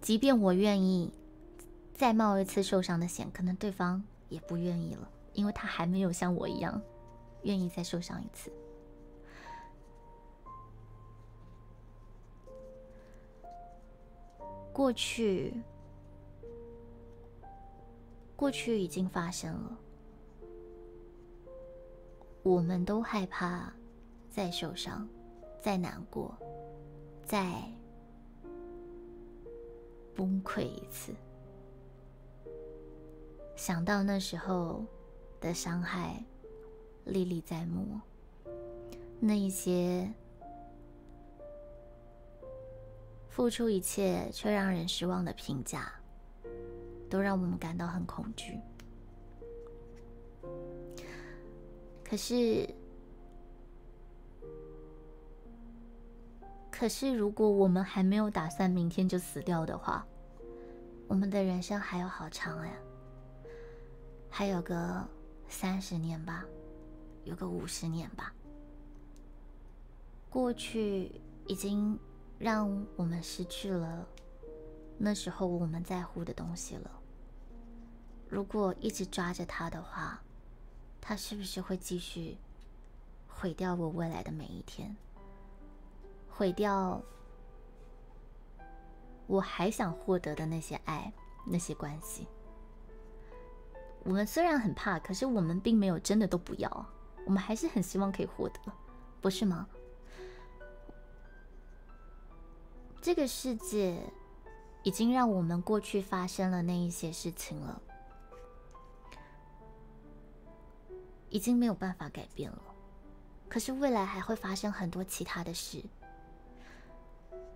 即便我愿意。再冒一次受伤的险，可能对方也不愿意了，因为他还没有像我一样愿意再受伤一次。过去，过去已经发生了，我们都害怕再受伤、再难过、再崩溃一次。想到那时候的伤害历历在目，那一些付出一切却让人失望的评价，都让我们感到很恐惧。可是，可是，如果我们还没有打算明天就死掉的话，我们的人生还有好长哎，还有个三十年吧，有个五十年吧。过去已经让我们失去了那时候我们在乎的东西了。如果一直抓着它的话，它是不是会继续毁掉我未来的每一天？毁掉我还想获得的那些爱、那些关系？我们虽然很怕，可是我们并没有真的都不要，我们还是很希望可以获得，不是吗？这个世界已经让我们过去发生了那一些事情了，已经没有办法改变了。可是未来还会发生很多其他的事。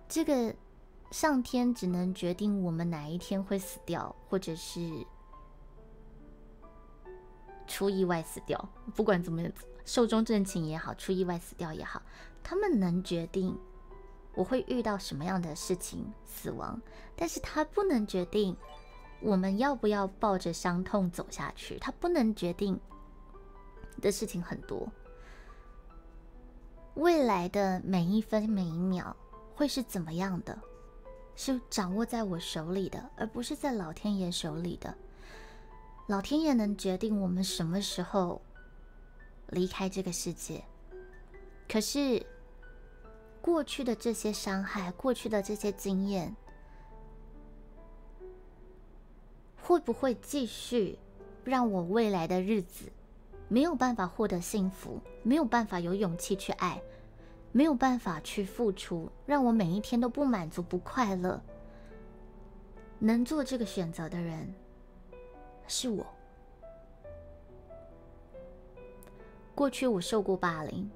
这个上天只能决定我们哪一天会死掉，或者是出意外死掉。不管怎么寿终正寝也好，出意外死掉也好，他们能决定。我会遇到什么样的事情死亡，但是他不能决定我们要不要抱着伤痛走下去，他不能决定的事情很多。未来的每一分每一秒会是怎么样的，是掌握在我手里的，而不是在老天爷手里的。老天爷能决定我们什么时候离开这个世界，可是。过去的这些伤害，过去的这些经验，会不会继续让我未来的日子没有办法获得幸福，没有办法有勇气去爱，没有办法去付出，让我每一天都不满足、不快乐？能做这个选择的人是我。过去我受过霸凌，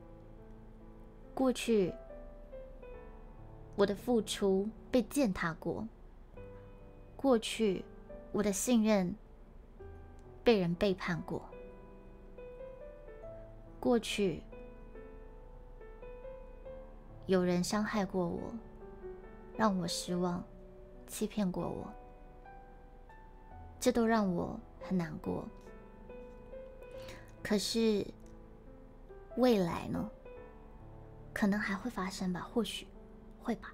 过去。我的付出被践踏过，过去我的信任被人背叛过，过去有人伤害过我，让我失望，欺骗过我，这都让我很难过。可是未来呢？可能还会发生吧，或许。会吧，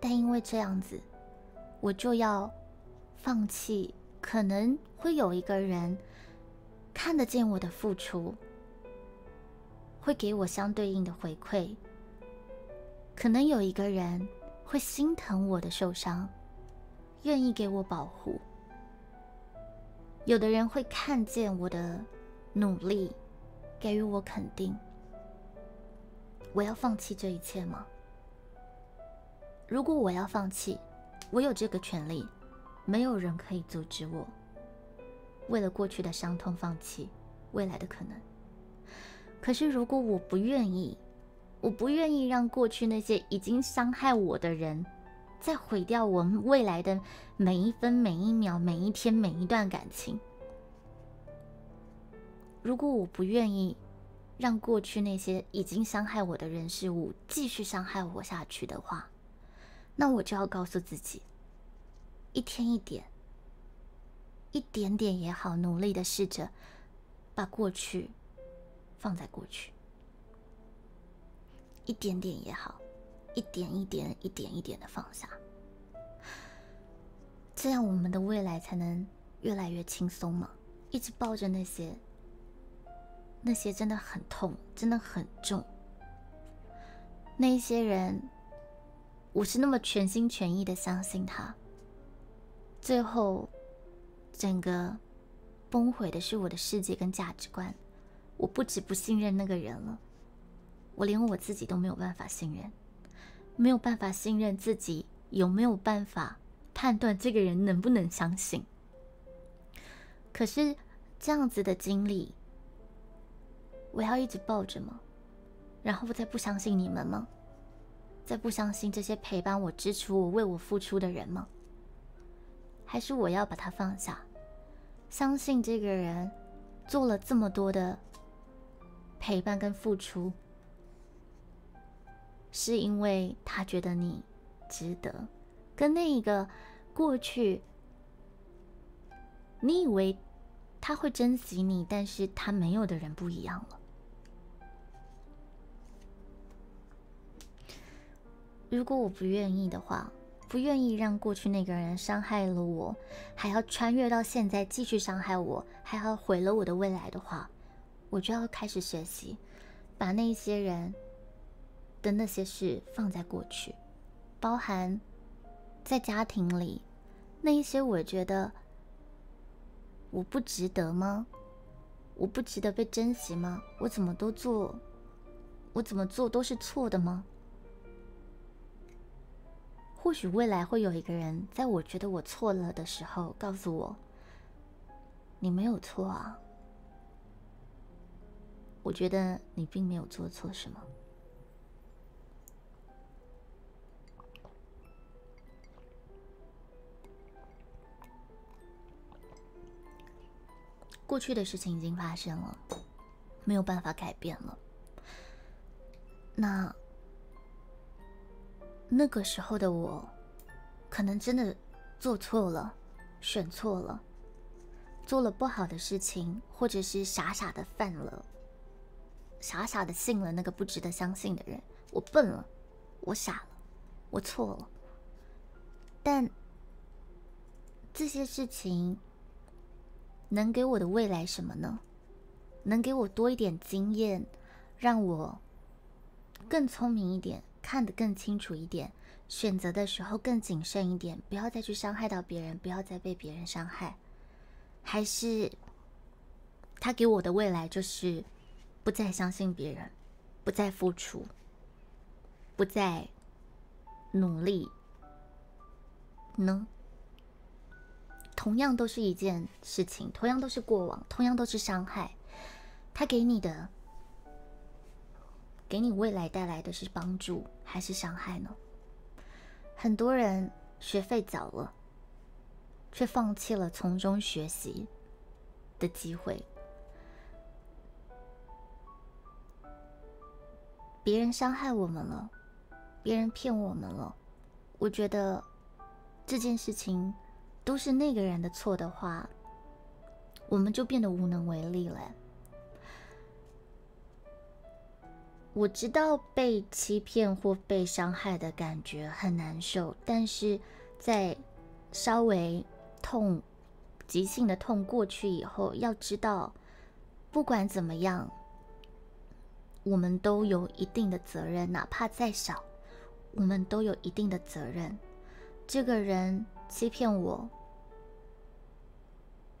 但因为这样子，我就要放弃。可能会有一个人看得见我的付出，会给我相对应的回馈。可能有一个人会心疼我的受伤，愿意给我保护。有的人会看见我的努力，给予我肯定。我要放弃这一切吗？如果我要放弃，我有这个权利，没有人可以阻止我。为了过去的伤痛放弃未来的可能。可是如果我不愿意，我不愿意让过去那些已经伤害我的人，再毁掉我们未来的每一分每一秒、每一天每一段感情。如果我不愿意让过去那些已经伤害我的人事物继续伤害我下去的话，那我就要告诉自己，一天一点，一点点也好，努力的试着把过去放在过去，一点点也好，一点一点、一点一点的放下，这样我们的未来才能越来越轻松嘛。一直抱着那些，那些真的很痛，真的很重，那一些人。我是那么全心全意的相信他，最后整个崩毁的是我的世界跟价值观。我不止不信任那个人了，我连我自己都没有办法信任，没有办法信任自己，有没有办法判断这个人能不能相信？可是这样子的经历，我要一直抱着吗？然后再不相信你们吗？再不相信这些陪伴我、支持我、为我付出的人吗？还是我要把他放下，相信这个人做了这么多的陪伴跟付出，是因为他觉得你值得，跟那一个过去你以为他会珍惜你，但是他没有的人不一样了。如果我不愿意的话，不愿意让过去那个人伤害了我，还要穿越到现在继续伤害我，还要毁了我的未来的话，我就要开始学习，把那些人的那些事放在过去，包含在家庭里那一些我觉得我不值得吗？我不值得被珍惜吗？我怎么都做，我怎么做都是错的吗？或许未来会有一个人，在我觉得我错了的时候，告诉我：“你没有错啊。”我觉得你并没有做错什么。过去的事情已经发生了，没有办法改变了。那。那个时候的我，可能真的做错了，选错了，做了不好的事情，或者是傻傻的犯了，傻傻的信了那个不值得相信的人。我笨了，我傻了，我错了。但这些事情能给我的未来什么呢？能给我多一点经验，让我更聪明一点。看得更清楚一点，选择的时候更谨慎一点，不要再去伤害到别人，不要再被别人伤害。还是他给我的未来就是不再相信别人，不再付出，不再努力呢？同样都是一件事情，同样都是过往，同样都是伤害。他给你的。给你未来带来的是帮助还是伤害呢？很多人学费早了，却放弃了从中学习的机会。别人伤害我们了，别人骗我们了，我觉得这件事情都是那个人的错的话，我们就变得无能为力了。我知道被欺骗或被伤害的感觉很难受，但是在稍微痛、急性的痛过去以后，要知道，不管怎么样，我们都有一定的责任，哪怕再少，我们都有一定的责任。这个人欺骗我，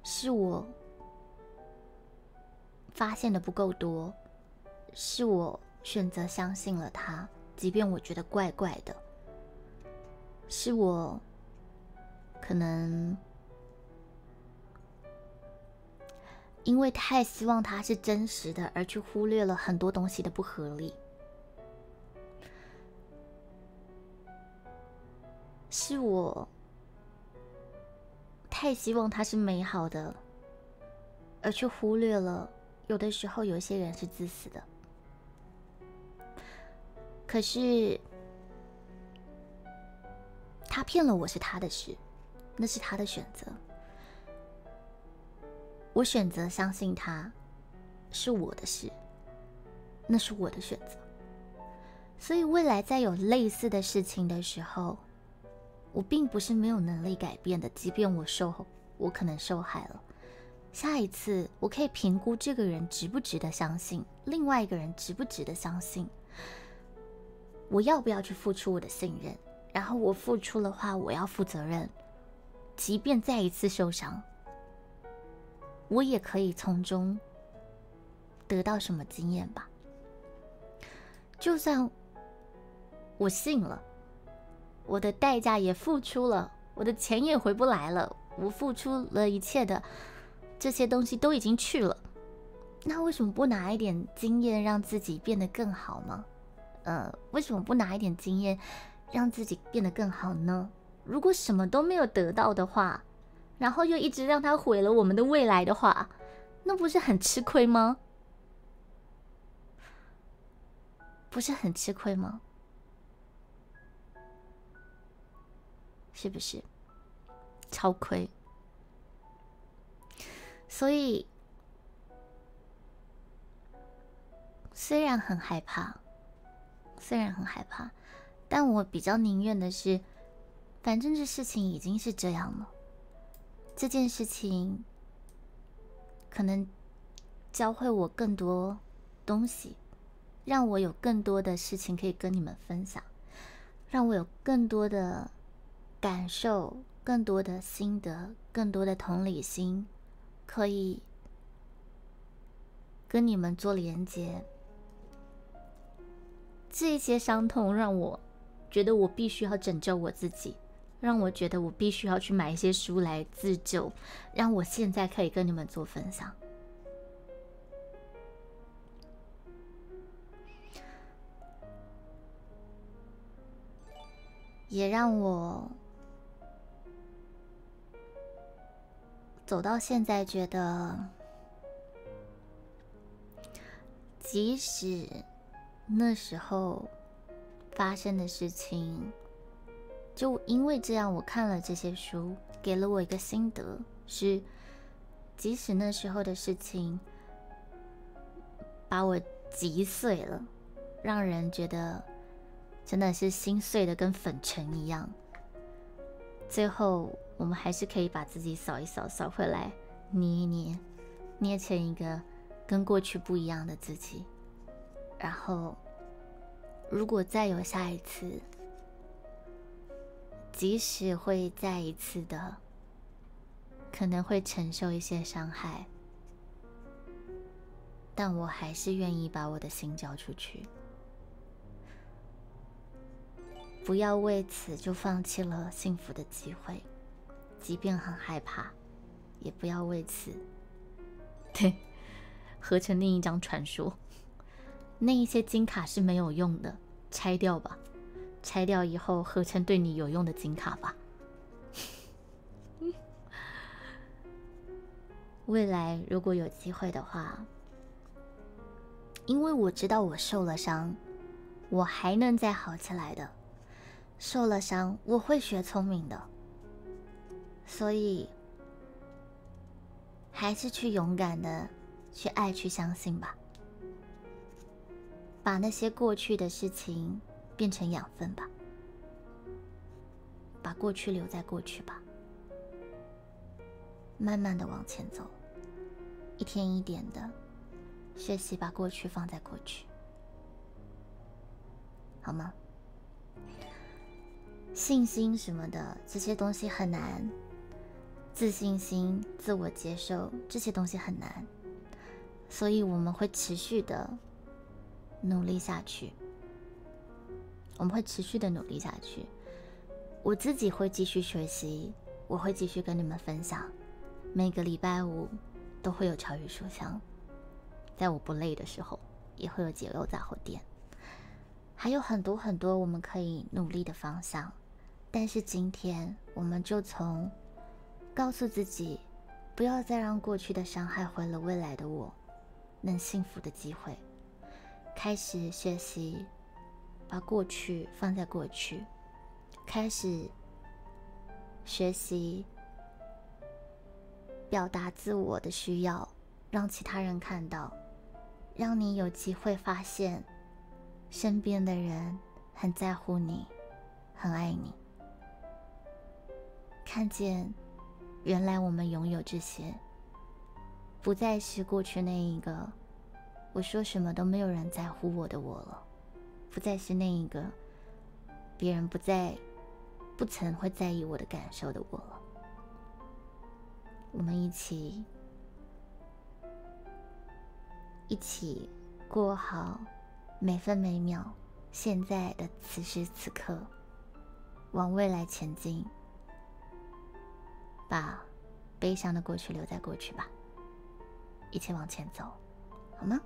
是我发现的不够多，是我。选择相信了他，即便我觉得怪怪的，是我可能因为太希望他是真实的，而去忽略了很多东西的不合理，是我太希望他是美好的，而去忽略了有的时候有些人是自私的。可是，他骗了我是他的事，那是他的选择。我选择相信他，是我的事，那是我的选择。所以未来再有类似的事情的时候，我并不是没有能力改变的。即便我受，我可能受害了，下一次我可以评估这个人值不值得相信，另外一个人值不值得相信。我要不要去付出我的信任？然后我付出的话，我要负责任。即便再一次受伤，我也可以从中得到什么经验吧。就算我信了，我的代价也付出了，我的钱也回不来了，我付出了一切的这些东西都已经去了，那为什么不拿一点经验让自己变得更好吗？呃，为什么不拿一点经验，让自己变得更好呢？如果什么都没有得到的话，然后又一直让他毁了我们的未来的话，那不是很吃亏吗？不是很吃亏吗？是不是？超亏。所以虽然很害怕，虽然很害怕，但我比较宁愿的是，反正这事情已经是这样了，这件事情可能教会我更多东西，让我有更多的事情可以跟你们分享，让我有更多的感受。更多的心得，更多的同理心，可以跟你们做连接。这些伤痛让我觉得我必须要拯救我自己，让我觉得我必须要去买一些书来自救，让我现在可以跟你们做分享，也让我。走到现在，觉得即使那时候发生的事情，就因为这样，我看了这些书，给了我一个心得，是即使那时候的事情把我击碎了，让人觉得真的是心碎的跟粉尘一样，最后。我们还是可以把自己扫一扫，扫回来，捏一捏，捏成一个跟过去不一样的自己。然后，如果再有下一次，即使会再一次的，可能会承受一些伤害，但我还是愿意把我的心交出去，不要为此就放弃了幸福的机会。即便很害怕，也不要为此 对合成另一张传说。那一些金卡是没有用的，拆掉吧。拆掉以后，合成对你有用的金卡吧。未来如果有机会的话，因为我知道我受了伤，我还能再好起来的。受了伤，我会学聪明的。所以，还是去勇敢的去爱，去相信吧。把那些过去的事情变成养分吧，把过去留在过去吧。慢慢的往前走，一天一点的学习，把过去放在过去，好吗？信心什么的这些东西很难。自信心、自我接受这些东西很难，所以我们会持续的努力下去。我们会持续的努力下去。我自己会继续学习，我会继续跟你们分享。每个礼拜五都会有潮语书香，在我不累的时候，也会有解忧杂货店，还有很多很多我们可以努力的方向。但是今天，我们就从。告诉自己，不要再让过去的伤害毁了未来的我能幸福的机会。开始学习，把过去放在过去。开始学习表达自我的需要，让其他人看到，让你有机会发现身边的人很在乎你，很爱你，看见。原来我们拥有这些，不再是过去那一个我说什么都没有人在乎我的我了，不再是那一个别人不再不曾会在意我的感受的我了。我们一起一起过好每分每秒，现在的此时此刻，往未来前进。把悲伤的过去留在过去吧，一起往前走，好吗？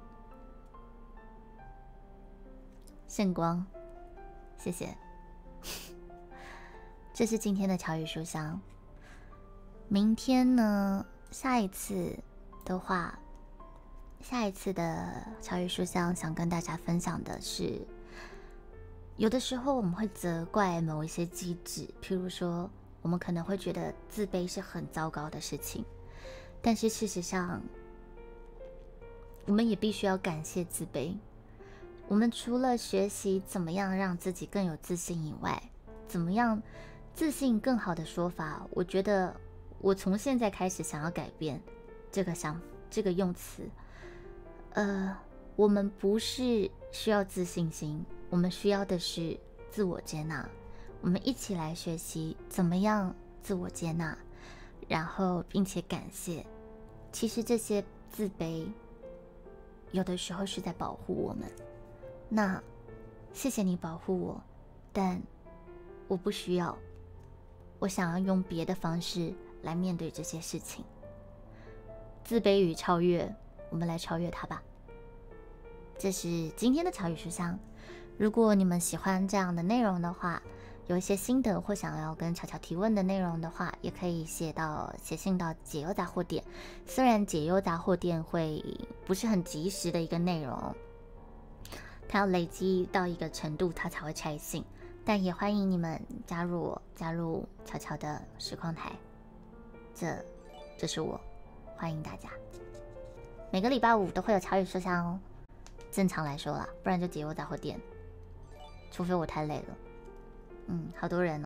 圣光，谢谢。这是今天的乔语书香。明天呢？下一次的话，下一次的乔语书香想跟大家分享的是，有的时候我们会责怪某一些机制，譬如说。我们可能会觉得自卑是很糟糕的事情，但是事实上，我们也必须要感谢自卑。我们除了学习怎么样让自己更有自信以外，怎么样自信更好的说法，我觉得我从现在开始想要改变这个想这个用词。呃，我们不是需要自信心，我们需要的是自我接纳。我们一起来学习怎么样自我接纳，然后并且感谢。其实这些自卑，有的时候是在保护我们。那谢谢你保护我，但我不需要。我想要用别的方式来面对这些事情。自卑与超越，我们来超越它吧。这是今天的巧语书香。如果你们喜欢这样的内容的话，有一些心得或想要跟巧巧提问的内容的话，也可以写到写信到解忧杂货店。虽然解忧杂货店会不是很及时的一个内容，它要累积到一个程度，它才会拆信。但也欢迎你们加入我，加入巧巧的实况台。这，这是我，欢迎大家。每个礼拜五都会有巧语说香哦。正常来说啦，不然就解忧杂货店。除非我太累了。嗯，好多人呢。